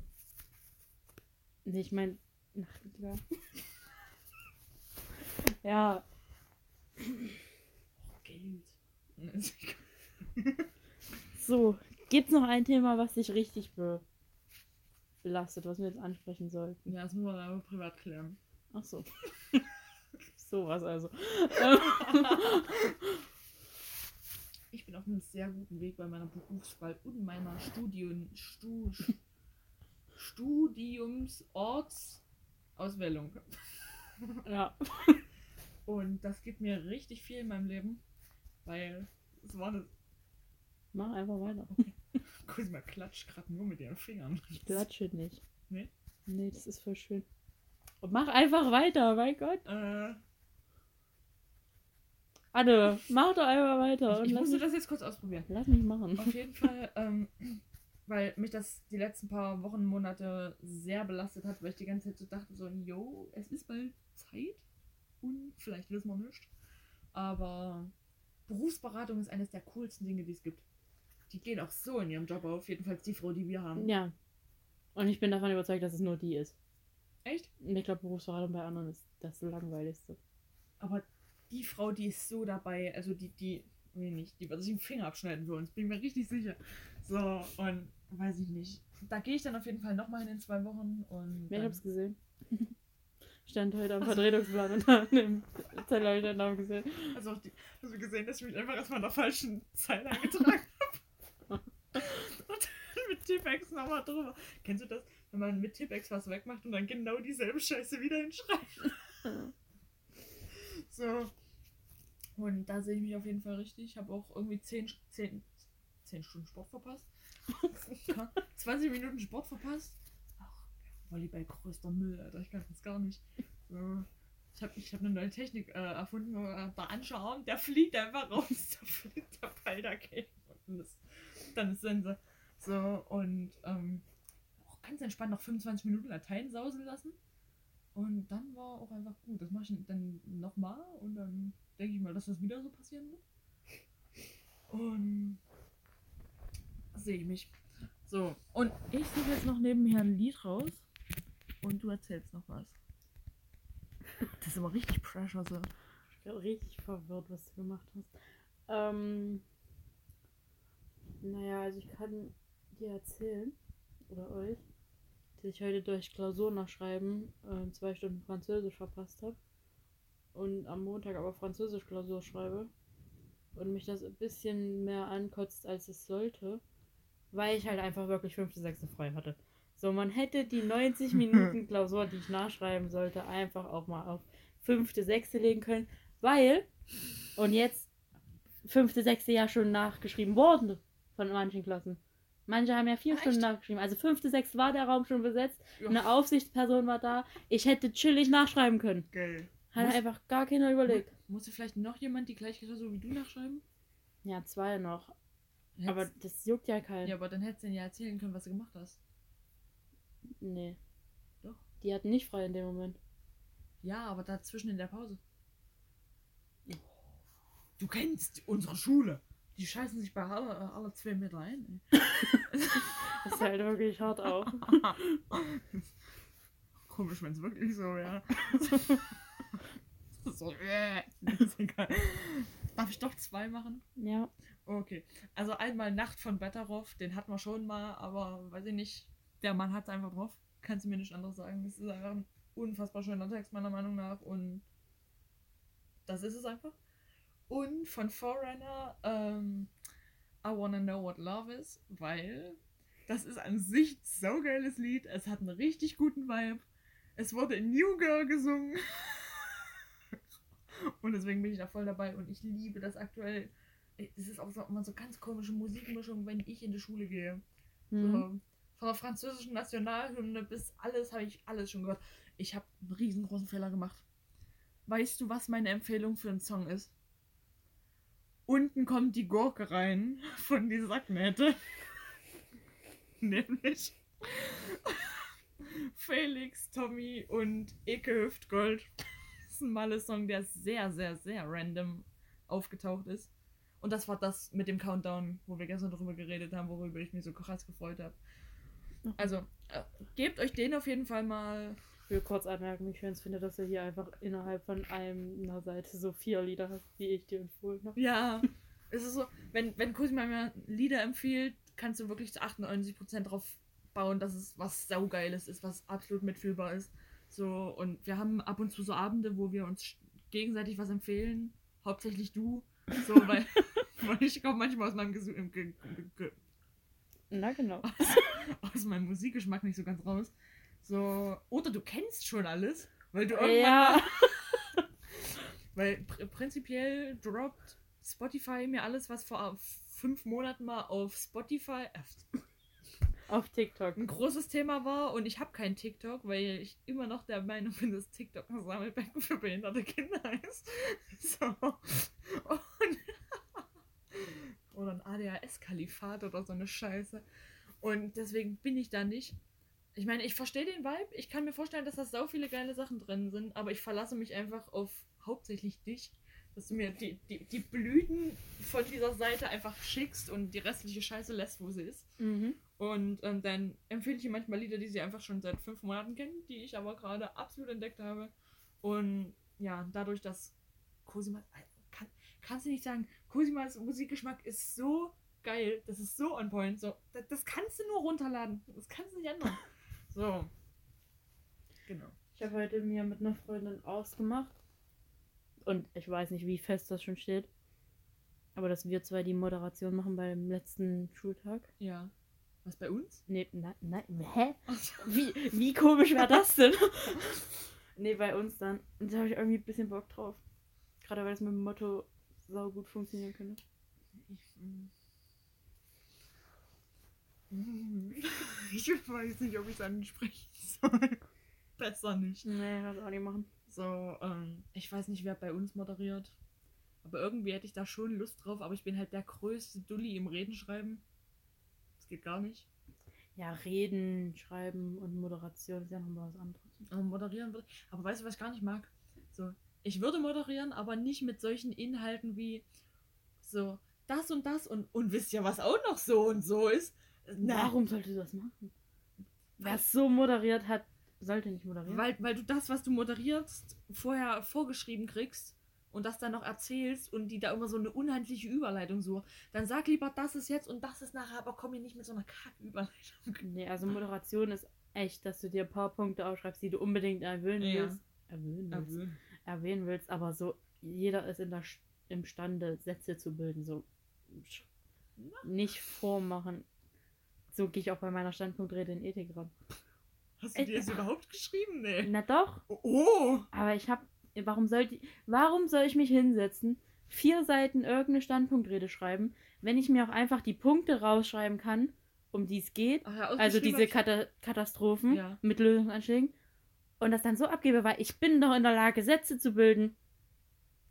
[SPEAKER 1] Nee, ich meine. Nachtigall. ja.
[SPEAKER 2] Geld.
[SPEAKER 1] So. Gibt's noch ein Thema, was dich richtig be belastet, was wir jetzt ansprechen sollten?
[SPEAKER 2] Ja, das wir dann aber privat klären.
[SPEAKER 1] Ach so. Sowas also.
[SPEAKER 2] Ich bin auf einem sehr guten Weg bei meiner Berufswahl und meiner Studien, Stu, Studiumsortsauswählung.
[SPEAKER 1] ja.
[SPEAKER 2] Und das gibt mir richtig viel in meinem Leben, weil es war eine.
[SPEAKER 1] Mach einfach weiter.
[SPEAKER 2] Kusma klatscht gerade nur mit ihren Fingern.
[SPEAKER 1] Ich klatsche nicht.
[SPEAKER 2] Nee?
[SPEAKER 1] Nee, das ist voll schön. Und mach einfach weiter, mein Gott.
[SPEAKER 2] Äh,
[SPEAKER 1] Anne, mach doch einfach weiter.
[SPEAKER 2] ich musste
[SPEAKER 1] mich,
[SPEAKER 2] das jetzt kurz ausprobieren.
[SPEAKER 1] lass mich machen.
[SPEAKER 2] Auf jeden Fall, ähm, weil mich das die letzten paar Wochen, Monate sehr belastet hat, weil ich die ganze Zeit so dachte, so, yo, es ist bald Zeit und vielleicht wissen wir nicht. Aber Berufsberatung ist eines der coolsten Dinge, die es gibt. Die gehen auch so in ihrem Job auf, jedenfalls die Frau, die wir haben.
[SPEAKER 1] Ja. Und ich bin davon überzeugt, dass es nur die ist.
[SPEAKER 2] Echt?
[SPEAKER 1] Und ich glaube, Berufsberatung bei anderen ist das Langweiligste.
[SPEAKER 2] Aber die Frau, die ist so dabei. Also die, die, nee, nicht, die wird sich den Finger abschneiden für uns, bin ich mir richtig sicher. So, und weiß ich nicht. Da gehe ich dann auf jeden Fall nochmal hin in zwei Wochen und.
[SPEAKER 1] Ja, ich
[SPEAKER 2] dann-
[SPEAKER 1] hab's gesehen. Stand heute am
[SPEAKER 2] Ach so.
[SPEAKER 1] Vertretungsplan und dann im Zettel habe ich Namen gesehen.
[SPEAKER 2] Also auch die, du gesehen, dass ich mich einfach erstmal in der falschen Zeile eingetragen habe. Und dann mit Tippex nochmal drüber. Kennst du das? Wenn man mit Tippex was wegmacht und dann genau dieselbe Scheiße wieder hinschreibt. So. Und da sehe ich mich auf jeden Fall richtig. Ich habe auch irgendwie 10, 10, 10 Stunden Sport verpasst. 20 Minuten Sport verpasst. Ach, Volleyball größter Müll, Alter. Ich kann das gar nicht. So. Ich habe ich hab eine neue Technik äh, erfunden. äh, Der Anschauarm, der fliegt einfach raus. Da fliegt der Ball dagegen. Und dann ist, dann ist Sense. So, und ähm, auch ganz entspannt noch 25 Minuten Latein sausen lassen. Und dann war auch einfach gut. Das mache ich dann nochmal und dann denke ich mal, dass das wieder so passieren wird. Und sehe ich mich. So, und ich suche jetzt noch nebenher ein Lied raus und du erzählst noch was. Das ist aber richtig Pressure so.
[SPEAKER 1] Ich bin richtig verwirrt, was du gemacht hast. Ähm, naja, also ich kann dir erzählen, oder euch, dass ich heute durch Klausur nachschreiben ähm, zwei Stunden Französisch verpasst habe. Und am Montag aber Französisch Klausur schreibe. Und mich das ein bisschen mehr ankotzt, als es sollte. Weil ich halt einfach wirklich fünfte, sechste frei hatte. So, man hätte die 90 Minuten Klausur, die ich nachschreiben sollte, einfach auch mal auf fünfte, sechste legen können. Weil, und jetzt fünfte, sechste ja schon nachgeschrieben worden von manchen Klassen. Manche haben ja vier
[SPEAKER 2] Ah,
[SPEAKER 1] Stunden
[SPEAKER 2] echt?
[SPEAKER 1] nachgeschrieben. Also fünfte, sechste war der Raum schon besetzt.
[SPEAKER 2] Ja.
[SPEAKER 1] Eine Aufsichtsperson war da. Ich hätte chillig nachschreiben können.
[SPEAKER 2] Geil.
[SPEAKER 1] Hat
[SPEAKER 2] Muss-
[SPEAKER 1] einfach gar keiner überlegt.
[SPEAKER 2] Musste vielleicht noch jemand die gleiche Klausur wie du nachschreiben?
[SPEAKER 1] Ja, zwei noch. Aber
[SPEAKER 2] Hättest-
[SPEAKER 1] das juckt ja keinen.
[SPEAKER 2] ja, aber dann hättest du denen ja erzählen können, was du gemacht hast.
[SPEAKER 1] Nee.
[SPEAKER 2] Doch.
[SPEAKER 1] Die hatten nicht frei in dem Moment.
[SPEAKER 2] Ja, aber dazwischen in der Pause. Du kennst unsere Schule. Die scheißen sich bei alle, alle zwei Meter ein.
[SPEAKER 1] Das ist halt wirklich hart
[SPEAKER 2] ey. Komisch, wenn es wirklich so wäre. so, äh, ist egal. Darf ich doch zwei machen?
[SPEAKER 1] Ja.
[SPEAKER 2] Okay. Also einmal Nacht von Betteroff, den hatten wir schon mal, aber weiß ich nicht. Der Mann hat es einfach drauf. Kannst du mir nicht anderes sagen. Das ist einfach ein unfassbar schöner Text, meiner Meinung nach. Und das ist es einfach. Und von Forerunner, ähm, I Wanna Know What Love Is, weil das ist an sich ein saugeiles Lied. Es hat einen richtig guten Vibe. Es wurde in New Girl gesungen. und deswegen bin ich da voll dabei und ich liebe das aktuell. Es ist auch so, immer so ganz komische Musikmischung, wenn ich in die Schule gehe.
[SPEAKER 1] Mhm.
[SPEAKER 2] So, von der französischen Nationalhymne bis alles habe ich alles schon gehört. Ich habe einen riesengroßen Fehler gemacht. Weißt du, was meine Empfehlung für einen Song ist? Unten kommt die Gurke rein von die Sacknähte. Nämlich Felix, Tommy und Eke Hüftgold. Das ist ein Malle-Song, der sehr, sehr, sehr random aufgetaucht ist. Und das war das mit dem Countdown, wo wir gestern drüber geredet haben, worüber ich mich so krass gefreut habe.
[SPEAKER 1] Mhm.
[SPEAKER 2] Also, äh, gebt euch den auf jeden Fall mal.
[SPEAKER 1] Ich will kurz anmerken, wie schön es finde, dass du hier einfach innerhalb von einer Seite so vier Lieder hast, wie ich dir empfohlen habe.
[SPEAKER 2] Ja, es ist so, wenn, wenn Cosima mir Lieder empfiehlt, kannst du wirklich zu 98% drauf bauen, dass es was Saugeiles ist, was absolut mitfühlbar ist. So, und wir haben ab und zu so Abende, wo wir uns gegenseitig was empfehlen. Hauptsächlich du. So, weil, weil ich komme manchmal aus meinem, Gesu ge ge ge
[SPEAKER 1] Na genau.
[SPEAKER 2] aus meinem Musikgeschmack nicht so ganz raus. So, oder du kennst schon alles, weil du irgendwann
[SPEAKER 1] Ja.
[SPEAKER 2] Weil pr prinzipiell droppt Spotify mir alles, was vor fünf Monaten mal auf Spotify äh,
[SPEAKER 1] Auf TikTok.
[SPEAKER 2] ein großes Thema war und ich habe keinen TikTok, weil ich immer noch der Meinung bin, dass TikTok ein Sammelbecken für behinderte Kinder ist. So. Oder ein ADHS-Kalifat oder so eine Scheiße. Und deswegen bin ich da nicht. Ich meine, ich verstehe den Vibe. Ich kann mir vorstellen, dass da so viele geile Sachen drin sind, aber ich verlasse mich einfach auf hauptsächlich dich, dass du mir die, die, die Blüten von dieser Seite einfach schickst und die restliche Scheiße lässt, wo sie ist.
[SPEAKER 1] Mhm.
[SPEAKER 2] Und ähm, dann empfehle ich ihr manchmal Lieder, die sie einfach schon seit fünf Monaten kennen, die ich aber gerade absolut entdeckt habe. Und ja, dadurch, dass Cosimas, kann, kannst du nicht sagen, Cosimas Musikgeschmack ist so geil, das ist so on point, so, das, das kannst du nur runterladen, das kannst du nicht ändern. So. Genau.
[SPEAKER 1] Ich habe heute mir mit einer Freundin ausgemacht. Und ich weiß nicht, wie fest das schon steht. Aber dass wir zwei die Moderation machen beim letzten Schultag.
[SPEAKER 2] Ja. Was bei uns?
[SPEAKER 1] Nee, nein, nein, hä? Wie, wie komisch wäre das denn? nee, bei uns dann. Und da habe ich irgendwie ein bisschen Bock drauf. Gerade weil es mit dem Motto sau gut funktionieren könnte.
[SPEAKER 2] Ich, mm. ich weiß nicht, ob ich es ansprechen soll. Besser nicht.
[SPEAKER 1] Nee, das auch nicht machen.
[SPEAKER 2] So, ähm, ich weiß nicht, wer bei uns moderiert. Aber irgendwie hätte ich da schon Lust drauf, aber ich bin halt der größte Dulli im Reden schreiben. Das geht gar nicht.
[SPEAKER 1] Ja, reden, schreiben und Moderation ist ja nochmal was anderes.
[SPEAKER 2] Aber moderieren würde. Aber weißt du, was ich gar nicht mag? So, ich würde moderieren, aber nicht mit solchen Inhalten wie so das und das und, und wisst ihr, was auch noch so und so ist? Na,
[SPEAKER 1] Warum sollte du das machen? Wer es so moderiert hat, sollte nicht moderieren.
[SPEAKER 2] Weil, weil du das, was du moderierst, vorher vorgeschrieben kriegst und das dann noch erzählst und die da immer so eine unhandliche Überleitung so. Dann sag lieber, das ist jetzt und das ist nachher, aber komm hier nicht mit so einer Kack-Überleitung.
[SPEAKER 1] Nee, also Moderation ist echt, dass du dir ein paar Punkte aufschreibst, die du unbedingt erwähnen
[SPEAKER 2] Ja.
[SPEAKER 1] willst. Erwähnen willst.
[SPEAKER 2] Erwöhnen.
[SPEAKER 1] Erwähnen willst, aber so, jeder ist in der, imstande, Sätze zu bilden. So nicht vormachen. So gehe ich auch bei meiner Standpunktrede in Ethik ran.
[SPEAKER 2] Hast du dir das überhaupt geschrieben? Nee.
[SPEAKER 1] Na doch,
[SPEAKER 2] Oh!
[SPEAKER 1] aber ich habe. Warum warum soll ich mich hinsetzen, vier Seiten irgendeine Standpunktrede schreiben, wenn ich mir auch einfach die Punkte rausschreiben kann, um die es geht?
[SPEAKER 2] Ja,
[SPEAKER 1] Also diese Kata Katastrophen
[SPEAKER 2] Ja.
[SPEAKER 1] mit Lösungsanschlägen. Und das dann so abgebe, weil ich bin doch in der Lage, Sätze zu bilden.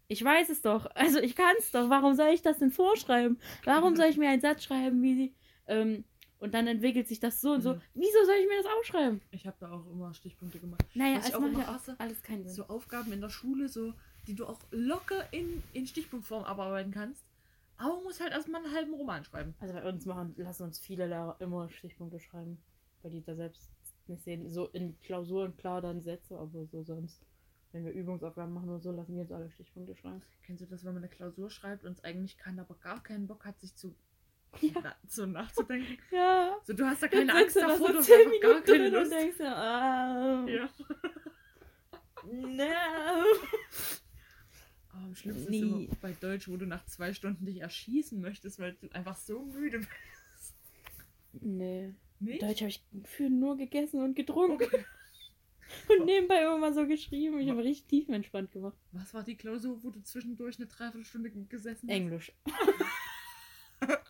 [SPEAKER 1] Ich weiß es doch. Also ich kann es doch. Warum soll ich das denn vorschreiben? Warum soll ich mir einen Satz schreiben, wie sie. Ähm, und dann entwickelt sich das so und so.
[SPEAKER 2] Mhm.
[SPEAKER 1] Wieso soll ich mir das aufschreiben?
[SPEAKER 2] ich. Habe da auch immer Stichpunkte gemacht.
[SPEAKER 1] Naja,
[SPEAKER 2] Was ich
[SPEAKER 1] es
[SPEAKER 2] auch
[SPEAKER 1] macht
[SPEAKER 2] immer
[SPEAKER 1] ja
[SPEAKER 2] hasse,
[SPEAKER 1] alles keinen Sinn.
[SPEAKER 2] So Aufgaben in der Schule, so, die du auch locker in, in Stichpunktform abarbeiten kannst. Aber man muss halt erstmal einen halben Roman schreiben.
[SPEAKER 1] Also bei uns machen, lassen uns viele Lehrer immer Stichpunkte schreiben, weil die da selbst nicht sehen. So in Klausuren klar dann Sätze, aber so sonst, wenn wir Übungsaufgaben machen oder so, lassen wir uns alle Stichpunkte schreiben.
[SPEAKER 2] Kennst du das, wenn man eine Klausur schreibt und es eigentlich kann, aber gar keinen Bock hat, sich zu,
[SPEAKER 1] Ja.
[SPEAKER 2] na, so nachzudenken?
[SPEAKER 1] Ja.
[SPEAKER 2] So, du hast da keine Angst davor, du hast einfach gar keine
[SPEAKER 1] drin und
[SPEAKER 2] Lust.
[SPEAKER 1] denkst ah,
[SPEAKER 2] Ja.
[SPEAKER 1] no.
[SPEAKER 2] Aber am schlimmsten
[SPEAKER 1] Nie.
[SPEAKER 2] ist immer bei Deutsch, wo du nach zwei Stunden dich erschießen möchtest, weil du einfach so müde bist.
[SPEAKER 1] Nee.
[SPEAKER 2] Nicht?
[SPEAKER 1] Deutsch habe ich gefühlt nur gegessen und getrunken
[SPEAKER 2] Okay.
[SPEAKER 1] und nebenbei immer mal so geschrieben. Ich habe richtig tiefenentspannt gemacht.
[SPEAKER 2] Was war die Klausur, wo du zwischendurch eine Dreiviertelstunde ge- gesessen hast?
[SPEAKER 1] Englisch.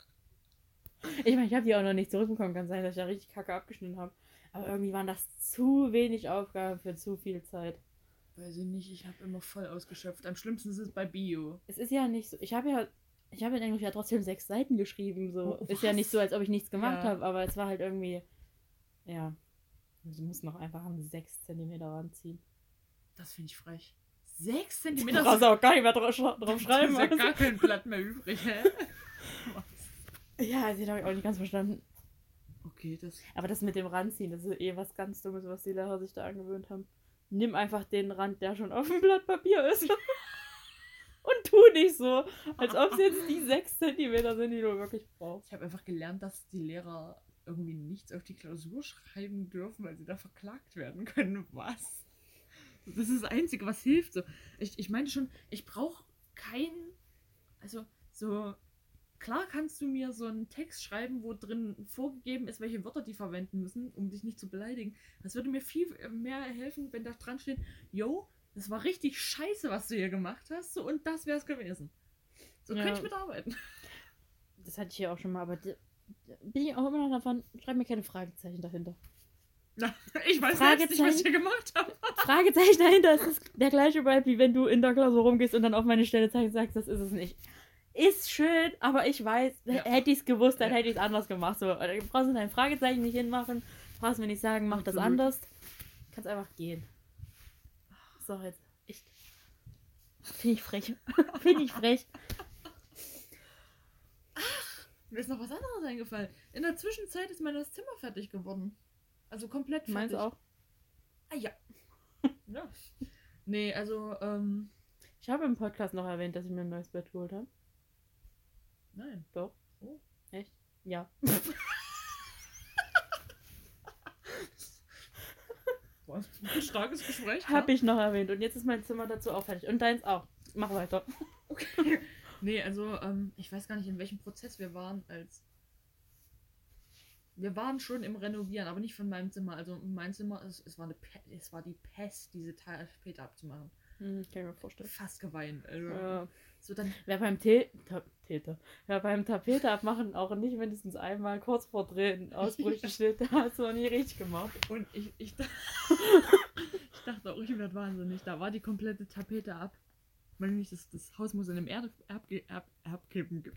[SPEAKER 1] ich meine, ich habe die auch noch nicht zurückbekommen. Kann sein, dass ich da richtig kacke abgeschnitten habe. Aber irgendwie waren das zu wenig Aufgaben für zu viel Zeit.
[SPEAKER 2] Weiß ich nicht, ich habe immer voll ausgeschöpft. Am schlimmsten ist es bei Bio.
[SPEAKER 1] Es ist ja nicht so. Ich habe ja. Ich habe in Englisch ja trotzdem sechs Seiten geschrieben. So.
[SPEAKER 2] Oh,
[SPEAKER 1] ist ja nicht so, als ob ich nichts gemacht
[SPEAKER 2] Ja.
[SPEAKER 1] habe, aber es war halt irgendwie. Ja. Du musst noch einfach einen 6 cm ranziehen.
[SPEAKER 2] Das finde ich frech. Sechs
[SPEAKER 1] Du
[SPEAKER 2] Zentimeter
[SPEAKER 1] brauchst auch gar nicht mehr drauf, drauf schreiben.
[SPEAKER 2] Da ist ja
[SPEAKER 1] also.
[SPEAKER 2] gar kein Blatt mehr übrig, hä?
[SPEAKER 1] Ja, den habe ich auch nicht ganz verstanden.
[SPEAKER 2] Okay, das.
[SPEAKER 1] Aber das mit dem Ranziehen, das ist eh was ganz Dummes, was die Lehrer sich da angewöhnt haben. Nimm einfach den Rand, der schon auf dem Blatt Papier ist. Und tu nicht so, als ob es jetzt die 6 cm sind, die du wirklich brauchst.
[SPEAKER 2] Ich habe einfach gelernt, dass die Lehrer irgendwie nichts auf die Klausur schreiben dürfen, weil sie da verklagt werden können. Was? Das ist das Einzige, was hilft. So, ich, ich meine schon, ich brauche keinen. Also, so. Klar kannst du mir so einen Text schreiben, wo drin vorgegeben ist, welche Wörter die verwenden müssen, um dich nicht zu beleidigen. Das würde mir viel mehr helfen, wenn da dran steht, yo, das war richtig scheiße, was du hier gemacht hast, so, und das wäre es gewesen. So
[SPEAKER 1] Ja.
[SPEAKER 2] könnte ich mitarbeiten.
[SPEAKER 1] Das hatte ich hier auch schon mal, aber bin ich auch immer noch davon, schreib mir keine Fragezeichen dahinter.
[SPEAKER 2] Na, ich weiß selbst nicht, was ich
[SPEAKER 1] Fragezeichen?
[SPEAKER 2] hier gemacht habe.
[SPEAKER 1] Fragezeichen dahinter ist der gleiche Vibe, wie wenn du in der Klausur rumgehst und dann auf meine Stelle zeigst und sagst, das ist es nicht. Ist schön, aber ich weiß,
[SPEAKER 2] Ja.
[SPEAKER 1] hätte ich es gewusst, dann hätte ich es anders gemacht. So, brauchst du dein Fragezeichen nicht hinmachen, brauchst mir nicht sagen, mach das
[SPEAKER 2] Absolut.
[SPEAKER 1] anders. Kannst einfach gehen. So, jetzt. Ich. Finde ich frech. Finde ich frech.
[SPEAKER 2] Mir ist noch was anderes eingefallen. In der Zwischenzeit ist mein neues Zimmer fertig geworden. Also komplett fertig.
[SPEAKER 1] Meinst du auch?
[SPEAKER 2] Ah ja. ja. Nee, also, ähm,
[SPEAKER 1] Ich Ich habe im Podcast noch erwähnt, dass ich mir ein neues Bett geholt habe.
[SPEAKER 2] Nein.
[SPEAKER 1] Doch.
[SPEAKER 2] Oh.
[SPEAKER 1] Echt? Ja.
[SPEAKER 2] Boah, ein starkes Gespräch.
[SPEAKER 1] Habe ich noch erwähnt. Und jetzt ist mein Zimmer dazu auch fertig. Und deins auch. Mach weiter.
[SPEAKER 2] Okay. Nee, also ähm, ich weiß gar nicht, in welchem Prozess wir waren, als. Wir waren schon im Renovieren, aber nicht von meinem Zimmer. Also mein Zimmer, es, es, war, eine Pe es war die Pest, diese Tapete abzumachen.
[SPEAKER 1] Hm, kann ich mir vorstellen.
[SPEAKER 2] Fast geweint. Also,
[SPEAKER 1] Ja.
[SPEAKER 2] So dann,
[SPEAKER 1] Wer beim Ta Täter. Wer beim Tapete abmachen auch nicht mindestens einmal kurz vor Drehen Ausbrüche steht, der hast du noch nie richtig gemacht.
[SPEAKER 2] und ich, ich, ich dachte auch, ich werde wahnsinnig. Da war die komplette Tapete ab. Weil nämlich das, das Haus muss in einem Erde Erdge Erb Erdbeben ge-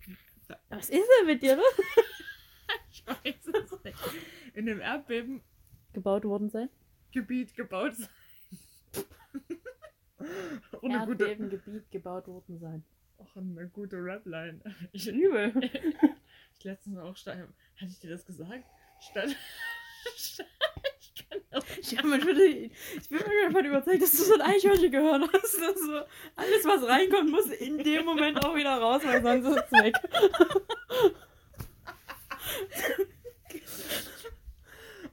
[SPEAKER 1] Was ist denn mit dir, ne?
[SPEAKER 2] Ich weiß es nicht. In einem Erdbebengebiet
[SPEAKER 1] Gebaut worden sein?
[SPEAKER 2] gebaut sein.
[SPEAKER 1] Erdbebengebiet gebaut worden sein.
[SPEAKER 2] Auch eine gute Rapline. Ich,
[SPEAKER 1] Übel.
[SPEAKER 2] ich letztens auch statt. Hatte ich dir das gesagt? Statt. ich kann das
[SPEAKER 1] mir schon, ich bin mir davon überzeugt, dass du so ein Eichhörnchen gehört hast. Dass so alles, was reinkommt, muss in dem Moment auch wieder raus, weil sonst ist es weg.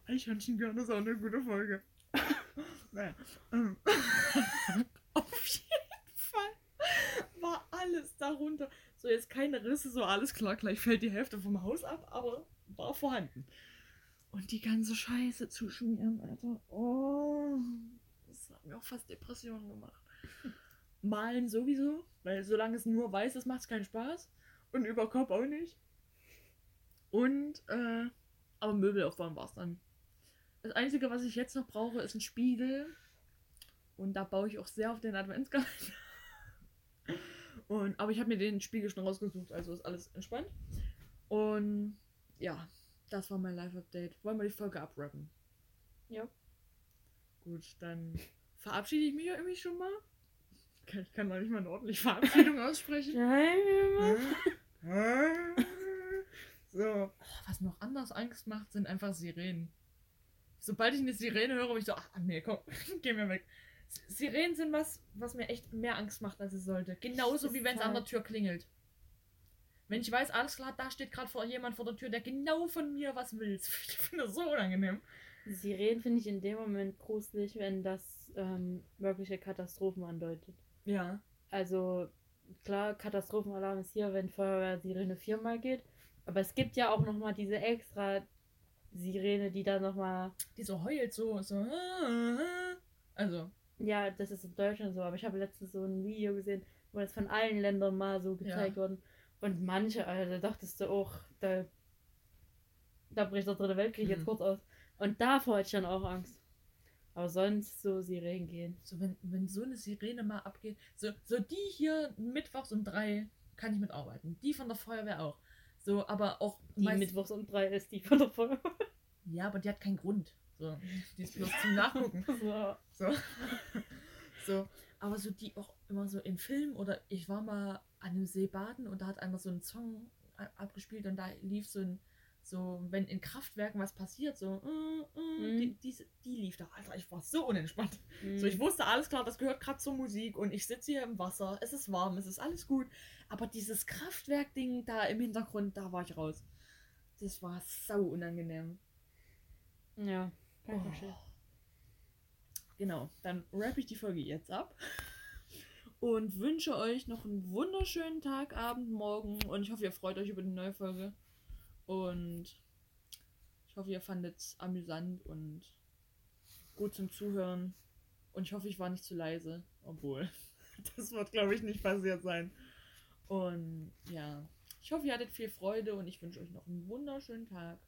[SPEAKER 2] Eichhörnchen ist auch eine gute Folge. naja. ähm, Auf jeden alles darunter. So, jetzt keine Risse, so alles klar, gleich fällt die Hälfte vom Haus ab, aber war vorhanden. Und die ganze Scheiße zu schmieren, Alter. Oh, das hat mir auch fast Depressionen gemacht. Malen sowieso, weil solange es nur weiß ist, macht es keinen Spaß. Und über Kopf auch nicht. Und, äh, aber Möbel aufbauen war es dann. Das Einzige, was ich jetzt noch brauche, ist ein Spiegel. Und da baue ich auch sehr auf den Adventskalender. Und, aber ich habe mir den Spiegel schon rausgesucht, also ist alles entspannt. Und ja, das war mein Live-Update. Wollen wir die Folge abrappen?
[SPEAKER 1] Ja.
[SPEAKER 2] Gut, dann verabschiede ich mich ja irgendwie schon mal. Ich kann noch nicht mal eine ordentliche Verabschiedung aussprechen. so. Was noch anders Angst macht, sind einfach Sirenen. Sobald ich eine Sirene höre, bin ich so, ach nee, komm, geh mir weg. Sirenen sind was, was mir echt mehr Angst macht, als es sollte. Genauso wie wenn es an der
[SPEAKER 1] halt-
[SPEAKER 2] Tür klingelt. Wenn ich weiß, alles klar, da steht gerade vor jemand vor der Tür, der genau von mir was will. Ich finde das so unangenehm.
[SPEAKER 1] Sirenen finde ich in dem Moment gruselig, wenn das ähm, wirkliche Katastrophen andeutet.
[SPEAKER 2] Ja.
[SPEAKER 1] Also klar, Katastrophenalarm ist hier, wenn Feuerwehr-Sirene viermal geht. Aber es gibt ja auch nochmal diese extra Sirene, die dann nochmal.
[SPEAKER 2] Die so heult, so, so. Also,
[SPEAKER 1] Ja, das ist in Deutschland so, aber ich habe letztens so ein Video gesehen, wo das von allen Ländern mal so gezeigt
[SPEAKER 2] Ja.
[SPEAKER 1] worden. Und manche, Alter, dachtest du auch, da, da bricht der dritte Weltkrieg jetzt
[SPEAKER 2] Mhm.
[SPEAKER 1] kurz aus. Und davor hatte ich dann auch Angst. Aber sonst so Sirenen gehen.
[SPEAKER 2] so wenn, wenn so eine Sirene mal abgeht. So, so die hier mittwochs um drei kann ich mitarbeiten. Die von der Feuerwehr auch. So, aber auch
[SPEAKER 1] Die
[SPEAKER 2] meist-
[SPEAKER 1] Mittwochs um drei ist die von der Feuerwehr.
[SPEAKER 2] Ja, aber die hat keinen Grund. So, die ist bloß zum Nachgucken.
[SPEAKER 1] So.
[SPEAKER 2] So. so. Aber so die auch immer so in Filmen oder ich war mal an einem See baden und da hat einer so einen Song abgespielt und da lief so ein, so, wenn in Kraftwerken was passiert, so, äh, äh,
[SPEAKER 1] Mhm.
[SPEAKER 2] die, die, die lief da. Alter, ich war so unentspannt.
[SPEAKER 1] Mhm.
[SPEAKER 2] So, ich wusste alles klar, das gehört gerade zur Musik und ich sitze hier im Wasser, es ist warm, es ist alles gut. Aber dieses Kraftwerk-Ding da im Hintergrund, da war ich raus. Das war sau unangenehm.
[SPEAKER 1] Ja, ich
[SPEAKER 2] Oh. Genau, dann rappe ich die Folge jetzt ab. Und wünsche euch noch einen wunderschönen Tag, Abend, Morgen. Und ich hoffe, ihr freut euch über die neue Folge. Und ich hoffe, ihr fandet es amüsant und gut zum Zuhören. Und ich hoffe, ich war nicht zu leise. Obwohl, das wird, glaube ich, nicht passiert sein. Und ja, ich hoffe, ihr hattet viel Freude und ich wünsche euch noch einen wunderschönen Tag.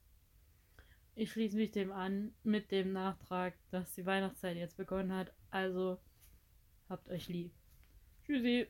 [SPEAKER 1] Ich schließe mich dem an mit dem Nachtrag, dass die Weihnachtszeit jetzt begonnen hat. Also habt euch lieb. Tschüssi.